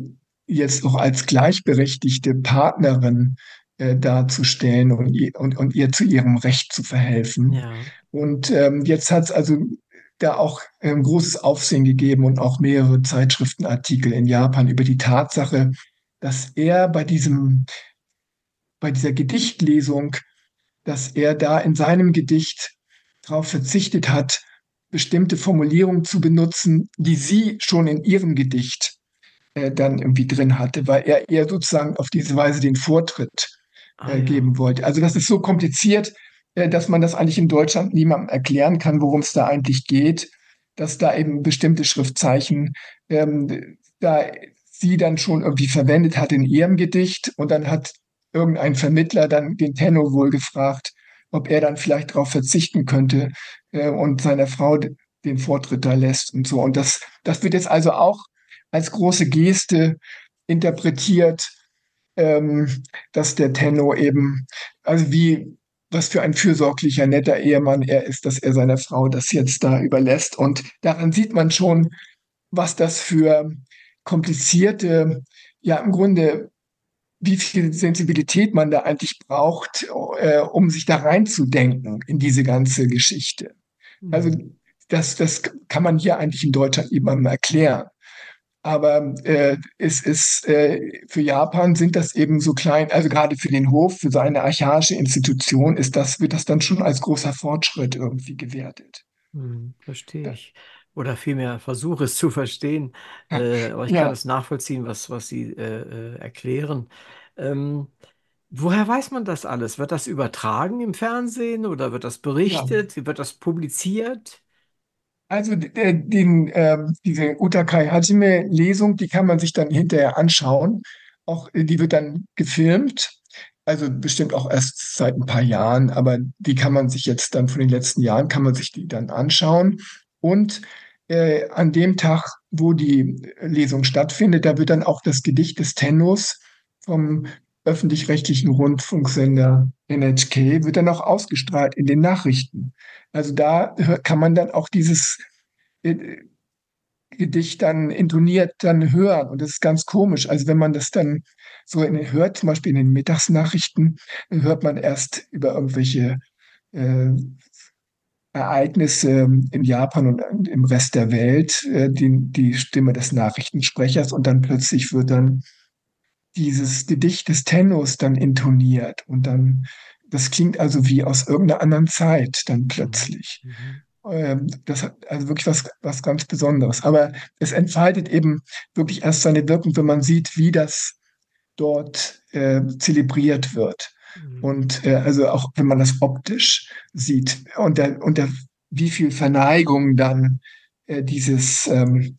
jetzt auch als gleichberechtigte Partnerin äh, darzustellen und, und, und ihr zu ihrem Recht zu verhelfen. Ja. Und ähm, jetzt hat es also da auch ähm, großes Aufsehen gegeben und auch mehrere Zeitschriftenartikel in Japan über die Tatsache, dass er bei diesem, bei dieser Gedichtlesung, dass er da in seinem Gedicht darauf verzichtet hat, bestimmte Formulierungen zu benutzen, die sie schon in ihrem Gedicht äh, dann irgendwie drin hatte, weil er eher sozusagen auf diese Weise den Vortritt äh, geben wollte. Also das ist so kompliziert, äh, dass man das eigentlich in Deutschland niemandem erklären kann, worum es da eigentlich geht, dass da eben bestimmte Schriftzeichen ähm, da sie dann schon irgendwie verwendet hat in ihrem Gedicht und dann hat irgendein Vermittler dann den Tenno wohl gefragt, ob er dann vielleicht darauf verzichten könnte äh, und seiner Frau den Vortritt da lässt und so. Und das, das wird jetzt also auch als große Geste interpretiert, ähm, dass der Tenno eben, also wie, was für ein fürsorglicher, netter Ehemann er ist, dass er seiner Frau das jetzt da überlässt. Und daran sieht man schon, was das für komplizierte, ja im Grunde, wie viel Sensibilität man da eigentlich braucht, äh, um sich da reinzudenken in diese ganze Geschichte. Also mhm. das, das kann man hier eigentlich in Deutschland niemandem erklären. Aber äh, es ist äh, für Japan sind das eben so klein, also gerade für den Hof, für seine archaische Institution ist das, wird das dann schon als großer Fortschritt irgendwie gewertet. Hm, verstehe ich. Oder vielmehr versuche es zu verstehen. Äh, aber ich ja. kann es nachvollziehen, was, was Sie äh, äh, erklären. Ähm, woher weiß man das alles? Wird das übertragen im Fernsehen oder wird das berichtet? Ja. Wie wird das publiziert? Also den, äh, diese Utakai Hajime-Lesung, die kann man sich dann hinterher anschauen. Auch äh, die wird dann gefilmt. Also bestimmt auch erst seit ein paar Jahren, aber die kann man sich jetzt dann von den letzten Jahren, kann man sich die dann anschauen. Und äh, an dem Tag, wo die Lesung stattfindet, da wird dann auch das Gedicht des Tennos vom öffentlich-rechtlichen Rundfunksender NHK wird dann auch ausgestrahlt in den Nachrichten. Also da kann man dann auch dieses äh, Gedicht dann intoniert dann hören. Und das ist ganz komisch. Also wenn man das dann so in, hört, zum Beispiel in den Mittagsnachrichten, hört man erst über irgendwelche äh, Ereignisse in Japan und im Rest der Welt äh, die, die Stimme des Nachrichtensprechers und dann plötzlich wird dann dieses Gedicht des Tennos dann intoniert und dann, das klingt also wie aus irgendeiner anderen Zeit dann mhm. plötzlich. Mhm. Ähm, das hat also wirklich was, was ganz Besonderes. Aber es entfaltet eben wirklich erst seine Wirkung, wenn man sieht, wie das dort äh, zelebriert wird. Mhm. Und äh, also auch wenn man das optisch sieht und, der, und der, wie viel Verneigung dann äh, dieses ähm,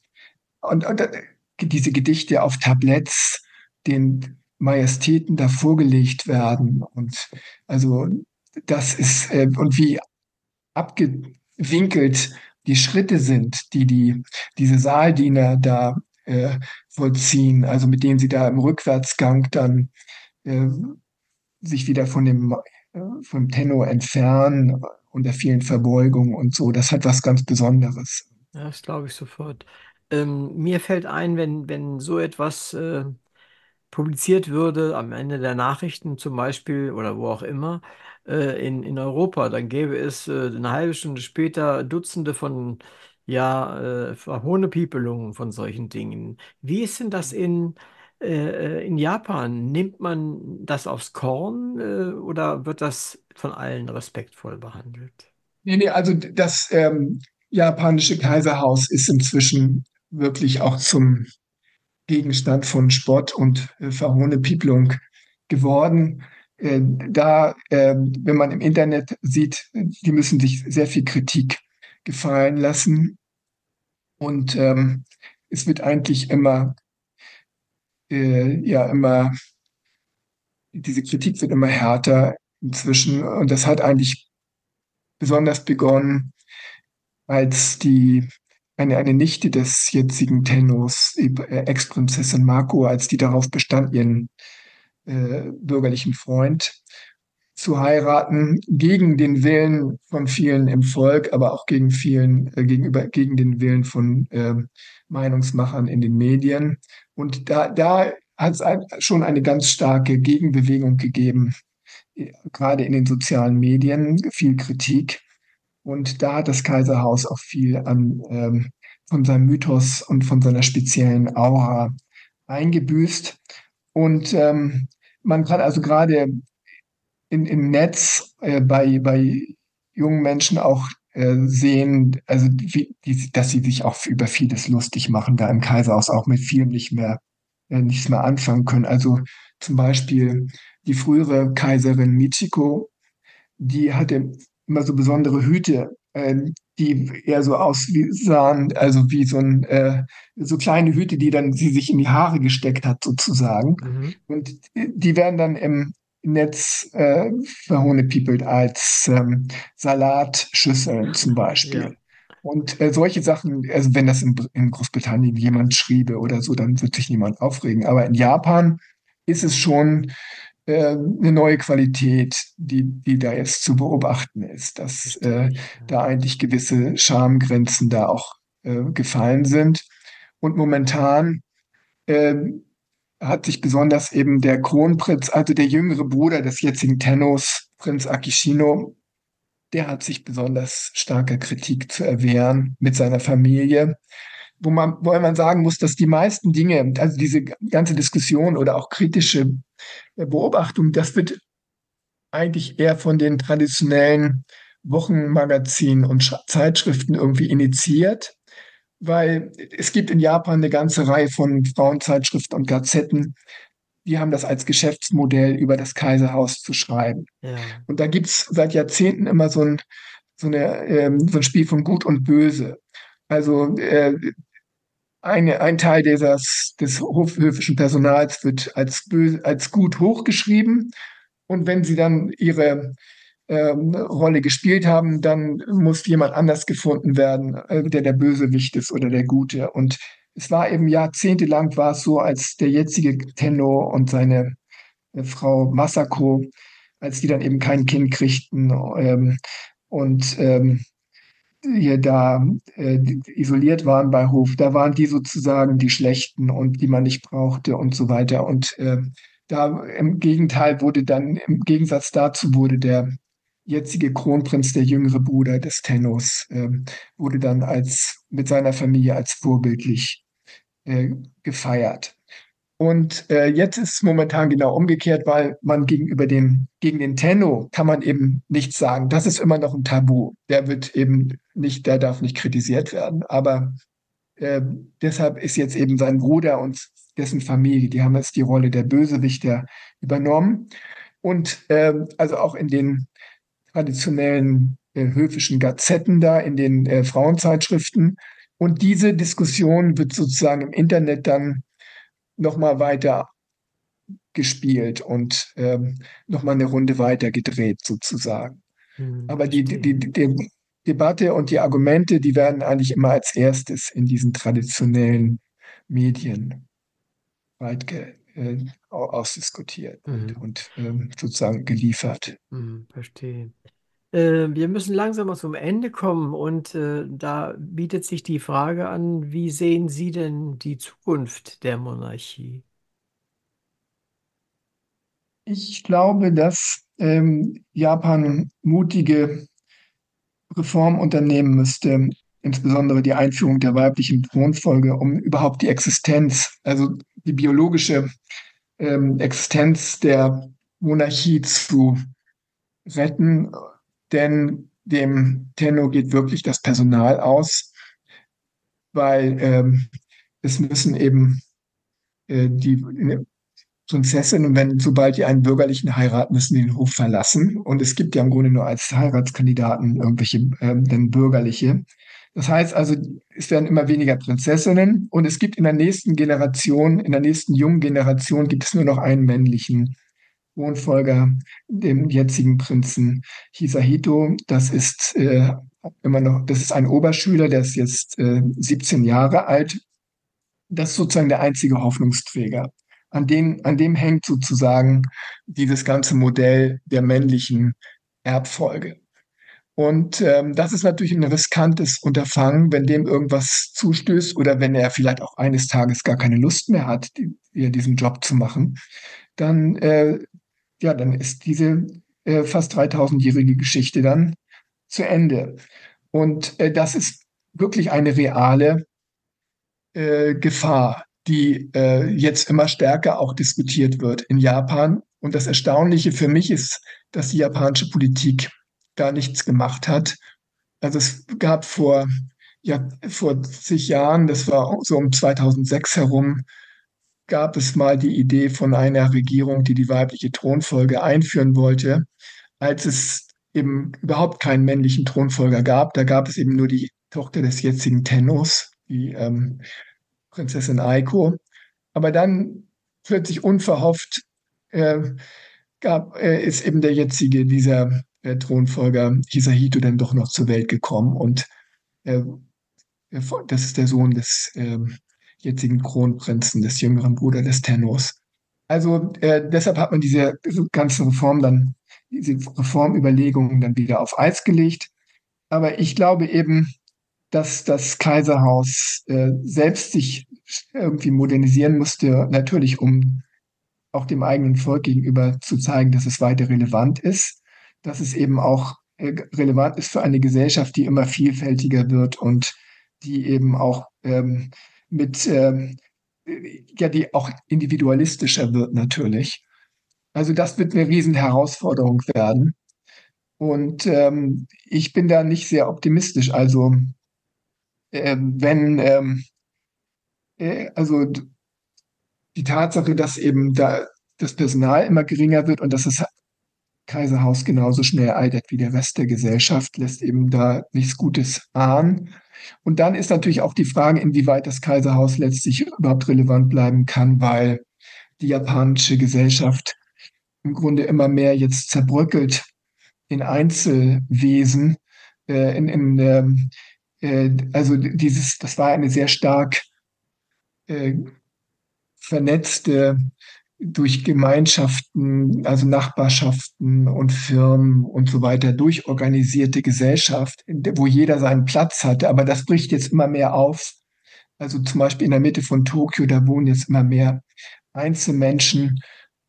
und, und äh, diese Gedichte auf Tabletts den Majestäten da vorgelegt werden. Und also das ist, äh, und wie abgewinkelt die Schritte sind, die, die diese Saaldiener da äh, vollziehen, also mit denen sie da im Rückwärtsgang dann äh, sich wieder von dem, äh, vom Tenno entfernen unter vielen Verbeugungen und so. Das hat was ganz Besonderes. Das glaube ich sofort. Ähm, mir fällt ein, wenn, wenn so etwas äh, publiziert würde, am Ende der Nachrichten zum Beispiel oder wo auch immer, äh, in, in Europa, dann gäbe es äh, eine halbe Stunde später Dutzende von ja, äh, Verhohnepiepelungen von solchen Dingen. Wie ist denn das in, äh, äh, in Japan? Nimmt man das aufs Korn äh, oder wird das von allen respektvoll behandelt? Nee, nee, also das ähm, japanische Kaiserhaus ist inzwischen wirklich auch zum Gegenstand von Spott und äh, Verhohnepiepelung geworden. Äh, da, äh, wenn man im Internet sieht, die müssen sich sehr viel Kritik gefallen lassen. Und ähm, es wird eigentlich immer äh, ja immer, diese Kritik wird immer härter inzwischen. Und das hat eigentlich besonders begonnen, als die eine, eine Nichte des jetzigen Tenors, äh, Ex-Prinzessin Marco, als die darauf bestand, ihren äh, bürgerlichen Freund zu heiraten, gegen den Willen von vielen im Volk, aber auch gegen vielen, äh, gegenüber, gegen den Willen von äh, Meinungsmachern in den Medien. Und da, da hat es schon eine ganz starke Gegenbewegung gegeben, äh, gerade in den sozialen Medien, viel Kritik. Und da hat das Kaiserhaus auch viel an, ähm, von seinem Mythos und von seiner speziellen Aura eingebüßt. Und ähm, man kann also gerade im Netz äh, bei, bei jungen Menschen auch äh, sehen, also wie, die, dass sie sich auch über vieles lustig machen, da im Kaiserhaus auch mit vielem nicht mehr äh, nichts mehr anfangen können. Also zum Beispiel die frühere Kaiserin Michiko, die hatte immer so besondere Hüte, äh, die eher so aussahen, also wie so ein äh, so kleine Hüte, die dann sie sich in die Haare gesteckt hat sozusagen. Mhm. Und die werden dann im Netz äh, verhohnepiepelt als ähm, Salatschüsseln zum Beispiel. Ja. Und äh, solche Sachen, also wenn das in, in, Großbritannien jemand schriebe oder so, dann wird sich niemand aufregen. Aber in Japan ist es schon eine neue Qualität, die, die da jetzt zu beobachten ist, dass äh, da eigentlich gewisse Schamgrenzen da auch äh, gefallen sind. Und momentan äh, hat sich besonders eben der Kronprinz, also der jüngere Bruder des jetzigen Tennos, Prinz Akishino, der hat sich besonders starker Kritik zu erwehren mit seiner Familie wo man, wo man sagen muss, dass die meisten Dinge, also diese ganze Diskussion oder auch kritische Beobachtung, das wird eigentlich eher von den traditionellen Wochenmagazinen und Zeitschriften irgendwie initiiert, weil es gibt in Japan eine ganze Reihe von Frauenzeitschriften und Gazetten, die haben das als Geschäftsmodell über das Kaiserhaus zu schreiben. Ja. Und da gibt es seit Jahrzehnten immer so ein, so, eine, ähm, so ein Spiel von Gut und Böse. Also äh, eine, ein Teil dieses, des hofhöfischen Personals wird als, als gut hochgeschrieben. Und wenn sie dann ihre ähm, Rolle gespielt haben, dann muss jemand anders gefunden werden, äh, der der Bösewicht ist oder der Gute. Und es war eben jahrzehntelang war es so, als der jetzige Tenno und seine äh, Frau Masako, als die dann eben kein Kind kriegten ähm, und ähm, hier da äh, isoliert waren bei Hof, da waren die sozusagen die Schlechten und die man nicht brauchte und so weiter. Und äh, da im Gegenteil wurde dann, im Gegensatz dazu wurde der jetzige Kronprinz, der jüngere Bruder des Tennos, äh, wurde dann als mit seiner Familie als vorbildlich äh, gefeiert. Und äh, jetzt ist es momentan genau umgekehrt, weil man gegenüber dem, gegen den Tenno kann man eben nichts sagen. Das ist immer noch ein Tabu. Der wird eben nicht, der darf nicht kritisiert werden. Aber äh, deshalb ist jetzt eben sein Bruder und dessen Familie, die haben jetzt die Rolle der Bösewichter übernommen. Und äh, also auch in den traditionellen äh, höfischen Gazetten da, in den äh, Frauenzeitschriften. Und diese Diskussion wird sozusagen im Internet dann nochmal weiter gespielt und ähm, nochmal eine Runde weiter gedreht sozusagen. Hm, Aber die, die, die, die, Debatte und die Argumente, die werden eigentlich immer als erstes in diesen traditionellen Medien weit äh, ausdiskutiert mhm. und, und ähm, sozusagen geliefert. Mhm, verstehe. Äh, wir müssen langsam mal zum Ende kommen und äh, da bietet sich die Frage an, wie sehen Sie denn die Zukunft der Monarchie? Ich glaube, dass ähm, Japan mutige Reformen unternehmen müsste, insbesondere die Einführung der weiblichen Thronfolge, um überhaupt die Existenz, also die biologische ähm, Existenz der Monarchie zu retten. Denn dem Tenno geht wirklich das Personal aus, weil ähm, es müssen eben äh, die Prinzessin und wenn, sobald die einen bürgerlichen heiraten, müssen die den Hof verlassen. Und es gibt ja im Grunde nur als Heiratskandidaten irgendwelche ähm, dann bürgerliche. Das heißt also, es werden immer weniger Prinzessinnen und es gibt in der nächsten Generation, in der nächsten jungen Generation gibt es nur noch einen männlichen Thronfolger, dem jetzigen Prinzen Hisahito. Das ist äh, immer noch, das ist ein Oberschüler, der ist jetzt äh, 17 Jahre alt. Das ist sozusagen der einzige Hoffnungsträger. An, den, an dem hängt sozusagen dieses ganze Modell der männlichen Erbfolge. Und ähm, das ist natürlich ein riskantes Unterfangen, wenn dem irgendwas zustößt oder wenn er vielleicht auch eines Tages gar keine Lust mehr hat, die, diesen Job zu machen, dann, äh, ja, dann ist diese äh, fast 3000-jährige Geschichte dann zu Ende. Und äh, das ist wirklich eine reale äh, Gefahr, die äh, jetzt immer stärker auch diskutiert wird in Japan. Und das Erstaunliche für mich ist, dass die japanische Politik da nichts gemacht hat. Also es gab vor, ja, vor zig Jahren, das war so um 2006 herum, gab es mal die Idee von einer Regierung, die die weibliche Thronfolge einführen wollte. Als es eben überhaupt keinen männlichen Thronfolger gab, da gab es eben nur die Tochter des jetzigen Tennos, die ähm, Prinzessin Aiko. Aber dann plötzlich unverhofft äh, gab, äh, ist eben der jetzige, dieser äh, Thronfolger Hisahito dann doch noch zur Welt gekommen und äh, das ist der Sohn des äh, jetzigen Kronprinzen, des jüngeren Bruders des Tennos. Also äh, deshalb hat man diese ganze Reform dann, diese Reformüberlegungen dann wieder auf Eis gelegt. Aber ich glaube eben, dass das Kaiserhaus äh, selbst sich irgendwie modernisieren musste, natürlich um auch dem eigenen Volk gegenüber zu zeigen, dass es weiter relevant ist dass es eben auch äh, relevant ist für eine Gesellschaft, die immer vielfältiger wird und die eben auch ähm, mit, ähm, ja, die auch individualistischer wird natürlich. Also das wird eine riesen Herausforderung werden. Und ähm, ich bin da nicht sehr optimistisch. Also wenn, ähm, äh, also die Tatsache, dass eben da das Personal immer geringer wird und dass es Kaiserhaus genauso schnell altert wie der Rest der Gesellschaft, lässt eben da nichts Gutes ahnen. Und dann ist natürlich auch die Frage, inwieweit das Kaiserhaus letztlich überhaupt relevant bleiben kann, weil die japanische Gesellschaft im Grunde immer mehr jetzt zerbröckelt in Einzelwesen, äh, in, in ähm, äh, also dieses, das war eine sehr stark äh, vernetzte durch Gemeinschaften, also Nachbarschaften und Firmen und so weiter durchorganisierte Gesellschaft, wo jeder seinen Platz hatte. Aber das bricht jetzt immer mehr auf. Also zum Beispiel in der Mitte von Tokio, da wohnen jetzt immer mehr Einzelmenschen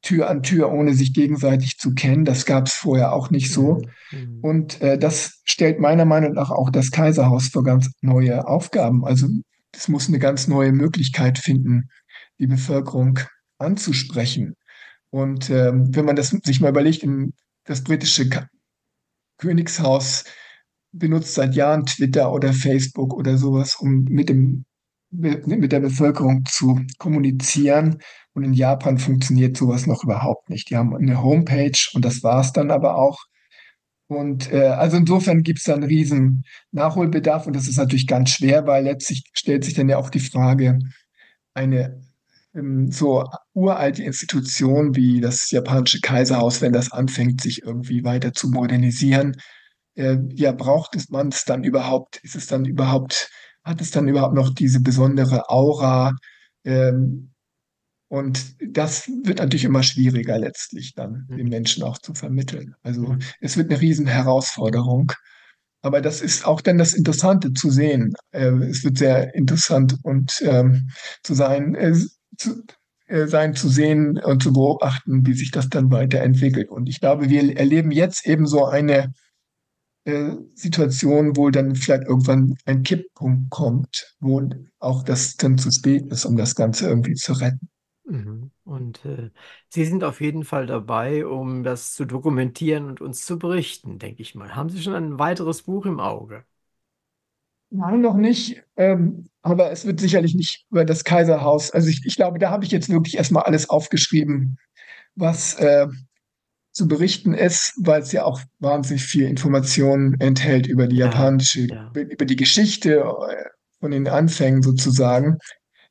Tür an Tür, ohne sich gegenseitig zu kennen. Das gab es vorher auch nicht so. Mhm. Und äh, das stellt meiner Meinung nach auch das Kaiserhaus vor ganz neue Aufgaben. Also es muss eine ganz neue Möglichkeit finden, die Bevölkerung anzusprechen. Und ähm, wenn man das sich mal überlegt, in, das britische Ka Königshaus benutzt seit Jahren Twitter oder Facebook oder sowas, um mit, dem, mit der Bevölkerung zu kommunizieren. Und in Japan funktioniert sowas noch überhaupt nicht. Die haben eine Homepage und das war es dann aber auch. Und äh, also insofern gibt es da einen riesen Nachholbedarf und das ist natürlich ganz schwer, weil letztlich stellt sich dann ja auch die Frage, eine ähm, so uralte Institutionen wie das japanische Kaiserhaus, wenn das anfängt, sich irgendwie weiter zu modernisieren, äh, ja, braucht es man es dann überhaupt? Ist es dann überhaupt, hat es dann überhaupt noch diese besondere Aura? Ähm, und das wird natürlich immer schwieriger letztlich dann mhm. den Menschen auch zu vermitteln. Also mhm. es wird eine riesen Herausforderung. Aber das ist auch dann das Interessante zu sehen. Äh, es wird sehr interessant und ähm, zu sein, äh, zu, äh, sein zu sehen und zu beobachten, wie sich das dann weiterentwickelt. Und ich glaube, wir erleben jetzt eben so eine äh, Situation, wo dann vielleicht irgendwann ein Kipppunkt kommt, wo auch das dann zu spät ist, um das Ganze irgendwie zu retten. Mhm. Und äh, Sie sind auf jeden Fall dabei, um das zu dokumentieren und uns zu berichten, denke ich mal. Haben Sie schon ein weiteres Buch im Auge? Nein, noch nicht. Ähm, aber es wird sicherlich nicht über das Kaiserhaus. Also ich, ich glaube, da habe ich jetzt wirklich erstmal alles aufgeschrieben, was äh, zu berichten ist, weil es ja auch wahnsinnig viel Informationen enthält über die Ja, japanische, ja. über die Geschichte äh, von den Anfängen sozusagen.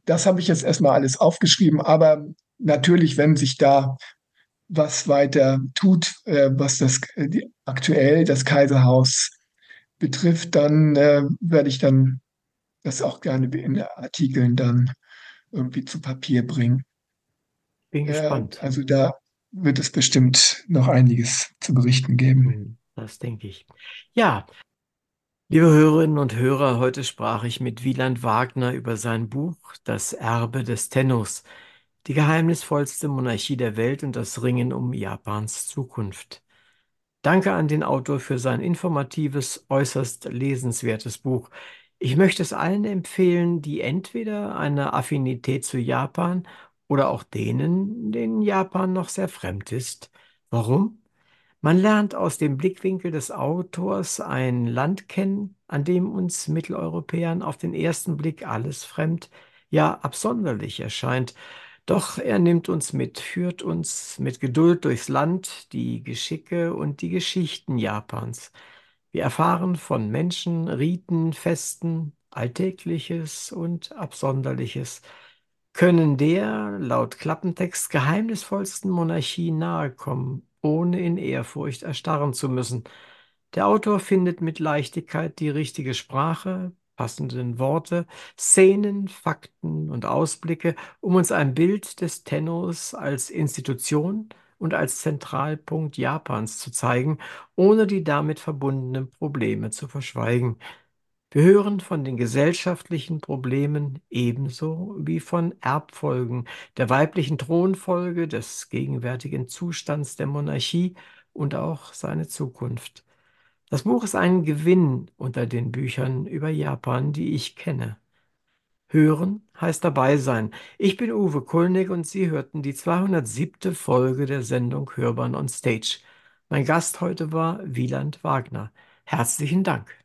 Das habe ich jetzt erstmal alles aufgeschrieben, aber natürlich, wenn sich da was weiter tut, äh, was das äh, die, aktuell das Kaiserhaus betrifft, dann äh, werde ich dann das auch gerne in Artikeln dann irgendwie zu Papier bringen. Bin Äh, gespannt. also da wird es bestimmt noch einiges zu berichten geben. Hm, Das denke ich. Ja, liebe Hörerinnen und Hörer, heute sprach ich mit Wieland Wagner über sein Buch Das Erbe des Tennos, die geheimnisvollste Monarchie der Welt und das Ringen um Japans Zukunft. Danke an den Autor für sein informatives, äußerst lesenswertes Buch. Ich möchte es allen empfehlen, die entweder eine Affinität zu Japan oder auch denen, denen Japan noch sehr fremd ist. Warum? Man lernt aus dem Blickwinkel des Autors ein Land kennen, an dem uns Mitteleuropäern auf den ersten Blick alles fremd, ja absonderlich erscheint. Doch er nimmt uns mit, führt uns mit Geduld durchs Land, die Geschicke und die Geschichten Japans. Wir erfahren von Menschen, Riten, Festen, Alltägliches und Absonderliches, können der laut Klappentext geheimnisvollsten Monarchie nahekommen, ohne in Ehrfurcht erstarren zu müssen. Der Autor findet mit Leichtigkeit die richtige Sprache, passenden Worte, Szenen, Fakten und Ausblicke, um uns ein Bild des Tennos als Institution und als Zentralpunkt Japans zu zeigen, ohne die damit verbundenen Probleme zu verschweigen. Wir hören von den gesellschaftlichen Problemen ebenso wie von Erbfolgen, der weiblichen Thronfolge, des gegenwärtigen Zustands der Monarchie und auch seine Zukunft. Das Buch ist ein Gewinn unter den Büchern über Japan, die ich kenne. Hören heißt dabei sein. Ich bin Uwe Kulnig und Sie hörten die 207. Folge der Sendung Hörbahn on Stage. Mein Gast heute war Wieland Wagner. Herzlichen Dank.